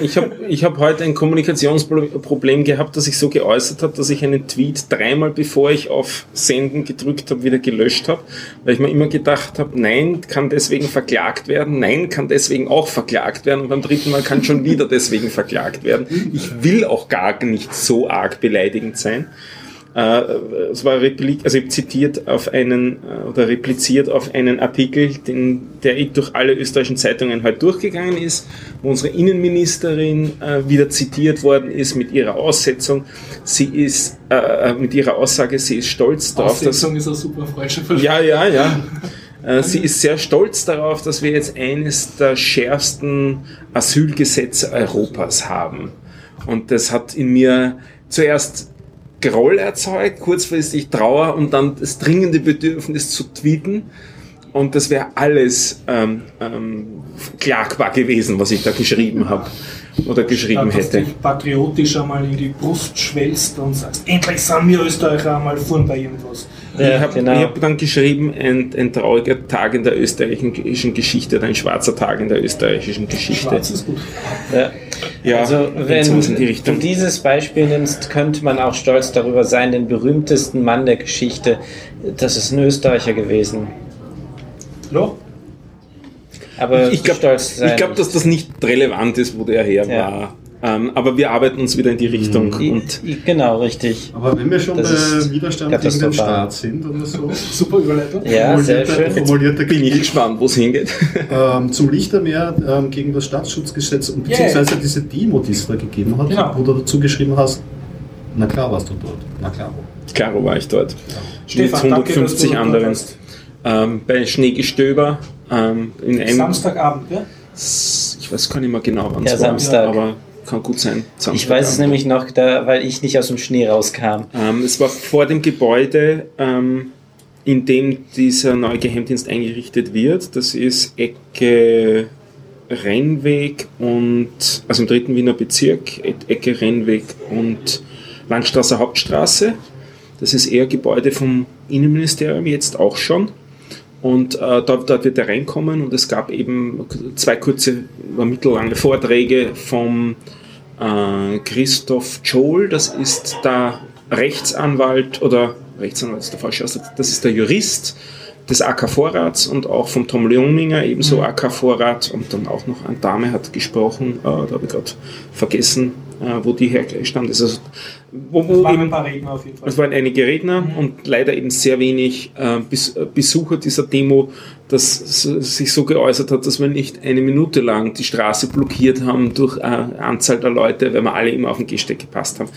Ich habe ich hab heute ein Kommunikationsproblem gehabt, dass ich so geäußert habe, dass ich einen Tweet dreimal bevor ich auf Senden gedrückt habe, wieder gelöscht habe, weil ich mir immer gedacht habe, nein, kann deswegen verklagt werden, nein, kann deswegen auch verklagt werden und beim dritten Mal kann schon wieder deswegen verklagt werden. Ich will auch gar nicht so arg beleidigend sein. Äh, es war repli also zitiert auf einen äh, oder repliziert auf einen Artikel, den, der eh durch alle österreichischen Zeitungen halt durchgegangen ist, wo unsere Innenministerin äh, wieder zitiert worden ist mit ihrer Aussetzung. Sie ist äh, äh, mit ihrer Aussage, sie ist stolz darauf, dass Aussetzung ist ein super Versuch. ja, ja, ja. (laughs) Sie ist sehr stolz darauf, dass wir jetzt eines der schärfsten Asylgesetze Europas haben. Und das hat in mir zuerst Groll erzeugt, kurzfristig Trauer und dann das dringende Bedürfnis zu tweeten. Und das wäre alles ähm, ähm, klagbar gewesen, was ich da geschrieben habe oder geschrieben dass hätte. du dich patriotisch einmal in die Brust schwellst und sagst, endlich sind wir Österreicher einmal vorn bei irgendwas. ich habe genau. hab dann geschrieben, ein, ein trauriger Tag in der österreichischen Geschichte oder ein schwarzer Tag in der österreichischen Geschichte. Schwarz ist gut. Ja. Ja, also wenn die du dieses Beispiel nimmst, könnte man auch stolz darüber sein, den berühmtesten Mann der Geschichte, das ist ein Österreicher gewesen. Ja. Aber ich glaube, glaub, dass das nicht relevant ist, wo der her Ja. war. Ähm, aber wir arbeiten uns wieder in die Richtung. I- Und genau, richtig. Aber wenn wir schon Das bei Widerstand gegen den. Staat sind oder so, (laughs) Super Überleitung. Ja, sehr formulierte, schön. formulierte bin ich gespannt, wo es hingeht. (laughs) ähm, zum Lichtermeer ähm, gegen das Staatsschutzgesetz und beziehungsweise diese Demo, die es da gegeben hat, Genau. wo du dazu geschrieben hast, na klar warst du dort. Na klar. Klaro war ich dort. Stefan, Mit danke, dass du 150 dort anderen. Ähm, bei Schneegestöber. Ähm, in einem, Samstagabend, ja? ich weiß gar nicht mehr genau, wann Ja, es war, Samstag. aber kann gut sein. Ich weiß es nämlich noch, da, weil ich nicht aus dem Schnee rauskam. Ähm, es war vor dem Gebäude, ähm, in dem dieser neue Geheimdienst eingerichtet wird. Das ist Ecke Rennweg und, also im dritten Wiener Bezirk, Ecke Rennweg und Landstraße Hauptstraße. Das ist eher Gebäude vom Innenministerium, jetzt auch schon. Und äh, dort, dort wird er reinkommen und es gab eben zwei kurze, äh, mittellange Vorträge vom äh, Christoph Joel, das ist der Rechtsanwalt oder Rechtsanwalt ist der falsche Ausdruck, das ist der Jurist des AK-Vorrats und auch vom Tom Leoninger, ebenso AK-Vorrat und dann auch noch eine Dame hat gesprochen, äh, da habe ich gerade vergessen, äh, wo die hergestammt ist. Also, wo, wo Es waren eben, ein paar Redner auf jeden Fall. es waren einige Redner und leider eben sehr wenig äh, äh, Besucher dieser Demo, dass s- sich so geäußert hat, dass wir nicht eine Minute lang die Straße blockiert haben durch äh, Anzahl der Leute, weil wir alle immer auf den Gehsteig gepasst haben.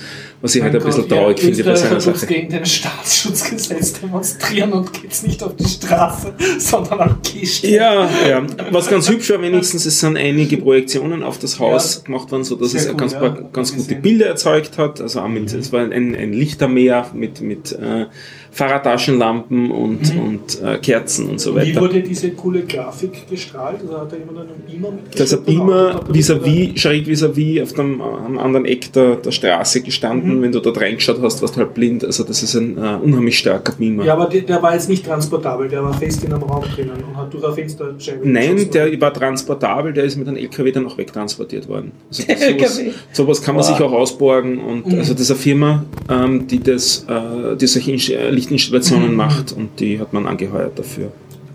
Was ich halt ein bisschen traurig finde bei seiner Sache. gegen den Staatsschutzgesetz demonstrieren und geht's nicht auf die Straße, sondern am Gehsteig. Ja, ja. Was ganz hübsch war wenigstens, es sind einige Projektionen auf das Haus Ja. gemacht worden, so dass Sehr es cool, ganz, ja. paar, ganz gute gesehen. Bilder erzeugt hat. Also mit, es war ein, ein Lichtermeer mit, mit äh, Fahrradtaschenlampen und, und äh, Kerzen und so Wie weiter. wurde diese coole Grafik gestrahlt? Also hat da jemand einen Beamer mitgeschickt? Das hat oder immer hat er- vis-à-vis, schräg vis-à-vis auf dem am anderen Eck der, der Straße gestanden. Wenn du dort reingeschaut hast, warst du halt blind. Also das ist ein äh, unheimlich starker Beamer. Ja, aber der, der war jetzt nicht transportabel, der war fest in einem Raum drinnen und hat durch eine Fensterscheibe Nein, geschossen. der war transportabel, der ist mit einem LKW dann auch wegtransportiert worden. Also (laughs) sowas, sowas kann man Wow. sich auch ausborgen und Mhm. also das ist eine Firma, ähm, die das, äh, die solche Inst- äh, Lichtinstallationen Mhm. macht und die hat man angeheuert dafür.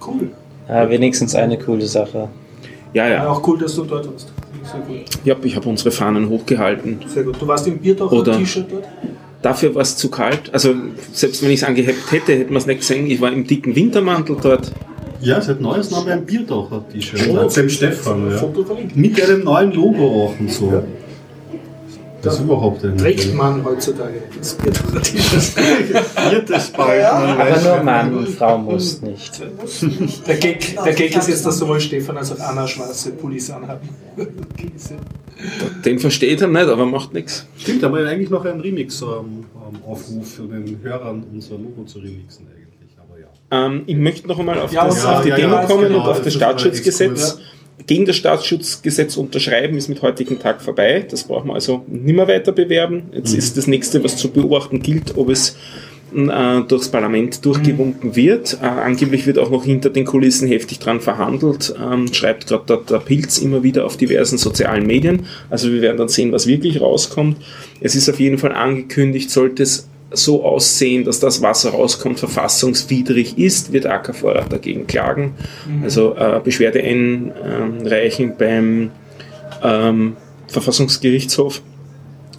Cool. Ja, wenigstens eine coole Sache. Ja, Ja, ja. auch cool, dass du dort warst. Sehr gut. Ich habe unsere Fahnen hochgehalten. Sehr gut. Du warst im Biertaucher Oder- T-Shirt dort? Dafür war es zu kalt. Also selbst wenn ich es angehabt hätte, hätte man es nicht gesehen. Ich war im dicken Wintermantel dort. Ja, seit neuestem haben wir ein Biertaucher-T-Shirt. Oh. Hat Dem Stefan, ja. Foto verlinkt. Mit einem neuen Logo auch und so. Das ist überhaupt ein Trägt man heutzutage das T-Shirt. viertes bald. man Aber nur. Mann und Frau muss nicht. (laughs) Der Gag, der Gag ist jetzt, dass sowohl Stefan als auch Anna schwarze Pullis anhaben. (laughs) Den versteht er nicht, aber macht nichts. Stimmt, aber eigentlich noch ein Remix-Aufruf für den Hörern, unser Logo zu remixen eigentlich. Aber ja. Ähm, ich möchte noch einmal auf, Ja, das, ja, auf die ja, Demo ja, kommen genau, und auf das das Staatsschutzgesetz. Exkurs, Gegen das Staatsschutzgesetz unterschreiben ist mit heutigem Tag vorbei. Das brauchen wir also nicht mehr weiter bewerben. Jetzt ist das nächste, was zu beobachten gilt, ob es äh, durchs Parlament durchgewunken wird. Äh, angeblich wird auch noch hinter den Kulissen heftig dran verhandelt, ähm, schreibt gerade der, der Pilz immer wieder auf diversen sozialen Medien. Also wir werden dann sehen, was wirklich rauskommt. Es ist auf jeden Fall angekündigt, sollte es so aussehen, dass das, was rauskommt, verfassungswidrig ist, wird AK Vorrat dagegen klagen. Also äh, Beschwerde einreichen beim ähm, Verfassungsgerichtshof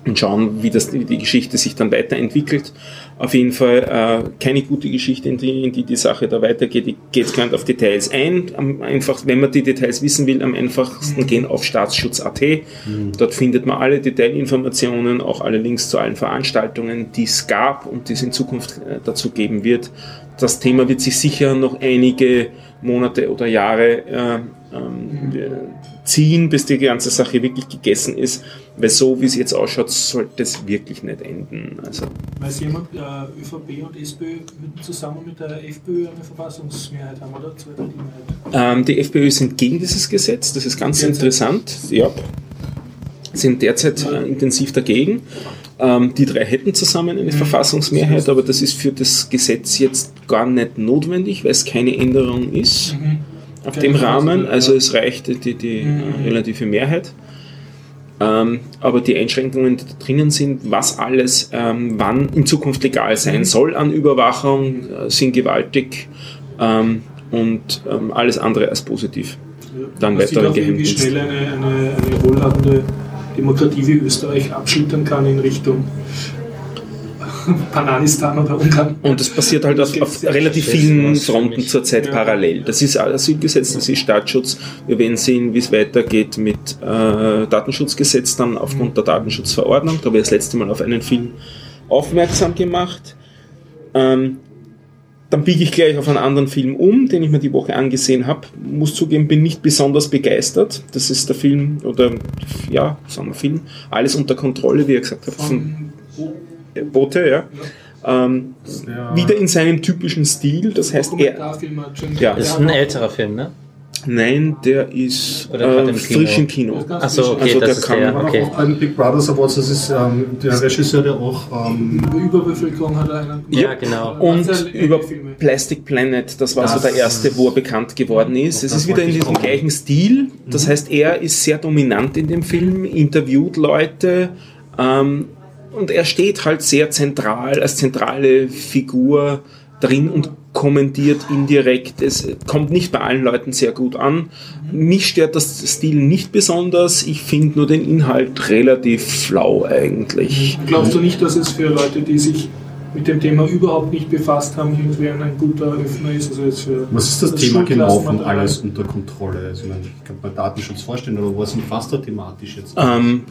und schauen, wie, das, wie die Geschichte sich dann weiterentwickelt. Auf jeden Fall äh, keine gute Geschichte, in die, in die die Sache da weitergeht. Ich gehe jetzt gar nicht auf Details ein. Am einfach, wenn man die Details wissen will, am einfachsten gehen auf staatsschutz.at. Dort findet man alle Detailinformationen, auch alle Links zu allen Veranstaltungen, die es gab und die es in Zukunft äh, dazu geben wird. Das Thema wird sich sicher noch einige Monate oder Jahre äh, ähm, ziehen, bis die ganze Sache wirklich gegessen ist. Weil so wie es jetzt ausschaut, sollte es wirklich nicht enden. Also Weiß jemand, äh, ÖVP und SPÖ würden zusammen mit der FPÖ eine Verfassungsmehrheit haben, oder? Ähm, die FPÖ sind gegen dieses Gesetz, das ist ganz Derzeit. interessant. Ja. Sind derzeit äh, intensiv dagegen. Ähm, die drei hätten zusammen eine Verfassungsmehrheit, aber das ist für das Gesetz jetzt gar nicht notwendig, weil es keine Änderung ist auf dem Rahmen. Also ja. es reicht die, die Mhm. äh, relative Mehrheit. Ähm, aber die Einschränkungen, die da drinnen sind, was alles ähm, wann in Zukunft legal sein Mhm. soll an Überwachung, äh, sind gewaltig ähm, und ähm, alles andere als positiv. Dann Man sieht weitere auch, wie, schnell eine, eine, eine wohlhabende Demokratie wie Österreich abschlittern kann in Richtung Pananistan oder Ungarn. Und das passiert halt auf, auf relativ vielen Fronten zurzeit Ja. parallel. Das ist Asylgesetz, das ist Staatsschutz. Wir werden sehen, wie es weitergeht mit äh, Datenschutzgesetz dann aufgrund der Datenschutzverordnung. Da habe ich das letzte Mal auf einen Film aufmerksam gemacht. Ähm, dann biege ich gleich auf einen anderen Film um, den ich mir die Woche angesehen habe. Muss zugeben, bin nicht besonders begeistert. Das ist der Film, oder ja, sagen wir Film, alles unter Kontrolle, wie er gesagt hat, von Bote, ja. Ähm, Ja. Wieder in seinem typischen Stil, das heißt, er, Ja. Ist ein älterer Film, ne? nein, der ist Oder äh, im Kino? frisch im Kino. Ganz Achso, okay, Also der das ist kann- der, War okay. auch bei den Big Brothers Awards, das ist ähm, der Regisseur, der auch ähm, Über Überbevölkerung hat er einen Ja, genau. Und Ganz sehr über. Plastic Planet, das war so Das- der erste, wo er bekannt geworden ist. Es das ist wieder in diesem gleichen Stil. Das heißt, er ist sehr dominant in dem Film, interviewt Leute ähm, und er steht halt sehr zentral, als zentrale Figur drin und kommentiert indirekt. Es kommt nicht bei allen Leuten sehr gut an. Mich stört das Stil nicht besonders. Ich finde nur den Inhalt relativ flau eigentlich. Glaubst du nicht, dass es für Leute, die sich mit dem Thema überhaupt nicht befasst haben, irgendwie ein, ein guter Öffner ist? Also jetzt für Was ist das, das Thema genau von alles unter Kontrolle? Also, ich, meine, ich kann mir Datenschutz vorstellen, aber was umfasst er thematisch jetzt Ähm,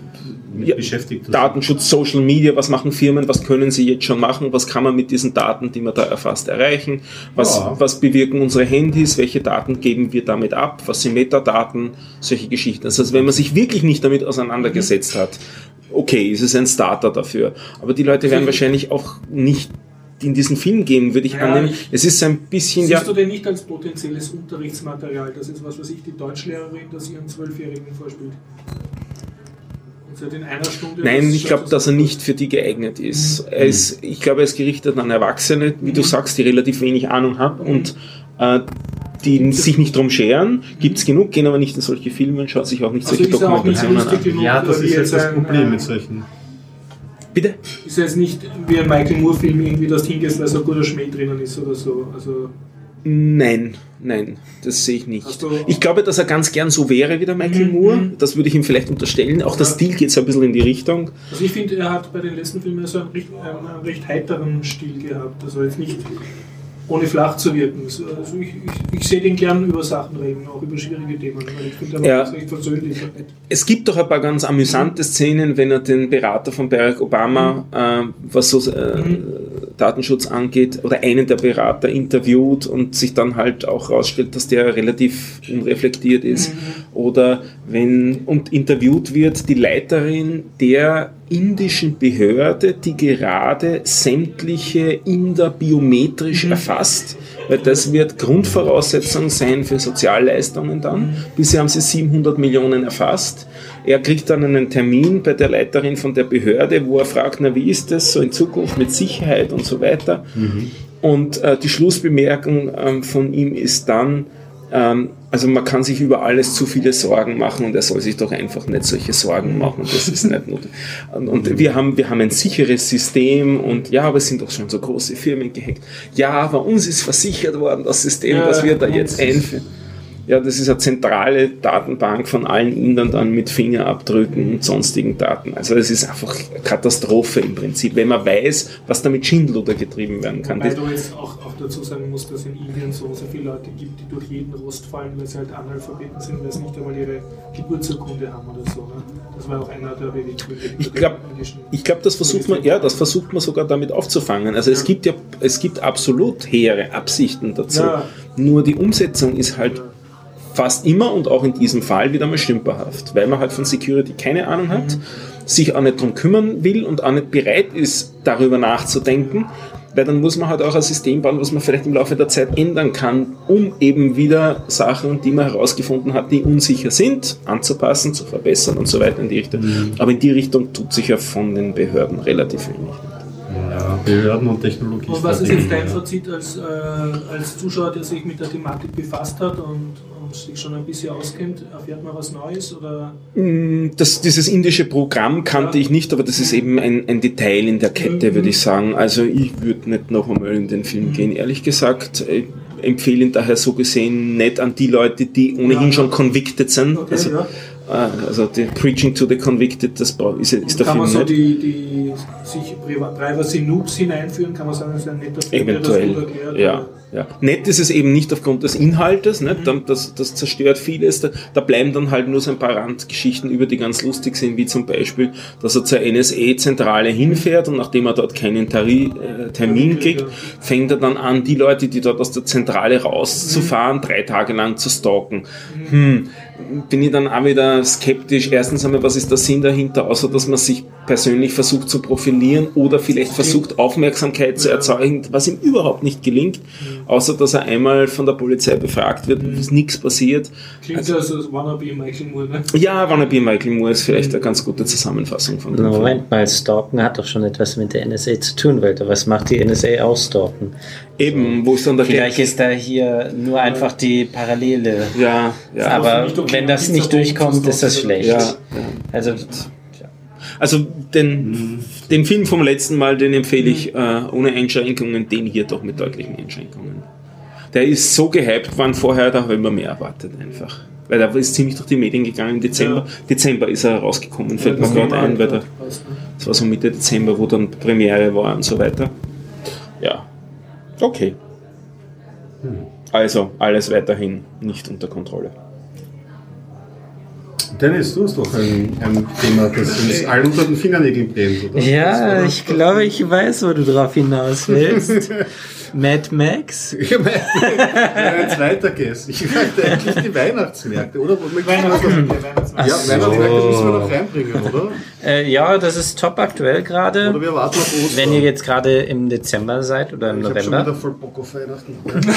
mit ja, beschäftigt? Das? Datenschutz, Social Media, was machen Firmen, was können sie jetzt schon machen, was kann man mit diesen Daten, die man da erfasst, erreichen, was, Ja. was bewirken unsere Handys, welche Daten geben wir damit ab, was sind Metadaten, solche Geschichten. Das heißt, wenn man sich wirklich nicht damit auseinandergesetzt hat, okay, ist es ein Starter dafür. Aber die Leute werden wahrscheinlich auch nicht in diesen Film gehen, würde ich Ja, annehmen. ich- Es ist ein bisschen, Siehst ja, du den nicht als potenzielles Unterrichtsmaterial? Das ist was, was ich die Deutschlehrerin, das ihren Zwölfjährigen vorspielt. In einer Stunde. Nein, ich glaube, dass er nicht für die geeignet ist. Er ist ich glaube, er ist gerichtet an Erwachsene, wie du sagst, die relativ wenig Ahnung haben und äh, die sich nicht drum scheren. Gibt es genug, gehen aber nicht in solche Filme und schauen sich auch nicht Also solche nicht Dokumentationen lustig an. genug, Ja, das ist jetzt das Problem äh, mit solchen. Bitte? Ist er jetzt nicht wie ein Michael Moore-Film irgendwie, dass hingehst, weil so ein guter Schmäh drinnen ist oder so. Also, Nein, nein, das sehe ich nicht. Du- Ich glaube, dass er ganz gern so wäre wie der Michael Mhm. Moore. Das würde ich ihm vielleicht unterstellen. Auch der Ja. Stil geht so ein bisschen in die Richtung. also ich finde, er hat bei den letzten Filmen so einen recht, einen, einen recht heiteren Stil gehabt. Also jetzt nicht ohne flach zu wirken. Also ich, ich, ich sehe den gern über Sachen reden, auch über schwierige Themen. Weil ich finde, Ja. das recht versöhnlich. Es gibt doch ein paar ganz amüsante Szenen, wenn er den Berater von Barack Obama, äh, was so äh, Datenschutz angeht, oder einen der Berater interviewt und sich dann halt auch herausstellt, dass der relativ unreflektiert ist. Oder wenn und interviewt wird die Leiterin der indischen Behörde, die gerade sämtliche Inder biometrisch erfasst, weil das wird Grundvoraussetzung sein für Sozialleistungen dann. Bisher haben sie 700 Millionen erfasst. Er kriegt dann einen Termin bei der Leiterin von der Behörde, wo er fragt, na wie ist das so in Zukunft mit Sicherheit und so weiter. Und äh, die Schlussbemerkung ähm, von ihm ist dann, ähm, also man kann sich über alles zu viele Sorgen machen und er soll sich doch einfach nicht solche Sorgen machen. Das ist nicht notwendig. Und, und wir, haben, wir haben ein sicheres System und ja, aber es sind doch schon so große Firmen gehackt. Ja, aber uns ist versichert worden, das System, Ja, das wir da jetzt einführen. Ja, das ist eine zentrale Datenbank von allen Indern dann mit Fingerabdrücken und sonstigen Daten. Also es ist einfach eine Katastrophe im Prinzip, wenn man weiß, was da mit Schindluder getrieben werden kann. Das, du jetzt auch, auch dazu sagen musst, dass in Indien so, so viele Leute gibt, die durch jeden Rost fallen, weil sie halt Analphabeten sind, weil sie nicht einmal ihre Geburtsurkunde haben oder so. Ne? Das war auch einer der Beweggründe. Ich glaub- glaube, das versucht man, ja, das versucht man sogar damit aufzufangen. Also es gibt ja, es gibt absolut hehre Absichten dazu. Ja. Nur die Umsetzung ist halt fast immer und auch in diesem Fall wieder mal stümperhaft, weil man halt von Security keine Ahnung hat, sich auch nicht drum kümmern will und auch nicht bereit ist, darüber nachzudenken, weil dann muss man halt auch ein System bauen, was man vielleicht im Laufe der Zeit ändern kann, um eben wieder Sachen, die man herausgefunden hat, die unsicher sind, anzupassen, zu verbessern und so weiter in die Richtung. Aber in die Richtung tut sich ja von den Behörden relativ wenig. Ja, Behörden und Technologie. Und was ist jetzt dein Fazit als, äh, als Zuschauer, der sich mit der Thematik befasst hat und, und sich schon ein bisschen auskennt? Erfährt man was Neues? Oder? Das, dieses indische Programm kannte Ja. ich nicht, aber das ist eben ein, ein Detail in der Kette, Mhm. würde ich sagen. Also ich würde nicht noch einmal in den Film gehen, ehrlich gesagt. Ich empfehle ihn daher so gesehen nicht an die Leute, die ohnehin Ja. schon convicted sind. Okay, also, ja. äh, also die Preaching to the Convicted, das ist, ist der kann man Film so nicht. die, die sich Priva- Privacy Noobs hineinführen? Kann man sagen, das ist ein netter Film, der das Eventuell, gut erklärt? ja. oder? Ja. Nett ist es eben nicht aufgrund des Inhaltes, nicht? Das, das zerstört vieles. Da, da bleiben dann halt nur so ein paar Randgeschichten über, die ganz lustig sind, wie zum Beispiel, dass er zur NSA-Zentrale hinfährt und nachdem er dort keinen Tari äh, Termin kriegt, fängt er dann an, die Leute, die dort aus der Zentrale rauszufahren, drei Tage lang zu stalken. Hm, bin ich dann auch wieder skeptisch. Erstens einmal, was ist der Sinn dahinter, außer dass man sich persönlich versucht zu profilieren oder vielleicht versucht, Aufmerksamkeit zu erzeugen, was ihm überhaupt nicht gelingt, außer dass er einmal von der Polizei befragt wird, Mhm. ist nichts passiert. Klingt so, als als Wannabe Michael Moore, ne? Ja, Wannabe Michael Moore ist vielleicht eine ganz gute Zusammenfassung von dem Film. Moment mal, Stalken hat doch schon etwas mit der NSA zu tun, weil was macht die NSA auch Stalken? Eben, wo ist dann der Vielleicht ist da hier nur einfach die Parallele. Ja, ja. Aber wenn das nicht durchkommt, ist das schlecht. ja, ja. Also, Also den, den Film vom letzten Mal, den empfehle ich äh, ohne Einschränkungen, den hier doch mit deutlichen Einschränkungen. Der ist so gehypt worden vorher, da habe ich mir mehr erwartet einfach. Weil der ist ziemlich durch die Medien gegangen im Dezember. Dezember ist er rausgekommen, fällt mir gerade ein, weil der, das war so Mitte Dezember, wo dann Premiere war und so weiter. Ja. Okay. Also, alles weiterhin nicht unter Kontrolle. Dennis, du hast doch ein, ein Thema, das uns allen unter den Fingernägeln brennt, oder? ja, ich glaube, ich weiß, wo du drauf hinaus willst. (laughs) Mad Max? (laughs) Ich meine, ein zweiter Guess. Ich meinte eigentlich die Weihnachtsmärkte, oder? Weihnachtsmärkte. Ja, Ja, Weihnachtsmärkte müssen wir noch reinbringen, oder? Äh, ja, das ist top aktuell gerade. Oder wir warten auf Ostern. Wenn ihr jetzt gerade im Dezember seid oder im ich habe schon November. wieder voll Bock auf Weihnachten. (laughs)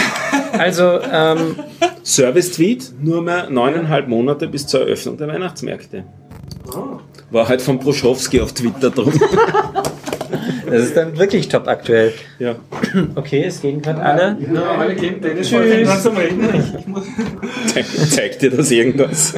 Also, ähm, Service-Tweet, nur mehr neuneinhalb Monate bis zur Eröffnung der Weihnachtsmärkte. War halt von Proschowski auf Twitter drum. (laughs) das ist dann wirklich top aktuell. ja. Okay, es gehen gerade alle. Ja, alle gehen Dennis Tschüss. langsam reden. (laughs) Ich, ich muss, Ze zeigt dir das irgendwas?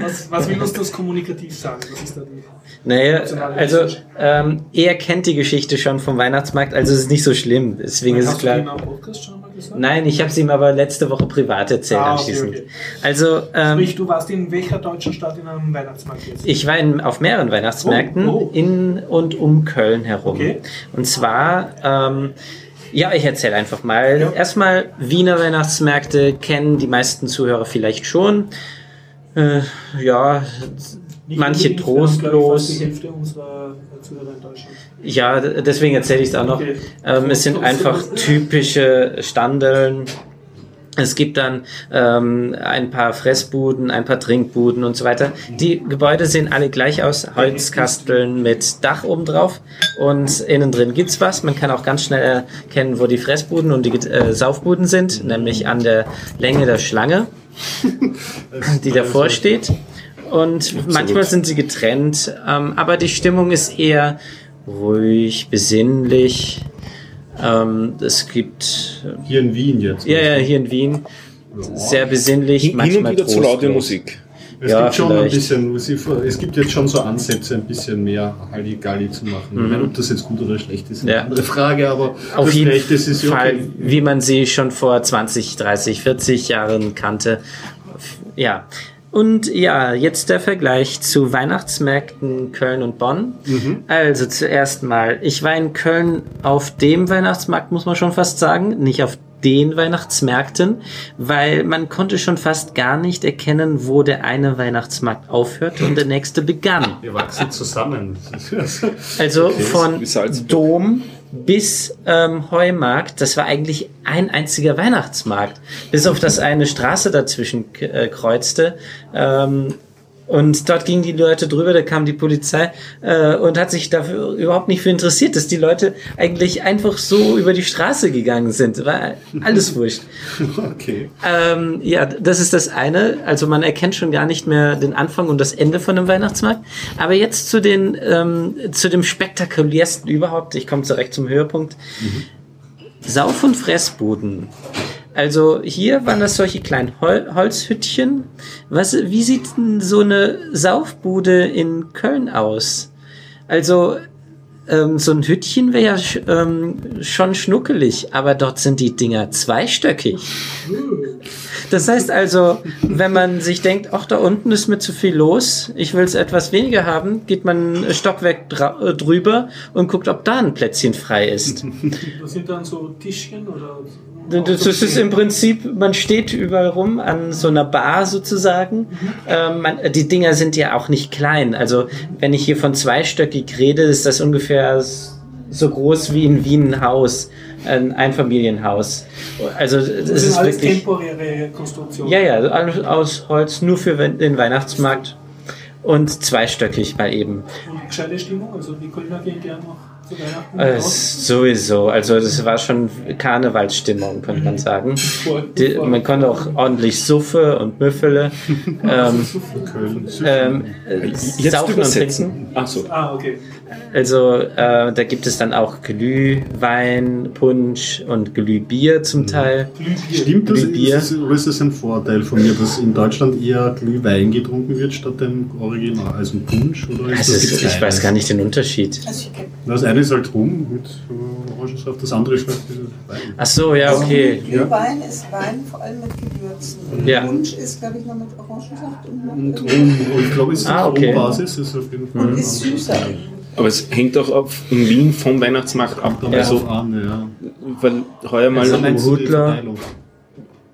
was, was will uns das kommunikativ sagen? Was ist da die? Naja, also ähm, er kennt die Geschichte schon vom Weihnachtsmarkt, also es ist nicht so schlimm. Deswegen ist es Hast du den klar. Podcast schon mal? Nein, ich habe es ihm aber letzte Woche privat erzählt Ah, okay, anschließend. okay. Also ähm, Sprich, du warst in welcher deutschen Stadt in einem Weihnachtsmarkt jetzt? ich war in, auf mehreren Weihnachtsmärkten Oh, oh. in und um Köln herum. Okay. Und zwar, ähm, ja, ich erzähle einfach mal. Ja. Erstmal, Wiener Weihnachtsmärkte kennen die meisten Zuhörer vielleicht schon. Äh, ja, Nicht manche fast trostlos. Deutschland. Ja, deswegen erzähle ich es auch noch. Okay. Ähm, es sind einfach typische Standeln. Es gibt dann ähm, ein paar Fressbuden, ein paar Trinkbuden und so weiter. Die Gebäude sehen alle gleich aus, Holzkasteln mit Dach oben drauf und innen drin gibt's was. Man kann auch ganz schnell erkennen, wo die Fressbuden und die äh, Saufbuden sind, nämlich an der Länge der Schlange, (laughs) die davor steht. Und manchmal sind sie getrennt, ähm, aber die Stimmung ist eher ruhig, besinnlich. Ähm, es gibt, Hier in Wien jetzt. ja, ja, hier in Wien, sehr besinnlich, Hin, hin und manchmal wieder zu laute trostlos. Musik. Es Ja, gibt schon vielleicht. ein bisschen, es gibt jetzt schon so Ansätze, ein bisschen mehr Halligalli zu machen. Ich meine, ob das jetzt gut oder schlecht ist, ist eine Ja. andere Frage, aber Auf jeden Recht, ja Fall, okay. wie man sie schon vor 20, 30, 40 Jahren kannte. Ja. Und ja, jetzt der Vergleich zu Weihnachtsmärkten Köln und Bonn. Also zuerst mal, ich war in Köln auf dem Weihnachtsmarkt, muss man schon fast sagen, nicht auf den Weihnachtsmärkten, weil man konnte schon fast gar nicht erkennen, wo der eine Weihnachtsmarkt aufhört und der nächste begann. Wir wachsen zusammen. (laughs) Also von. Dom bis ähm, Heumarkt, das war eigentlich ein einziger Weihnachtsmarkt. Bis auf das eine Straße dazwischen äh, kreuzte. Ähm, und dort gingen die Leute drüber, da kam die Polizei äh, und hat sich dafür überhaupt nicht für interessiert, dass die Leute eigentlich einfach so über die Straße gegangen sind. War alles (laughs) wurscht. Okay. Ähm, ja, das ist das eine. Also man erkennt schon gar nicht mehr den Anfang und das Ende von einem Weihnachtsmarkt. Aber jetzt zu den ähm, zu dem spektakulärsten überhaupt. Ich komme direkt zum Höhepunkt. Sauf- und Fressbuden. Also hier waren das solche kleinen Hol Holzhüttchen. Was, wie sieht denn so eine Saufbude in Köln aus? Also ähm, so ein Hütchen wäre ja sch- ähm, schon schnuckelig, aber dort sind die Dinger zweistöckig. Das heißt also, wenn man sich denkt, ach, da unten ist mir zu viel los, ich will es etwas weniger haben, geht man Stockwerk äh, drüber und guckt, ob da ein Plätzchen frei ist. (laughs) Das sind dann so Tischchen oder. Das das ist im Prinzip, man steht überall rum an so einer Bar sozusagen. Ähm, man, die Dinger sind ja auch nicht klein. Also wenn ich hier von zweistöckig rede, ist das ungefähr so groß wie in Wien ein Haus, ein Einfamilienhaus. Also es Das sind ist alles wirklich. temporäre Konstruktionen. Ja, ja, alles aus Holz, nur für den Weihnachtsmarkt und zweistöckig mal eben. Und gescheite Stimmung, also die Kölner gehen gern noch Äh, sowieso, also das war schon Karnevalsstimmung, könnte man sagen. Die, man konnte auch ordentlich Suffe und Müffele (laughs) ähm, ähm, äh, Jetzt saufen und trinken. Ach so. Ah, okay. Also äh, da gibt es dann auch Glühwein, Punsch und Glühbier zum Teil. Glühbier. Stimmt das? Glühbier. Ist das? Oder ist das ein Vorteil von mir, dass in Deutschland eher Glühwein getrunken wird statt dem Original, also Punsch? Oder ist Also das gibt's ich weiß gar nicht den Unterschied. Also ich kenn- Das eine ist halt rum mit äh, Orangensaft, das andere schmeckt wie Wein. Ach so, ja, okay. Glühwein ist Wein vor allem mit Gewürzen. Und Ja. Punsch ist, glaube ich, noch mit Orangensaft und Und rum, und ich glaube, es ist Ah, okay. Basis, ist auf jeden Fall. und ist süßer. Aber es hängt auch auf, in Wien vom Weihnachtsmarkt ab. Ja. also Also, an, ja. weil heuer mal, Also Hutler.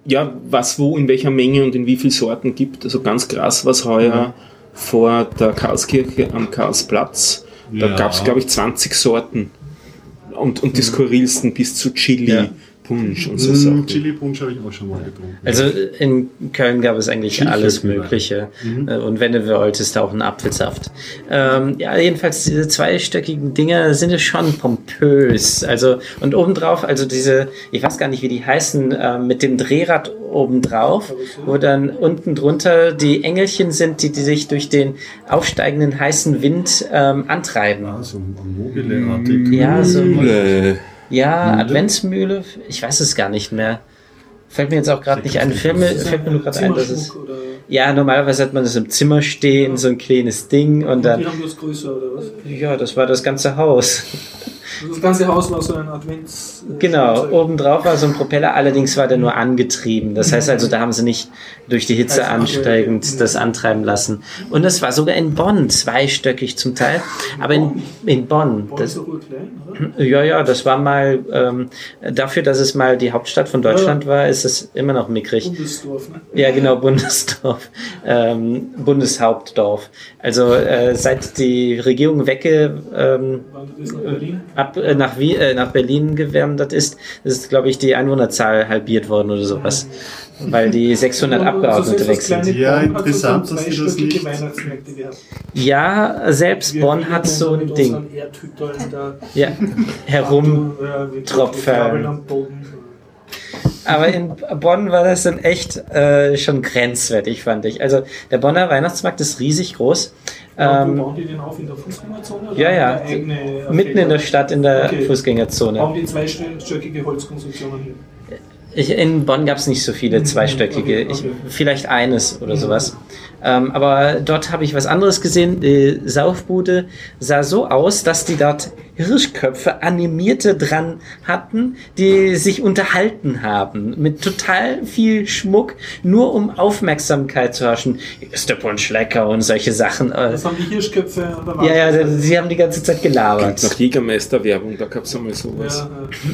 Ja, was wo in welcher Menge und in wie viel Sorten gibt. Also ganz krass, was heuer vor der Karlskirche am Karlsplatz. Da Ja. gab es, glaube ich, 20 Sorten. Und, und die skurrilsten bis zu Chili, Ja. Punsch und so Mm, Sachen. Chili Punsch habe ich auch schon mal getrunken. Also in Köln gab es eigentlich Schilfe alles Glühwein. Mögliche. Äh, Und wenn du wolltest, auch einen Apfelsaft. Ähm, ja, jedenfalls diese zweistöckigen Dinger sind ja schon pompös. Also, und obendrauf, also diese, ich weiß gar nicht, wie die heißen, äh, mit dem Drehrad obendrauf, wo dann unten drunter die Engelchen sind, die, die sich durch den aufsteigenden heißen Wind ähm, antreiben. Ah, so mobile-artig. Ja, so. Äh, Ja, Mühle? Adventsmühle, ich weiß es gar nicht mehr. Fällt mir jetzt auch gerade nicht ein. Fällt mir, fällt mir nur gerade ein, dass es. Ja, normalerweise hat man das im Zimmer stehen, so ein kleines Ding und Die dann. haben das größer oder was? Ja, das war das ganze Haus. Das ganze Haus war so ein Advents. äh, Genau, obendrauf war so ein Propeller, allerdings war der nur angetrieben. Das heißt also, da haben sie nicht durch die Hitze ansteigend das antreiben lassen. Und das war sogar in Bonn, zweistöckig zum Teil. Aber in, in Bonn. Das, oder? Ja, ja, das war mal, ähm, dafür, dass es mal die Hauptstadt von Deutschland war, ist es immer noch mickrig. Bundesdorf, ne? Ja, genau, Bundesdorf, (laughs) ähm, Bundeshauptdorf. Also äh, seit die Regierung wegge, ähm, Ab, äh, nach, äh, nach Berlin gewandert ist, ist, glaube ich, die Einwohnerzahl halbiert worden oder sowas. Weil die 600 Also Abgeordnete weg sind. Ja, interessant, dass sie das nicht-. Ja, selbst Wir Bonn hat so ein Ding. Ja, herum. Ja, wir Tropfen. krabbeln am Boden. Aber in Bonn war das dann echt äh, schon grenzwertig, fand ich. Also der Bonner Weihnachtsmarkt ist riesig groß. Ja, Ähm, bauen die den auf? In der Fußgängerzone? oder ja, ja. mitten in der Stadt in der Okay. Fußgängerzone. Bauen die zweistöckige Holzkonstruktionen? Ich, in Bonn gab es nicht so viele Mhm, zweistöckige, okay, ich, okay. vielleicht eines oder sowas. Ähm, aber dort habe ich was anderes gesehen. Die Saufbude sah so aus, dass die dort Hirschköpfe animierte dran hatten, die sich unterhalten haben mit total viel Schmuck, nur um Aufmerksamkeit zu herrschen. Ist der Punsch lecker und solche Sachen. Äh, Das haben die Hirschköpfe an der Wand. ja, ja, sie haben die ganze Zeit gelabert. nach Jägermeister-Werbung, da gab es einmal sowas.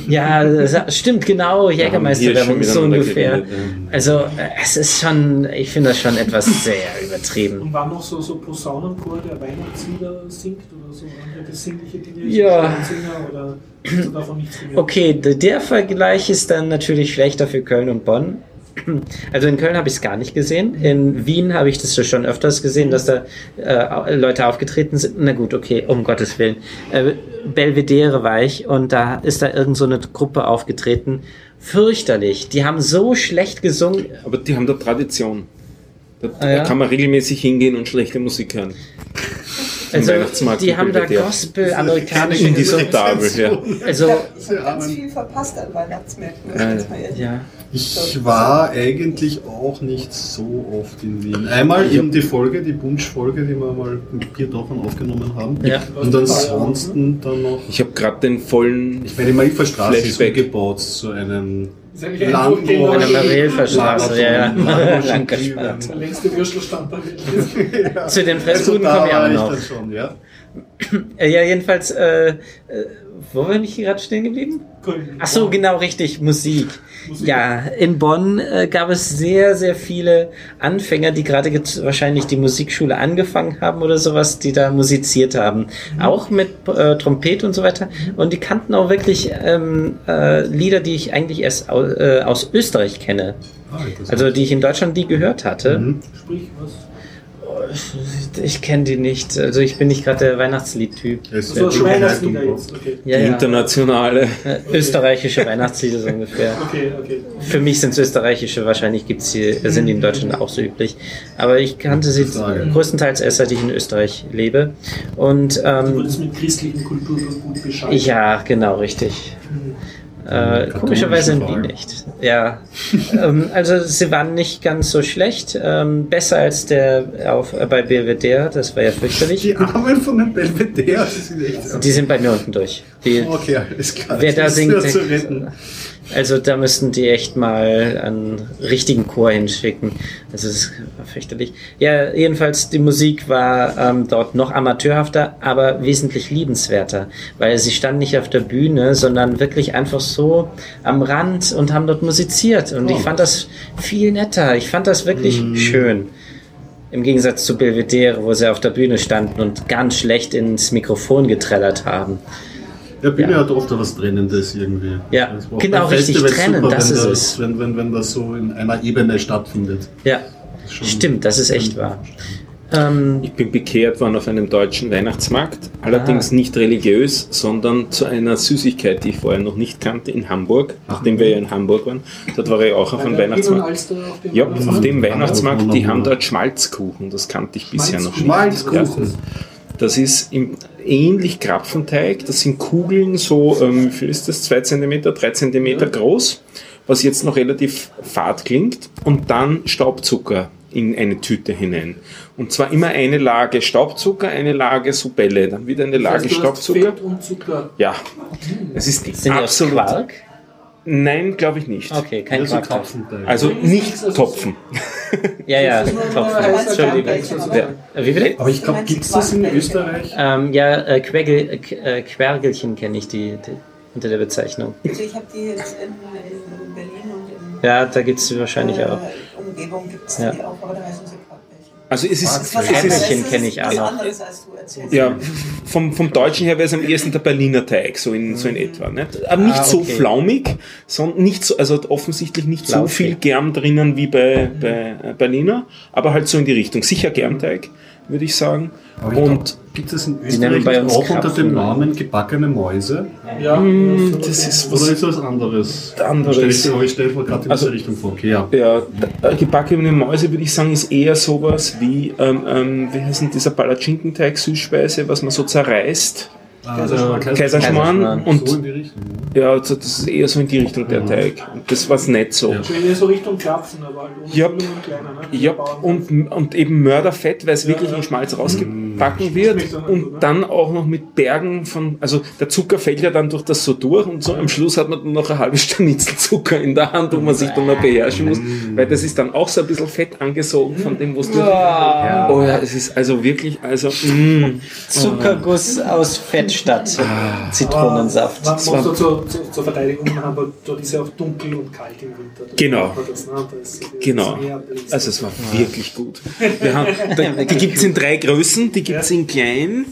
Ja, Ja, das- stimmt, genau, Jägermeister-Werbung, so ungefähr. geredet, ja. Also, äh, es ist schon, ich finde das schon etwas sehr äh. übertrieben. Und war noch so, so Posaunenchor, der Weihnachtslieder singt oder so andere besinnliche Dinge? Ja. Oder davon nichts gehört? Okay, der Vergleich ist dann natürlich schlechter für Köln und Bonn. (clears throat) Also in Köln habe ich es gar nicht gesehen. In Wien habe ich das schon öfters gesehen, dass da äh, Leute aufgetreten sind. Na gut, okay, um Gottes Willen. Äh, Belvedere war ich und da ist da irgend so eine Gruppe aufgetreten. Fürchterlich. Die haben so schlecht gesungen. Aber die haben da Tradition. Da, Ah, ja? da kann man regelmäßig hingehen und schlechte Musik hören. (laughs) Also Weihnachtsmarkt die haben da Belvedere. Gospel, amerikanische Indiskutabel, ja. Ich Also habe hab ganz viel verpasst an Weihnachtsmärkten. ich Ja. Ich war eigentlich auch nicht so oft in Wien. Einmal eben die Folge, die Bunsch-Folge, die wir mal mit Biertauchern aufgenommen haben. Ja. Und ansonsten dann noch. Ich habe gerade den vollen Ich meine, die Marienstraße ist umgebaut zu einem Genau. An der Marilferstraße, ja, ja. Längste Würstelstand Welt. (laughs) Zu den Fressbuden wir war auch ich noch. Ja. Äh, Ja, jedenfalls, äh, äh, wo bin ich gerade stehen geblieben? Ach so, genau richtig, Musik. Ja, in Bonn äh, gab es sehr, sehr viele Anfänger, die gerade wahrscheinlich die Musikschule angefangen haben oder sowas, die da musiziert haben. Auch mit äh, Trompete und so weiter. Und die kannten auch wirklich ähm, äh, Lieder, die ich eigentlich erst au äh, aus Österreich kenne. Also die ich in Deutschland nie gehört hatte. Mhm. Sprich, was? Ich kenne die nicht. Also ich bin nicht gerade der Weihnachtslied-Typ. So, wird Weihnachtslieder jetzt. Okay. Ja, die ja. internationale. Äh, Österreichische Weihnachtslieder so ungefähr. (laughs) Okay, okay. Für mich sind es österreichische, wahrscheinlich gibt's hier, sind die in Deutschland auch so üblich. Aber ich kannte sie größtenteils erst, seit ich in Österreich lebe. Und Du ähm, wurdest mit christlichen Kulturgut gut Bescheid. ja, genau, richtig. Äh, Katholischen komischerweise in Wien nicht. Ja, (laughs) ähm, also sie waren nicht ganz so schlecht. Ähm, besser als der auf, äh, bei Belvedere, das war ja fürchterlich. Die Armen von den Belvedere, die sind echt. Die sind bei mir unten durch. Die, Okay, alles klar. Wer da singt, retten. Also da müssten die echt mal einen richtigen Chor hinschicken. Das ist fürchterlich. Ja, jedenfalls die Musik war ähm, dort noch amateurhafter, aber wesentlich liebenswerter, weil sie standen nicht auf der Bühne, sondern wirklich einfach so am Rand und haben dort musiziert. Und ich fand das viel netter. Ich fand das wirklich schön. Im Gegensatz zu Belvedere, wo sie auf der Bühne standen und ganz schlecht ins Mikrofon getrellert haben. Ja, Bühne Ja. hat oft was Trennendes irgendwie. Ja, Das war auch genau, richtig, Festivals trennen, super, das wenn ist das, es. Wenn, wenn, wenn das so in einer Ebene stattfindet. Ja, Schon- stimmt, das ist echt wahr. Ähm, Ich bin bekehrt worden auf einem deutschen Weihnachtsmarkt, allerdings Ah. nicht religiös, sondern zu einer Süßigkeit, die ich vorher noch nicht kannte, in Hamburg, nachdem wir ja in Hamburg waren. Dort war ich auch auf einem Weihnachtsmarkt. Ja, auf dem Weihnachtsmarkt, die haben dort Schmalzkuchen, das kannte ich bisher noch nicht. Schmalzkuchen. Das ist im, ähnlich Krapfenteig. Das sind Kugeln, so, ähm, wie viel ist das? 2 cm, 3 cm groß, was jetzt noch relativ fad klingt. Und dann Staubzucker in eine Tüte hinein. Und zwar immer eine Lage Staubzucker, eine Lage so Bälle, dann wieder eine Lage Staubzucker. Fett und Zucker. Ja, es ist sind die aus absolut. Quark? Nein, glaube ich nicht. Okay, kein Ja, so Quark. Also nicht Topfen. Ja, ja, Topfen. Ja. Äh, Wie bitte? Aber ich glaube, gibt es das in Österreich? Ähm, ja, äh, Quergel, äh, äh, Quergelchen kenne ich die, die unter der Bezeichnung. Also ich habe die jetzt in, in Berlin und in Ja, da gibt es wahrscheinlich äh, auch. Umgebung gibt es Ja. die auch, aber da heißen sie. Also es ist, Das ist das kenne ich auch noch. anderes, als du erzählst. Ja, vom, vom Deutschen her wäre es am ehesten der Berliner Teig, so in, so in etwa. Nicht? Aber nicht Ah, so okay. flaumig, sondern nicht so, also offensichtlich nicht so Flauschig. viel Germ drinnen wie bei, bei äh, Berliner, aber halt so in die Richtung. Sicher Germteig, würde ich sagen. Aber Und gibt es in nennen Österreich bei uns auch unter Krapfen. dem Namen gebackene Mäuse? Ja, Mm, das ist Oder was ist das anderes? Anderes. Stell ich, aber ich stelle mir gerade in Also- diese Richtung vor. Okay, ja. Ja, d- gebackene Mäuse würde ich sagen, ist eher sowas wie, ähm, ähm, wie heißt denn dieser Palatschinkenteig, Süßspeise, was man so zerreißt. Also, Kaiserschmarrn Kaiserschmarrn. und so in die Richtung. ja, also das ist eher so in die Richtung der Teig. Das war's nicht so. Ja. Schön so Richtung Krapfen, aber halt Ja. Und kleiner. Ne? Ja, Bauernkrapfen. und, und eben Mörderfett, weil es wirklich ja. in Schmalz rausgebacken wird Gut, ne? und dann auch noch mit Bergen von, also der Zucker fällt ja dann durch das so durch und so am Schluss hat man dann noch eine halbe Stanitzel (laughs) Zucker in der Hand, wo man sich dann noch beherrschen muss, weil das ist dann auch so ein bisschen Fett angesogen von dem, was du... Oh ja, es ist also wirklich, also, mm, Zuckerguss aus Fettstadt. Zitronensaft. Man muss zur, zur, zur Verteidigung in Hamburg, dort ist ja auch dunkel und kalt im Winter. Genau. Das, ne? das Genau. Also es war wirklich gut. Wir haben, da, (laughs) die gibt's in drei Größen, die gibt's Ja. in klein,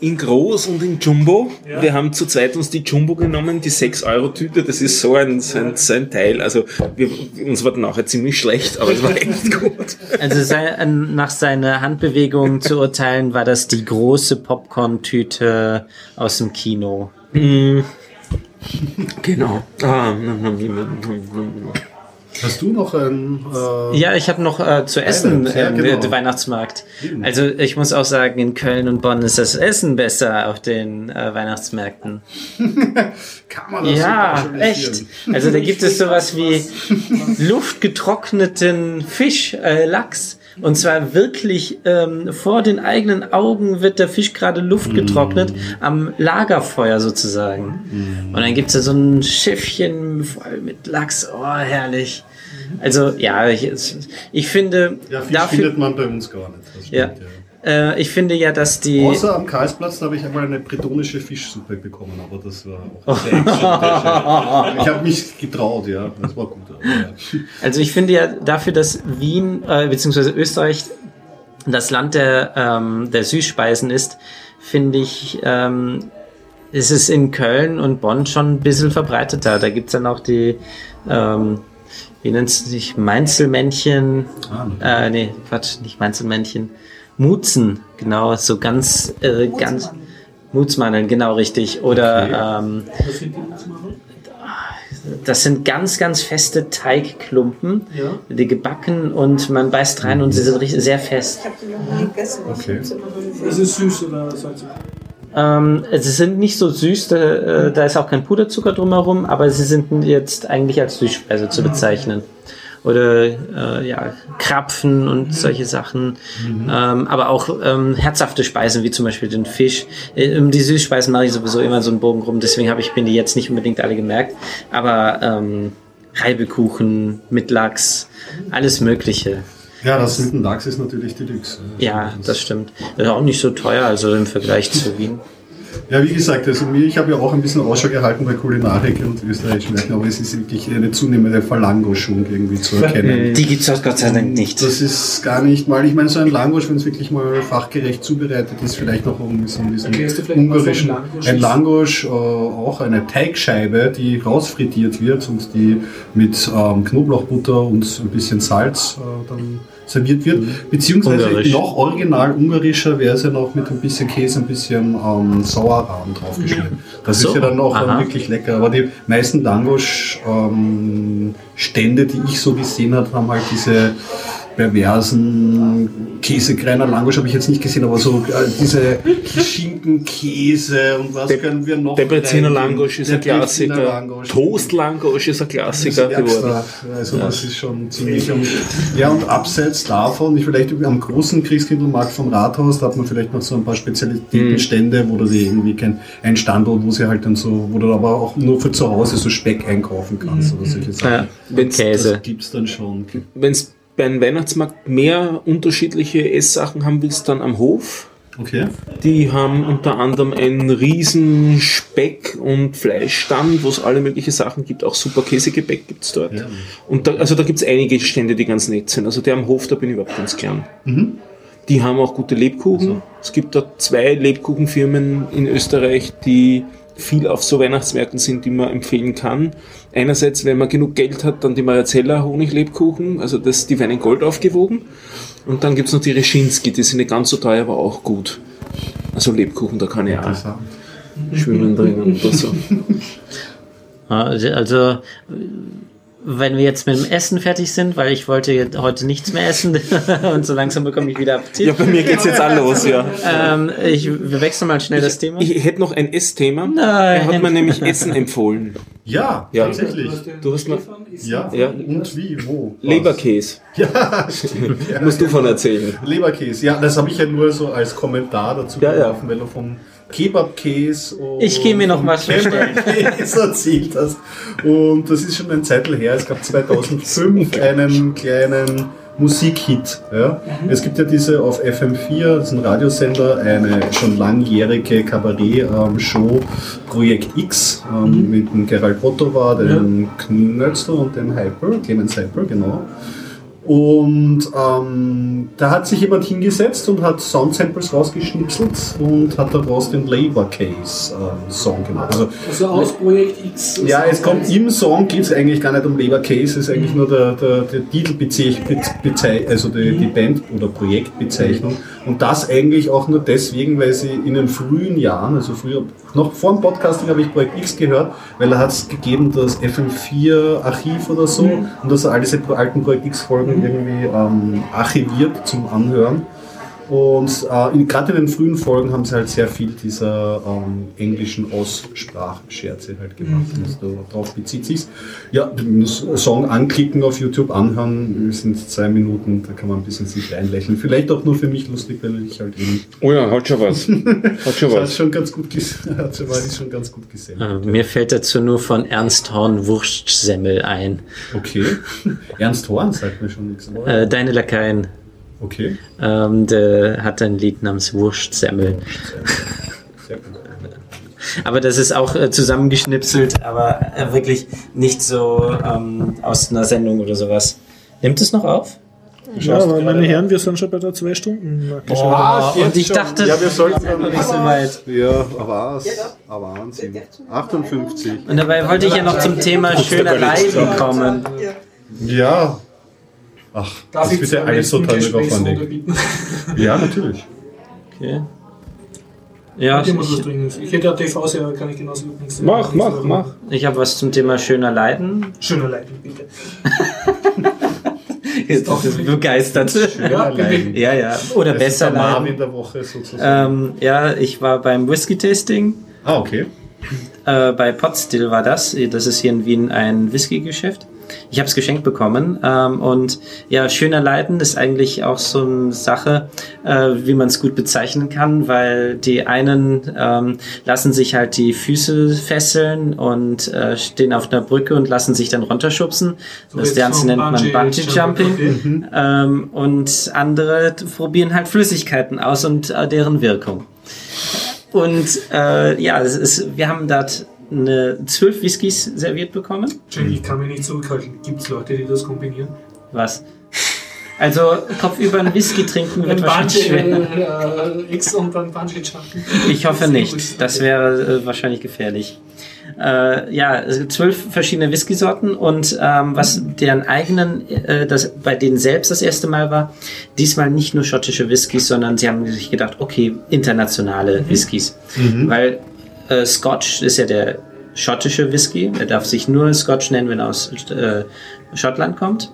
in groß und in Jumbo. Ja. Wir haben zu zweit uns die Jumbo genommen, die 6-Euro-Tüte, das ist so ein, so ein, so ein Teil. Also wir, uns war dann nachher ziemlich schlecht, aber es war echt gut. Also sein, nach seiner Handbewegung zu urteilen, war das die große Popcorn-Tüte aus dem Kino. Genau. Ah, Hast du noch ein. Äh, Ja, ich habe noch äh, zu essen ja, ähm, genau. Weihnachtsmarkt. Also ich muss auch sagen, in Köln und Bonn ist das Essen besser auf den äh, Weihnachtsmärkten. (laughs) Kann man das Ja, echt. Also da gibt es sowas wie (laughs) luftgetrockneten Fisch, äh, Lachs. Und zwar wirklich ähm, vor den eigenen Augen wird der Fisch gerade Luft getrocknet, am Lagerfeuer sozusagen. Und dann gibt's da so ein Schiffchen voll mit Lachs. Oh, herrlich. Also ja, ich, ich finde Ja, dafür, findet man bei uns gar nicht. Das ja, stimmt, äh, ich finde ja, dass die Außer am Karlsplatz, da habe ich einmal eine bretonische Fischsuppe bekommen, aber das war auch sehr (laughs) exotisch. Ich habe mich getraut, ja. Das war gut. Aber, ja. Also ich finde ja dafür, dass Wien äh, bzw. Österreich das Land der, ähm, der Süßspeisen ist, finde ich, ähm, ist es in Köln und Bonn schon ein bisschen verbreiteter. Da gibt's dann auch die, ähm, wie nennt es sich, Mainzelmännchen, Ah, äh, nee, Quatsch, nicht Mainzelmännchen, Mutzen, genau, so ganz, äh, ganz, Mutzmandeln, genau richtig. Oder ähm, das sind ganz, ganz feste Teigklumpen, die gebacken und man beißt rein und sie sind richtig, sehr fest. Ich habe die noch nie gegessen. Okay. Ist es süß oder salzig? Ähm, sie sind nicht so süß, da, äh, da ist auch kein Puderzucker drumherum, aber sie sind jetzt eigentlich als Süßspeise zu bezeichnen. Oder äh, ja, Krapfen und solche Sachen. Ähm, aber auch ähm, herzhafte Speisen, wie zum Beispiel den Fisch. Äh, Um die Süßspeisen mache ich sowieso immer so einen Bogen rum, deswegen habe ich mir die jetzt nicht unbedingt alle gemerkt. Aber ähm, Reibekuchen mit Lachs, alles Mögliche. ja, das mit dem Lachs ist natürlich Deluxe. Ja, das stimmt. Das ist auch nicht so teuer, also im Vergleich zu Wien. Ja, wie gesagt, also mir, ich habe ja auch ein bisschen Ausschau gehalten bei Kulinarik und österreichischen Märkten, aber es ist wirklich eine zunehmende Verlangoschung irgendwie zu erkennen. Die gibt's auch Gott sei Dank nicht. Das ist gar nicht mal, ich meine, so ein Langosch, wenn es wirklich mal fachgerecht zubereitet ist, vielleicht noch irgendwie so ein bisschen ungarischen. ein Langosch Ein? Langosch, äh, auch eine Teigscheibe, die rausfrittiert wird und die mit ähm, Knoblauchbutter und ein bisschen Salz äh, dann serviert wird. Beziehungsweise Ungarisch. noch original ungarischer wäre es ja noch mit ein bisschen Käse, ein bisschen ähm, Sauerrahm draufgeschrieben. Das So, ist ja dann auch dann wirklich lecker. Aber die meisten Langosch-Stände, die ich so gesehen habe, haben halt diese perversen Käsekreiner Langosch habe ich jetzt nicht gesehen, aber so äh, diese Schinken, Käse und was Der- können wir noch? Debreziner? Langosch ist ein Klassiker. Langosch. Toast Langosch ist ein Klassiker geworden. Also das ist schon ziemlich und, ja und abseits davon, ich vielleicht am großen Christkindlmarkt vom Rathaus, da hat man vielleicht noch so ein paar Spezialitätenstände, wo du dir irgendwie kein ein Standort, wo sie halt dann so, wo du aber auch nur für zu Hause so Speck einkaufen kannst oder solche Sachen. Ja, Wenn's Käse. Das gibt's dann schon. Wenn es beim Weihnachtsmarkt mehr unterschiedliche Esssachen haben willst, dann am Hof. Okay. Die haben unter anderem einen riesen Speck- und Fleischstand, wo es alle möglichen Sachen gibt. Auch super Käsegebäck gibt's dort. Ja. Und da, also da gibt's einige Stände, die ganz nett sind. Also der am Hof, da bin ich überhaupt ganz gern. Die haben auch gute Lebkuchen. Es gibt da zwei Lebkuchenfirmen in Österreich, die viel auf so Weihnachtsmärkten sind, die man empfehlen kann. Einerseits, wenn man genug Geld hat, dann die Marazella Honiglebkuchen, also das, die werden in Gold aufgewogen. Und dann gibt's noch die Reschinski, die sind nicht ganz so teuer, aber auch gut. Also Lebkuchen, da kann ich auch schwimmen drinnen oder so. Ja, (laughs) Also, wenn wir jetzt mit dem Essen fertig sind, weil ich wollte heute nichts mehr essen (laughs) und so langsam bekomme ich wieder Appetit. Ja, bei mir geht's jetzt auch los, ja. Ähm, ich, wir wechseln mal schnell das Thema. Ich hätte noch ein Essthema. Nein. Er hat mir nämlich Essen (laughs) empfohlen. Ja, Ja. tatsächlich. Du hast mal Ja. Ja. Und wie? Wo? Was? Leberkäse. (laughs) Ja, stimmt. Ja, Musst du von erzählen. Leberkäse, ja, das habe ich ja nur so als Kommentar dazu Ja, ja. geworfen, weil du vom Kebabkäse und Ich gehe mir noch was bestellen. Käse erzählt hast. Und das ist schon ein Zeitl her. Es gab 2005 einen kleinen Musikhit. Ja. Es gibt ja diese auf FM4, das ist ein Radiosender, eine schon langjährige Kabarett-Show Projekt X ähm, mit dem Gerald Ottova, dem Knötzl und dem Hyper, Clemens Hyper, genau. Und ähm, da hat sich jemand hingesetzt und hat Soundsamples rausgeschnipselt und hat daraus den Labor Case ähm, Song gemacht. Also, Also aus Projekt X. ja, es kommt im Song geht es eigentlich gar nicht um Labor Case, es ist eigentlich nur der, der, der Titelbezeichnung, also die, die Band- oder Projektbezeichnung. Und das eigentlich auch nur deswegen, weil sie in den frühen Jahren, also früher, noch vor dem Podcasting habe ich Projekt X gehört, weil da hat es gegeben das FM4 Archiv oder so und dass er all diese alten Projekt X Folgen irgendwie ähm, archiviert zum Anhören. Und äh, in, gerade in den frühen Folgen haben sie halt sehr viel dieser ähm, englischen Aussprachscherze halt gemacht. Also darauf bezieht sich's. Ja, den Song anklicken auf YouTube, anhören, das sind zwei Minuten, da kann man ein bisschen sich reinlächeln. Vielleicht auch nur für mich lustig, weil ich halt eben. Oh ja, hat schon was. (laughs) Hat schon Das hat was. schon ganz gut (laughs) hat schon, war ich schon ganz gut gesehen. Äh, Mir fällt dazu nur von Ernst Horn Wurstsemmel ein. Okay. (laughs) Ernst Horn sagt mir schon nichts. Äh, Deine Lakaien. Okay. Ähm, der hat ein Lied namens Wurstsemmel. Sehr gut. Aber das ist auch äh, zusammengeschnipselt, aber äh, wirklich nicht so ähm, aus einer Sendung oder sowas. Nimmt es noch auf? Ja, aber meine Herren, wir sind schon bei der zwei Stunden. Boah, und ich schon. dachte, Ja, wir sollten dann- nicht so weit. Ja, aber was? Aber Wahnsinn. 58. Und dabei wollte ich ja noch zum Thema schöner Leiden kommen. Ja. Ach, Darf das ich wird ja alles aufwendig. bitten? Ja, natürlich. Okay. Ja, Ich ich. Ich hätte ja TV-Serie, kann ich genauso übrigens. Mach, mach, mach. ich habe was zum Thema schöner Leiden. Schöner Leitung, bitte. (laughs) Ist doch begeistert. Ja, Leiden. Ja, ja. Oder Das ist besser der Marvin leiden. der Woche sozusagen. Ähm, ja, ich war beim Whisky-Tasting. ah, okay. Äh, bei Potstill war das. Das ist hier in Wien ein Whisky-Geschäft. Ich habe es geschenkt bekommen. Ähm, und ja, schöner Leiden ist eigentlich auch so eine Sache, äh, wie man es gut bezeichnen kann, weil die einen ähm, lassen sich halt die Füße fesseln und äh, stehen auf einer Brücke und lassen sich dann runterschubsen. das jetzt Ganze so nennt man Bungee. Jumping, Ähm, und andere probieren halt Flüssigkeiten aus und äh, deren Wirkung. Und äh, ja, es ist, wir haben dort eine zwölf Whiskys serviert bekommen. Jenny, ich kann mich nicht zurückhalten. Gibt es Leute, die das kombinieren? Was? Also kopfüber ein Whisky trinken wird Ein wahrscheinlich Bungee, schwer. äh, X und dann Bungee Jumping. Ich hoffe nicht. Das wäre äh, wahrscheinlich gefährlich. Äh, ja, es gibt zwölf verschiedene Whisky-Sorten und ähm, was deren eigenen, äh, das bei denen selbst das erste Mal war, diesmal nicht nur schottische Whiskys, sondern sie haben sich gedacht, okay, internationale Whiskys. Weil äh, Scotch ist ja der schottische Whisky. Er darf sich nur Scotch nennen, wenn er aus äh, Schottland kommt.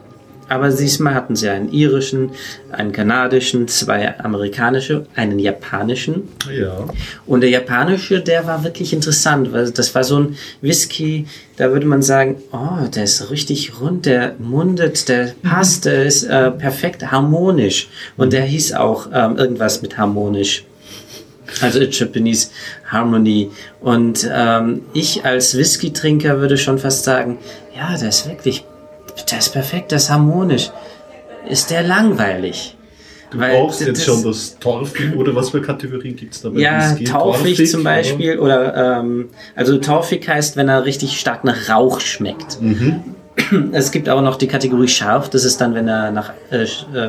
Aber diesmal hatten sie einen irischen, einen kanadischen, zwei amerikanische, einen japanischen. Ja. Und der japanische, der war wirklich interessant, weil das war so ein Whisky, da würde man sagen, oh, der ist richtig rund, der mundet, der passt, der ist äh, perfekt harmonisch. Und der hieß auch ähm, irgendwas mit harmonisch. Also Japanese Harmony. Und ähm, ich als Whisky-Trinker würde schon fast sagen, ja, der ist wirklich, der ist perfekt, der ist harmonisch. Ist der langweilig? Du Weil brauchst das- jetzt schon das Torfig oder was für Kategorien gibt es da bei Ja, Whisky? taufig Torfig, zum Beispiel oder ähm, also taufig heißt, wenn er richtig stark nach Rauch schmeckt. (clears throat) Es gibt auch noch die Kategorie scharf. Das ist dann, wenn er nach, äh, äh,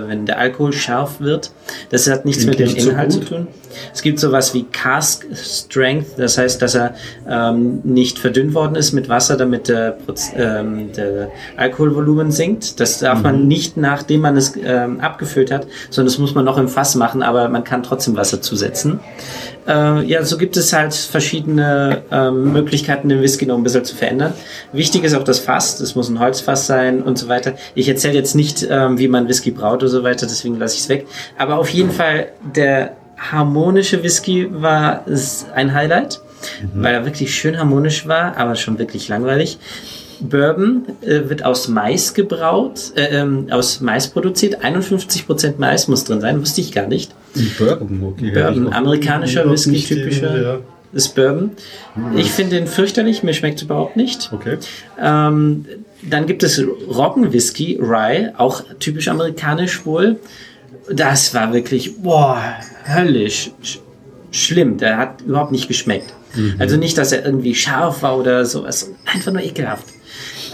wenn der Alkohol scharf wird. Das hat nichts Klingt mit dem nicht so Inhalt zu tun. Es gibt sowas wie Cask Strength. Das heißt, dass er ähm, nicht verdünnt worden ist mit Wasser, damit der, ähm, der Alkoholvolumen sinkt. Das darf Mhm. man nicht, nachdem man es ähm, abgefüllt hat, sondern das muss man noch im Fass machen, aber man kann trotzdem Wasser zusetzen. Äh, ja, so gibt es halt verschiedene ähm, Möglichkeiten, den Whisky noch ein bisschen zu verändern. Wichtig ist auch das Fass, das muss ein Holzfass sein und so weiter. Ich erzähle jetzt nicht, ähm, wie man Whisky braut oder so weiter, deswegen lasse ich es weg. Aber auf jeden Fall, der harmonische Whisky war ein Highlight, weil er wirklich schön harmonisch war, aber schon wirklich langweilig. Bourbon äh, wird aus Mais gebraut, äh, ähm, aus Mais produziert. 51% Mais muss drin sein, wusste ich gar nicht. Bourbon, okay. Bourbon, amerikanischer Whisky, typischer Ja. ist Bourbon. Ich finde den fürchterlich, mir schmeckt überhaupt nicht. Okay. Ähm, dann gibt es Roggenwhisky, Rye, auch typisch amerikanisch wohl. Das war wirklich, boah, höllisch, sch schlimm. Der hat überhaupt nicht geschmeckt. Also nicht, dass er irgendwie scharf war oder sowas, einfach nur ekelhaft.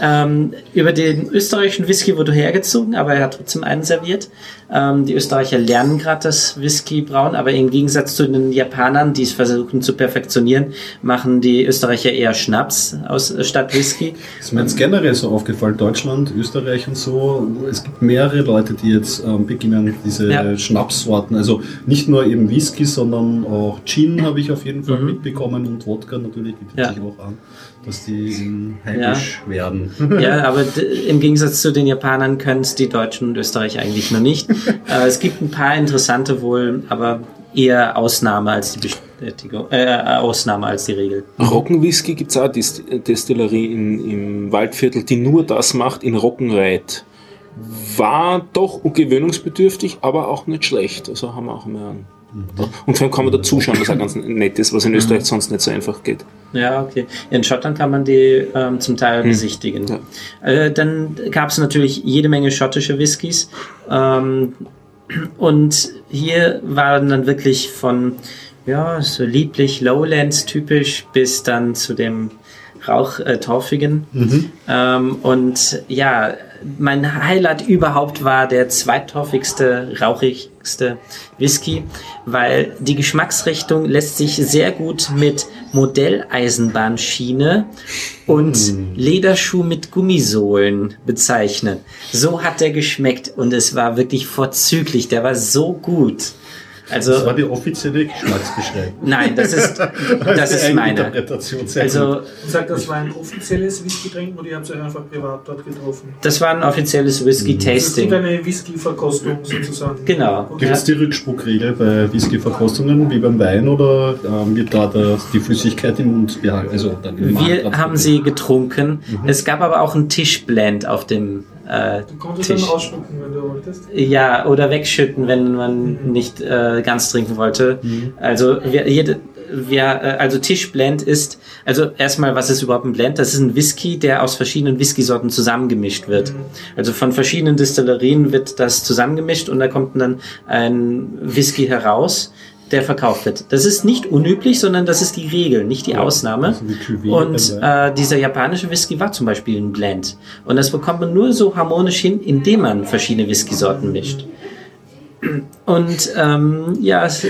Ähm, über den österreichischen Whisky wurde hergezogen, aber er hat trotzdem einen serviert. Ähm, die Österreicher lernen gerade das Whisky brauen, aber im Gegensatz zu den Japanern, die es versuchen zu perfektionieren, machen die Österreicher eher Schnaps aus, äh, statt Whisky. Das ist mir jetzt generell so aufgefallen, Deutschland, Österreich und so. Es gibt mehrere Leute, die jetzt ähm, beginnen, diese Ja. Schnapssorten, also nicht nur eben Whisky, sondern auch Gin habe ich auf jeden Fall Mhm. mitbekommen und Wodka natürlich bietet Ja. sich auch an, dass die heimisch werden. (laughs) Ja, aber im Gegensatz zu den Japanern können es die Deutschen und Österreicher eigentlich noch nicht. (laughs) äh, es gibt ein paar interessante wohl, aber eher Ausnahme als die Bestätigung, äh, Ausnahme als die Regel. Roggenwhisky gibt es auch Dist Destillerie in, im Waldviertel, die nur das macht in Roggenreit. War doch gewöhnungsbedürftig, aber auch nicht schlecht. Also haben wir auch mehr an. Und vor allem kann man da zuschauen, was auch ganz nett ist, was in Österreich sonst nicht so einfach geht. Ja, okay. In Schottland kann man die ähm, zum Teil besichtigen. Ja. Äh, dann gab es natürlich jede Menge schottische Whiskys. Ähm, und hier waren dann wirklich von, ja, so lieblich Lowlands typisch bis dann zu dem Rauch äh, torfigen. Ähm, und ja, mein Highlight überhaupt war der zweittorfigste, rauchigste Whisky, weil die Geschmacksrichtung lässt sich sehr gut mit Modelleisenbahnschiene und Lederschuh mit Gummisohlen bezeichnen. So hat der geschmeckt und es war wirklich vorzüglich. Der war so gut. Also Das war die offizielle Geschmacksbeschreibung. (laughs) nein, (laughs) das ist das ist meine. Also. Sagt, das war ein offizielles Whisky-Trinken oder ihr habt euch einfach privat dort getroffen? das war ein offizielles Whisky Das ist Tasting. eine Whisky-Verkostung sozusagen. Genau. Gibt es die Rückspuckregel bei Whisky-Verkostungen wie beim Wein oder ähm, wird da die Flüssigkeit im Mund behalten? Also dann im Wir haben sie getrunken. Es gab aber auch einen Tischblend auf dem äh, Du konntest Tisch. dann ausspucken, wenn du wolltest. Ja, oder wegschütten, wenn man nicht äh, ganz trinken wollte. Also wir, jede, wir, äh, also Tischblend ist, also erstmal, was ist überhaupt ein Blend? Das ist ein Whisky, der aus verschiedenen Whiskysorten zusammengemischt wird. Also von verschiedenen Distillerien wird das zusammengemischt und da kommt dann ein Whisky heraus, der verkauft wird. Das ist nicht unüblich, sondern das ist die Regel, nicht die Ausnahme. also wie Cuvée und äh, dieser japanische Whisky war zum Beispiel ein Blend. Und das bekommt man nur so harmonisch hin, indem man verschiedene Whiskysorten mischt. Und ähm, ja, es,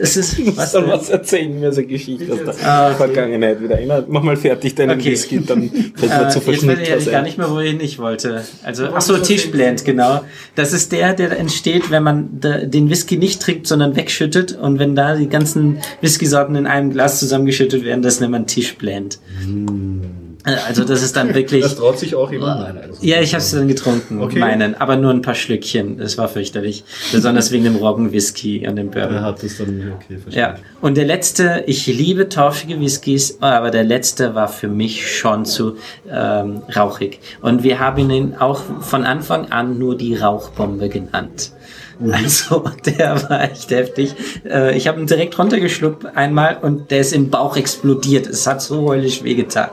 es ist was, Dann was erzählen mir so Geschichte aus der Ah, okay. Vergangenheit wieder. Immer, mach mal fertig deinen Okay. Whisky, dann fällt mir Äh, zu jetzt weiß Verschnitt ich was gar nicht mehr, wohin ich wollte. Also, ach so, Tischblend, genau. Das ist der, der entsteht, wenn man den Whisky nicht trinkt, sondern wegschüttet. Und wenn da die ganzen Whiskysorten in einem Glas zusammengeschüttet werden, das nennt man Tischblend. Äh, Also das ist dann (laughs) wirklich... Das traut sich auch jemand nein. Also. Ja, ich habe es dann getrunken, Okay. meinen, aber nur ein paar Schlückchen. Das war fürchterlich. Besonders wegen dem Roggenwhisky und dem Bourbon. Er hat das dann, okay, verstehe. Ja, und der letzte, ich liebe torfige Whiskys, aber der letzte war für mich schon zu ähm, rauchig. Und wir haben ihn auch von Anfang an nur die Rauchbombe genannt. Also, (laughs) der war echt heftig. Äh, ich habe ihn direkt runtergeschluckt einmal und der ist im Bauch explodiert. Es hat so heulisch wehgetan.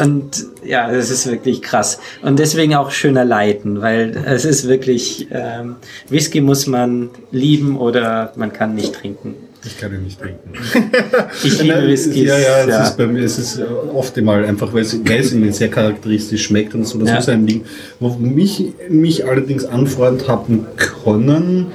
Und ja, das ist wirklich krass. Und deswegen auch schöner leiten, weil es ist wirklich, ähm, Whisky muss man lieben oder man kann nicht trinken. Ich kann ihn nicht trinken. (laughs) Ich liebe Nein, Whiskys. Ja, ja, es ist bei mir, es ist äh, oft einmal einfach, weil es, weil es ihnen sehr charakteristisch schmeckt und so, das Ja. muss ein Ding. Wo mich, mich allerdings anfreund haben können,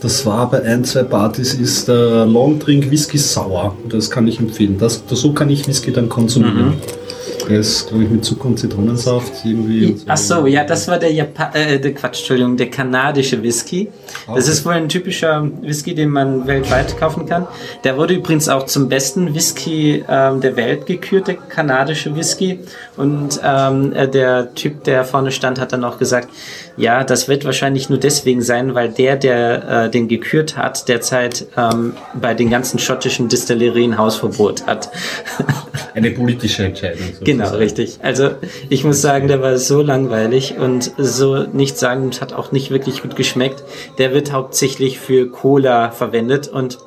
das war bei ein, zwei Partys, ist der Long Drink Whisky Sauer. Das kann ich empfehlen. Das, das, so kann ich Whisky dann konsumieren. Der ist, glaube ich, mit Zucker und Zitronensaft irgendwie. und Ach so, ja, das war der Japan äh, der Quatsch, Entschuldigung, der kanadische Whisky. Das Okay. ist wohl ein typischer Whisky, den man weltweit kaufen kann. Der wurde übrigens auch zum besten Whisky ähm, der Welt gekürt, der kanadische Whisky. Und ähm, äh, der Typ, der vorne stand, hat dann auch gesagt, ja, das wird wahrscheinlich nur deswegen sein, weil der, der äh, den gekürt hat, derzeit ähm, bei den ganzen schottischen Distillerien Hausverbot hat. (laughs) Eine politische Entscheidung. Genau, sozusagen. richtig. Also ich muss sagen, der war so langweilig und so nichtssagend, hat auch nicht wirklich gut geschmeckt. Der wird hauptsächlich für Cola verwendet und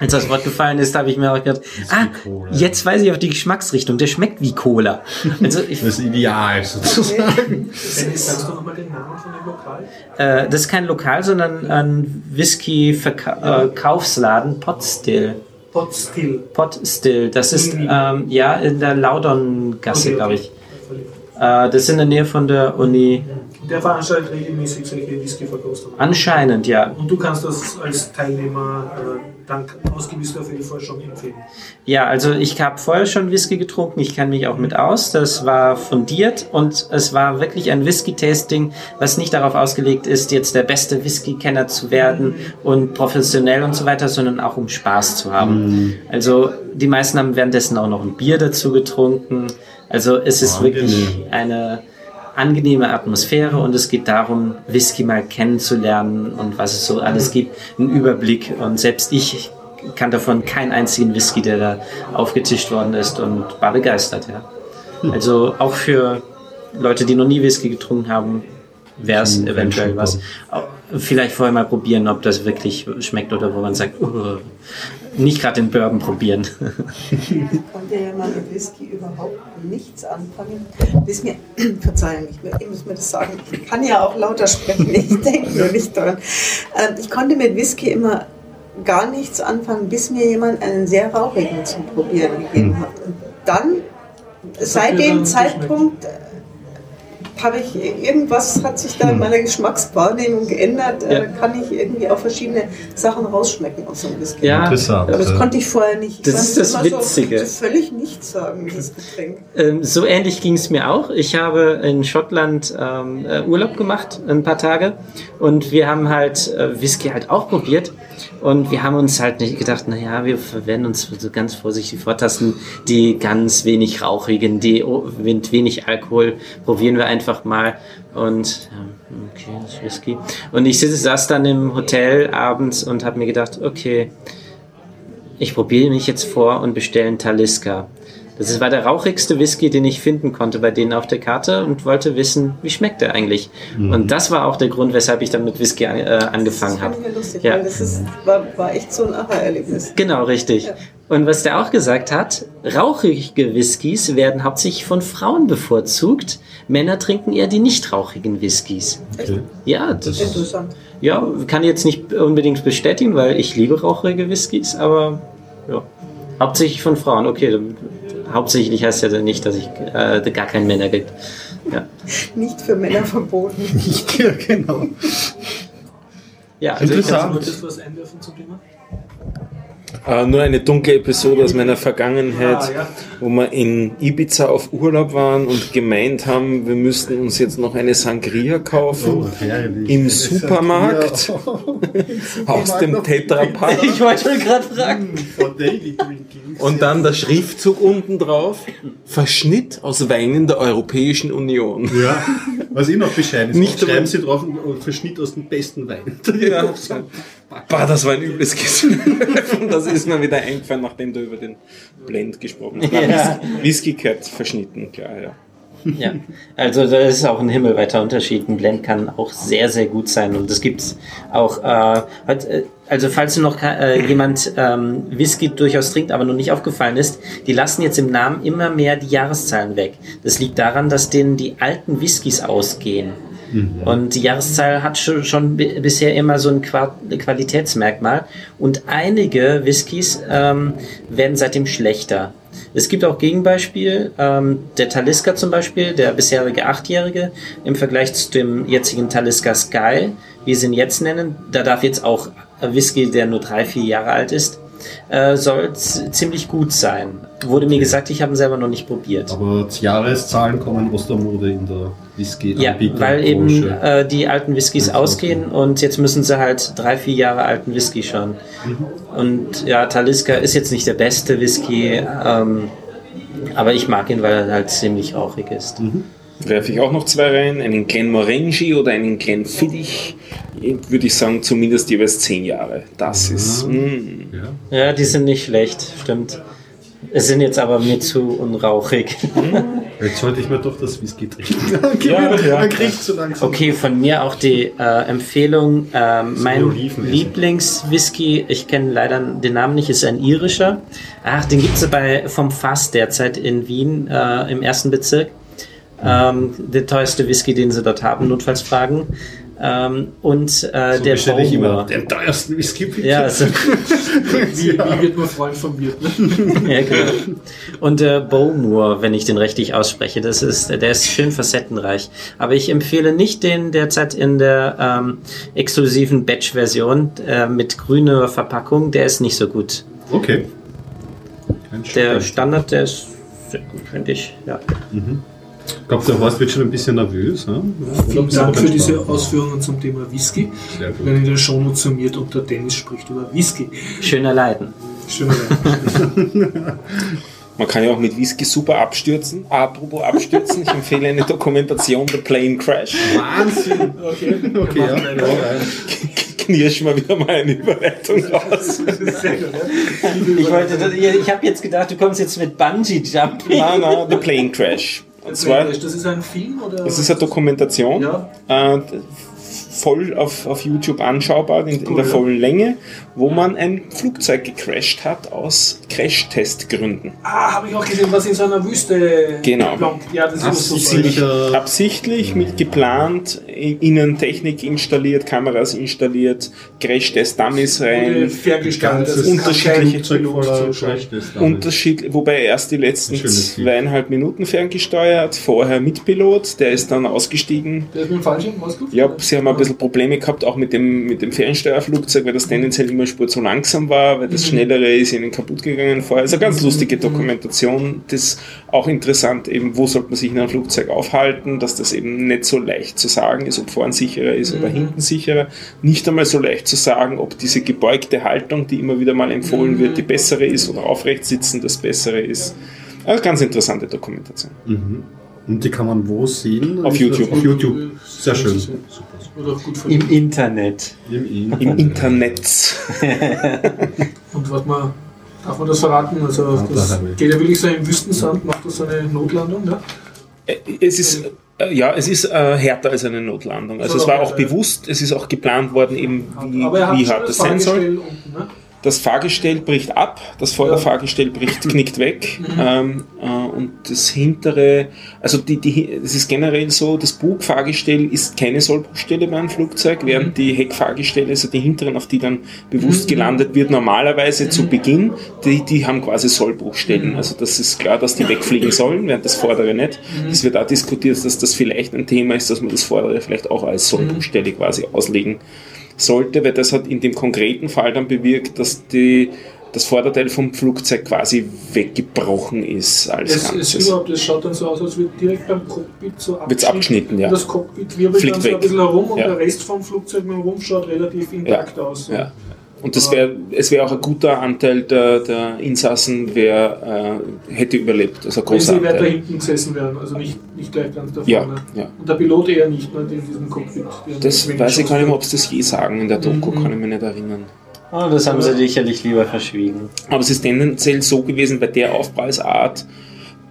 als das Wort gefallen ist, habe ich mir auch gedacht, ah, jetzt weiß ich auf die Geschmacksrichtung, der schmeckt wie Cola. Also ich, Das ist ideal sozusagen. Sagst du nochmal den Namen von dem Lokal? äh, das ist kein Lokal, sondern ein Whisky-Verkaufsladen, Potstill. Pot Still. Potstill, das ist ähm, ja in der Laudongasse, glaube ich. Äh, das ist in der Nähe von der Uni. Der veranstaltet regelmäßig solche Whisky-Verkostungen. Anscheinend, ja. Und du kannst das als Teilnehmer äh, dank ausgewiesester Fehlforschung empfehlen. Ja, also ich habe vorher schon Whisky getrunken, ich kann mich auch mit aus. Das war fundiert und es war wirklich ein Whisky-Tasting, was nicht darauf ausgelegt ist, jetzt der beste Whisky-Kenner zu werden und professionell und so weiter, sondern auch um Spaß zu haben. Also die meisten haben währenddessen auch noch ein Bier dazu getrunken. Also es ist wirklich eine angenehme Atmosphäre und es geht darum, Whisky mal kennenzulernen und was es so alles gibt, einen Überblick. Und selbst ich kann davon keinen einzigen Whisky, der da aufgetischt worden ist und war begeistert, ja. Also auch für Leute, die noch nie Whisky getrunken haben, wäre es Zum eventuell was. Vielleicht vorher mal probieren, ob das wirklich schmeckt oder wo man sagt, uh, nicht gerade den Bourbon probieren. Ich konnte ja mal mit Whisky überhaupt nichts anfangen. Bis mir, (clears throat) Verzeihung, ich, ich muss mir das sagen, ich kann ja auch lauter sprechen, ich (laughs) denke nur nicht dran. Ähm, Ich konnte mit Whisky immer gar nichts anfangen, bis mir jemand einen sehr rauchigen zum Probieren gegeben hat. Und dann, seit dem dann Zeitpunkt, äh, habe ich irgendwas hat sich da in meiner Geschmackswahrnehmung geändert. Äh, Ja. Kann ich irgendwie auch verschiedene Sachen rausschmecken aus so einem Whisky. Ja, Interessant. Aber das konnte ich vorher nicht. Ich Das ist das Witzige. So, so völlig nichts sagen, dieses Getränk. Ähm, so ähnlich ging es mir auch. Ich habe in Schottland ähm, äh, Urlaub gemacht, ein paar Tage. Und wir haben halt äh, Whisky halt auch probiert. Und wir haben uns halt nicht gedacht, naja, wir werden uns so ganz vorsichtig vortasten. Die ganz wenig rauchigen, die mit wenig Alkohol probieren wir einfach mal. Und okay, das ist Whisky. Und ich saß dann im Hotel abends und habe mir gedacht, okay, ich probiere mich jetzt vor und bestelle einen Talisker. Das war der rauchigste Whisky, den ich finden konnte bei denen auf der Karte und wollte wissen, wie schmeckt der eigentlich. Und das war auch der Grund, weshalb ich dann mit Whisky an, äh, angefangen Das habe. fand ich mir lustig, Ja. weil das ist, war, war echt so ein Aha-Erlebnis. Genau, richtig. Und was der auch gesagt hat, rauchige Whiskys werden hauptsächlich von Frauen bevorzugt. Männer trinken eher die nicht rauchigen Whiskys. Okay. Ja, das, Interessant. ja, kann ich jetzt nicht unbedingt bestätigen, weil ich liebe rauchige Whiskys, aber ja, hauptsächlich von Frauen. Okay, dann, hauptsächlich heißt ja dann nicht, dass ich äh, gar keinen Männer gibt. Ja, Nicht für Männer verboten. (laughs) Ja, genau. ja also ich Interessant. Wolltest du was einwerfen zum Thema? Äh, nur eine dunkle Episode aus meiner Vergangenheit, Ah, ja. wo wir in Ibiza auf Urlaub waren und gemeint haben, wir müssten uns jetzt noch eine Sangria kaufen Oh, (laughs) im Supermarkt aus dem Tetra Pak. ich wollte schon gerade fragen. For daily drinking. Und dann der Schriftzug unten drauf, Verschnitt aus Weinen der Europäischen Union. Ja, was eh noch bescheiden ist. Nicht schreiben Sie drauf, einen Verschnitt aus dem besten Wein. (laughs) Ja. Bah, das war ein übles Gefühl. (laughs) Und das ist mir wieder eingefallen, nachdem du über den Blend gesprochen hast. Ja. Whisky gehört verschnitten, klar, ja. Ja, also da ist auch ein himmelweiter Unterschied. Ein Blend kann auch sehr, sehr gut sein und das gibt's auch. Äh, äh, also falls noch äh, jemand ähm, Whisky durchaus trinkt, aber noch nicht aufgefallen ist, die lassen jetzt im Namen immer mehr die Jahreszahlen weg. Das liegt daran, dass denen die alten Whiskys ausgehen. Und die Jahreszahl hat schon, schon bi- bisher immer so ein Qua Qualitätsmerkmal. Und einige Whiskys ähm, werden seitdem schlechter. Es gibt auch Gegenbeispiel. Ähm, der Talisker zum Beispiel, der bisherige Achtjährige, im Vergleich zu dem jetzigen Talisker Sky, wie sie ihn jetzt nennen, da darf jetzt auch Whisky, der nur drei, vier Jahre alt ist, äh, soll ziemlich gut sein. Wurde mir gesagt, ich habe ihn selber noch nicht probiert. Aber Jahreszahlen kommen aus der Mode in der whisky Ja, weil eben äh, die alten Whiskys ausgehen und jetzt müssen sie halt drei, vier Jahre alten Whisky schon. Und ja, Talisker ist jetzt nicht der beste Whisky, ähm, aber ich mag ihn, weil er halt ziemlich rauchig ist. Werfe ich auch noch zwei rein, einen Glenmorangie oder einen Glenfiddich, würde ich sagen, zumindest jeweils zehn Jahre. Das ist, mm. ja. Ja, die sind nicht schlecht, stimmt. Es sind jetzt aber mir zu unrauchig. (laughs) Jetzt sollte ich mir doch das Whisky trinken. (laughs) Ja, ja. Man kriegt so langsam. Okay, von mir auch die äh, Empfehlung. ähm, mein. Lieblingswhisky, ich kenne leider den Namen nicht, ist ein irischer. Ach, den gibt es bei vom Fass derzeit in Wien äh, im ersten Bezirk. Ähm, der teuerste Whisky, den sie dort haben, notfalls fragen. Ähm, und äh, So der bestelle ich immer Bowmore. den teuersten Whisky bitte. Ja, so, (laughs) Wie, wie wird man Freund von mir? (laughs) Ja, genau. Und äh, Bowmore, wenn ich den richtig ausspreche, das ist, der ist schön facettenreich. Aber ich empfehle nicht den derzeit in der ähm, exklusiven Batch-Version äh, mit grüner Verpackung. Der ist nicht so gut. Okay. Der. Standard, der ist sehr gut, finde ich. Ja. Ich glaube, der Horst wird schon ein bisschen nervös. Ne? Vielen Dank für diese Ausführungen zum Thema Whisky. Sehr gut. Wenn in der Shownote summiert und der Dennis spricht über Whisky. Schöner Leiden. Schöner (laughs) Man kann ja auch mit Whisky super abstürzen. Apropos abstürzen, ich empfehle eine Dokumentation The Plane Crash. Wahnsinn. Okay, Okay, ja. ja. Knirsch mal wieder mal eine Überleitung (laughs) raus. Ich, wollte, ich habe jetzt gedacht, du kommst jetzt mit Bungee Jumping. Nein, nein, The Plane Crash. Zwar, Das ist ein Film oder? das ist eine Dokumentation, Ja. äh, voll auf, auf YouTube anschaubar, in, in Cool, der ja. vollen Länge, wo man ein Flugzeug gecrashed hat aus Crashtestgründen. Ah, habe ich auch gesehen, was in so einer Wüste. Genau. Ja, das ist Absichtlich, super. äh, Absichtlich, mit geplant, in- innen Technik installiert, Kameras installiert, Crash-Test-Dummies rein, kann unterschiedliche. Unterschied, wobei erst die letzten zweieinhalb Minuten ferngesteuert, vorher mit Pilot, der ist dann ausgestiegen. Der ist mit dem Fallschirm rausgekommen? Ja, sie haben ein bisschen Probleme gehabt, auch mit dem, mit dem Fernsteuerflugzeug, weil das tendenziell immer Spur zu langsam war, weil das Schnellere ist ihnen kaputt gegangen vorher. Also eine ganz lustige Dokumentation, das auch interessant, eben, wo sollte man sich in einem Flugzeug aufhalten, dass das eben nicht so leicht zu sagen ist, ob vorn sicherer ist oder hinten sicherer. Nicht einmal so leicht zu sagen, ob diese gebeugte Haltung, die immer wieder mal empfohlen wird, die bessere ist oder aufrecht sitzen das bessere ist. Also ganz interessante Dokumentation. Und die kann man wo sehen? Auf YouTube. Auf YouTube. Sehr schön. Gut Im. Internet. Im Im Internet. Und was man, darf man das verraten? Also, Ja, das geht ja wirklich so im Wüstensand, macht das so eine Notlandung, ne? Es ist, äh, ja, es ist äh, härter als eine Notlandung. Also es war auch bewusst, es ist auch geplant worden, eben wie, wie hart das sein soll. Unten, ne? Das Fahrgestell bricht ab, das Vorderfahrgestell bricht, (laughs) knickt weg ähm, äh, und das hintere, also die, die, es ist generell so, das Bugfahrgestell ist keine Sollbruchstelle bei einem Flugzeug, während die Heckfahrgestelle, also die hinteren, auf die dann bewusst gelandet wird, normalerweise zu Beginn, die, die haben quasi Sollbruchstellen. Also das ist klar, dass die wegfliegen sollen, während das vordere nicht. Es wird auch diskutiert, dass das vielleicht ein Thema ist, dass man das vordere vielleicht auch als Sollbruchstelle quasi auslegen sollte, weil das hat in dem konkreten Fall dann bewirkt, dass die, das Vorderteil vom Flugzeug quasi weggebrochen ist als Es, es, Ganzes. überhaupt, es schaut dann so aus, als würde direkt beim Cockpit so abgeschnitten, ja. Und Das Cockpit wirbelt Fliegt dann so ein weg. bisschen herum und Ja. der Rest vom Flugzeug mit dem Rumpf schaut relativ intakt aus. Ja. Und das wäre, es wäre auch ein guter Anteil der, der Insassen, wer äh, hätte überlebt. Also ein Wenn großer sie weiter Anteil. hinten gesessen wären, also nicht, nicht gleich ganz da Ja, vorne. ja. Und der Pilot eher nicht, nur in diesem Cockpit. Das weiß ich gar nicht mehr, ob sie das je sagen in der Doku, Mhm. kann ich mich nicht erinnern. Oh, das haben sie sicherlich lieber verschwiegen. Aber es ist tendenziell so gewesen bei der Aufprallsart,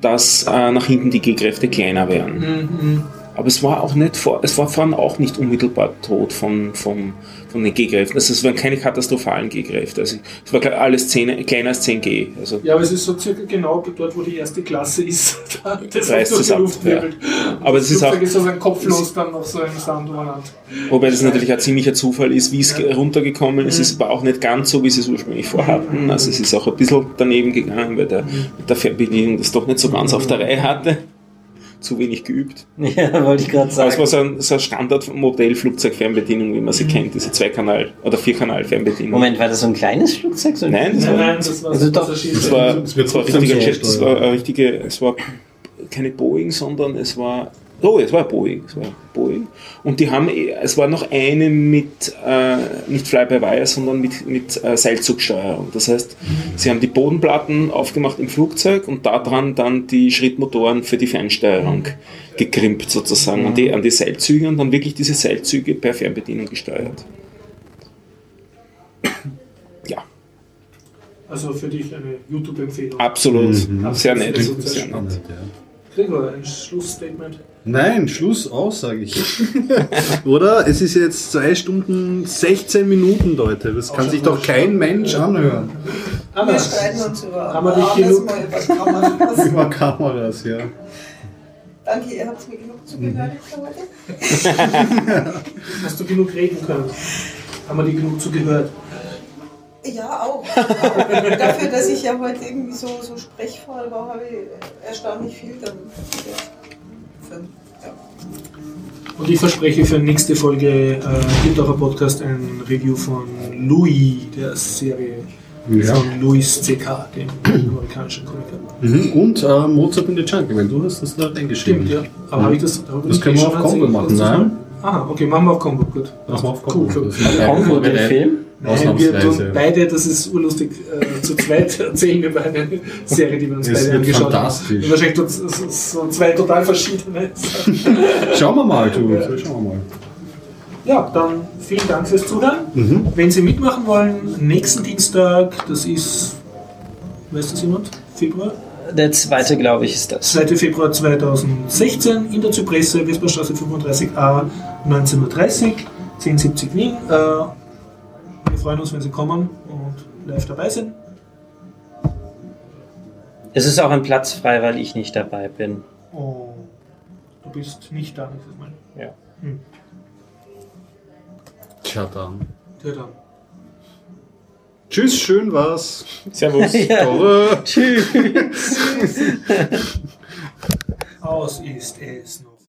dass äh, nach hinten die G-Kräfte kleiner wären. Mhm. Aber es war auch nicht vor, es war vorhin auch nicht unmittelbar tot von, von, von den G-Kräften. Also es waren keine katastrophalen G-Kräfte. Also es war alles 10, kleiner als 10 G. Also Ja, aber es ist so circa genau dort, wo die erste Klasse ist. (laughs) Da- das Reißt durch die Luft ja. wirbelt. Aber es ist auch- ist also ein kopflos dann auf so einem Sandwand. Wobei das natürlich ein ziemlicher Zufall ist, wie es runtergekommen ist. Es war auch nicht ganz so, wie sie es ursprünglich vorhatten. Also es ist auch ein bisschen daneben gegangen, weil der, mit der Fernbedienung das doch nicht so ganz auf der Reihe hatte. Zu wenig geübt. (laughs) Ja, wollte ich gerade Aber es war sagen. so ein, so ein Standard-Modell-Flugzeug-Fernbedienung, wie man sie kennt, diese Zweikanal- oder Vierkanal-Fernbedienung. Moment, war das so ein kleines Flugzeug? So ein Nein, das Nein, war, nein, das war Also so doch, das war, das war ein trotzdem richtiger Jet, das war richtige, es war keine Boeing, sondern es war, oh, es war Boeing, es war Boeing. Und die haben, es war noch eine mit, äh, nicht Fly-by-Wire, sondern mit, mit äh, Seilzugsteuerung. Das heißt, sie haben die Bodenplatten aufgemacht im Flugzeug und daran dann die Schrittmotoren für die Fernsteuerung gekrimpt sozusagen an, die, an die Seilzüge und dann wirklich diese Seilzüge per Fernbedienung gesteuert. Ja, Also für dich eine YouTube-Empfehlung. absolut. Sehr nett. Sehr nett. Spannend, ja. Gregor, ein Schlussstatement. Nein, Schluss aus, sage ich. (laughs) Oder? Es ist jetzt 2 Stunden 16 Minuten, Leute. Das kann sich doch kein Mensch anhören. Anna, Wir streiten uns über Haben wir dich alles genug- über Kameras. (laughs) Über Kameras, ja. Danke, ihr habt mir genug zugehört für heute. (laughs) Hast du genug reden können? Haben wir dir genug zugehört? Ja, auch. Dafür, dass ich ja heute irgendwie so, so sprechvoll war, habe ich erstaunlich viel dann. Ja. Ja. Und ich verspreche für nächste Folge äh, gibt auch ein Podcast ein Review von Louis, der Serie Ja. von Louis C.K., dem amerikanischen Komiker. Mhm. Und äh, Mozart in the Jungle, wenn du hast das da reingeschrieben. Stimmt, ja. Aber habe ich das, habe Das können wir auf Combo machen, nein? Aha, okay, machen wir auf Combo, gut. Machen wir auf Cool, Combo. cool. Ist- Combo, den Film? Nein, wir tun beide, das ist urlustig, äh, zu zweit (laughs) erzählen über eine Serie, die wir uns Es beide wird angeschaut fantastisch. haben. Die Wahrscheinlich tut- so, so zwei total verschiedene. Schauen wir mal, du. Ja. Schauen wir mal. Ja, dann vielen Dank fürs Zuhören. Mhm. Wenn Sie mitmachen wollen, nächsten Dienstag, das ist, weiß das jemand? Februar? Der zweite, glaube ich, ist das. 2. Februar 2016 in der Zypresse, Vesperstraße 35a, 19.30 Uhr, 1070 Wien. Äh, wir freuen uns, wenn Sie kommen und live dabei sind. Es ist auch ein Platz frei, weil ich nicht dabei bin. Oh, du bist nicht da nächstes Mal. Ja. Hm. Tja, dann. Ja, dann. Tschüss, schön war's. (laughs) Servus. Ja. Tschüss. Aus ist es noch.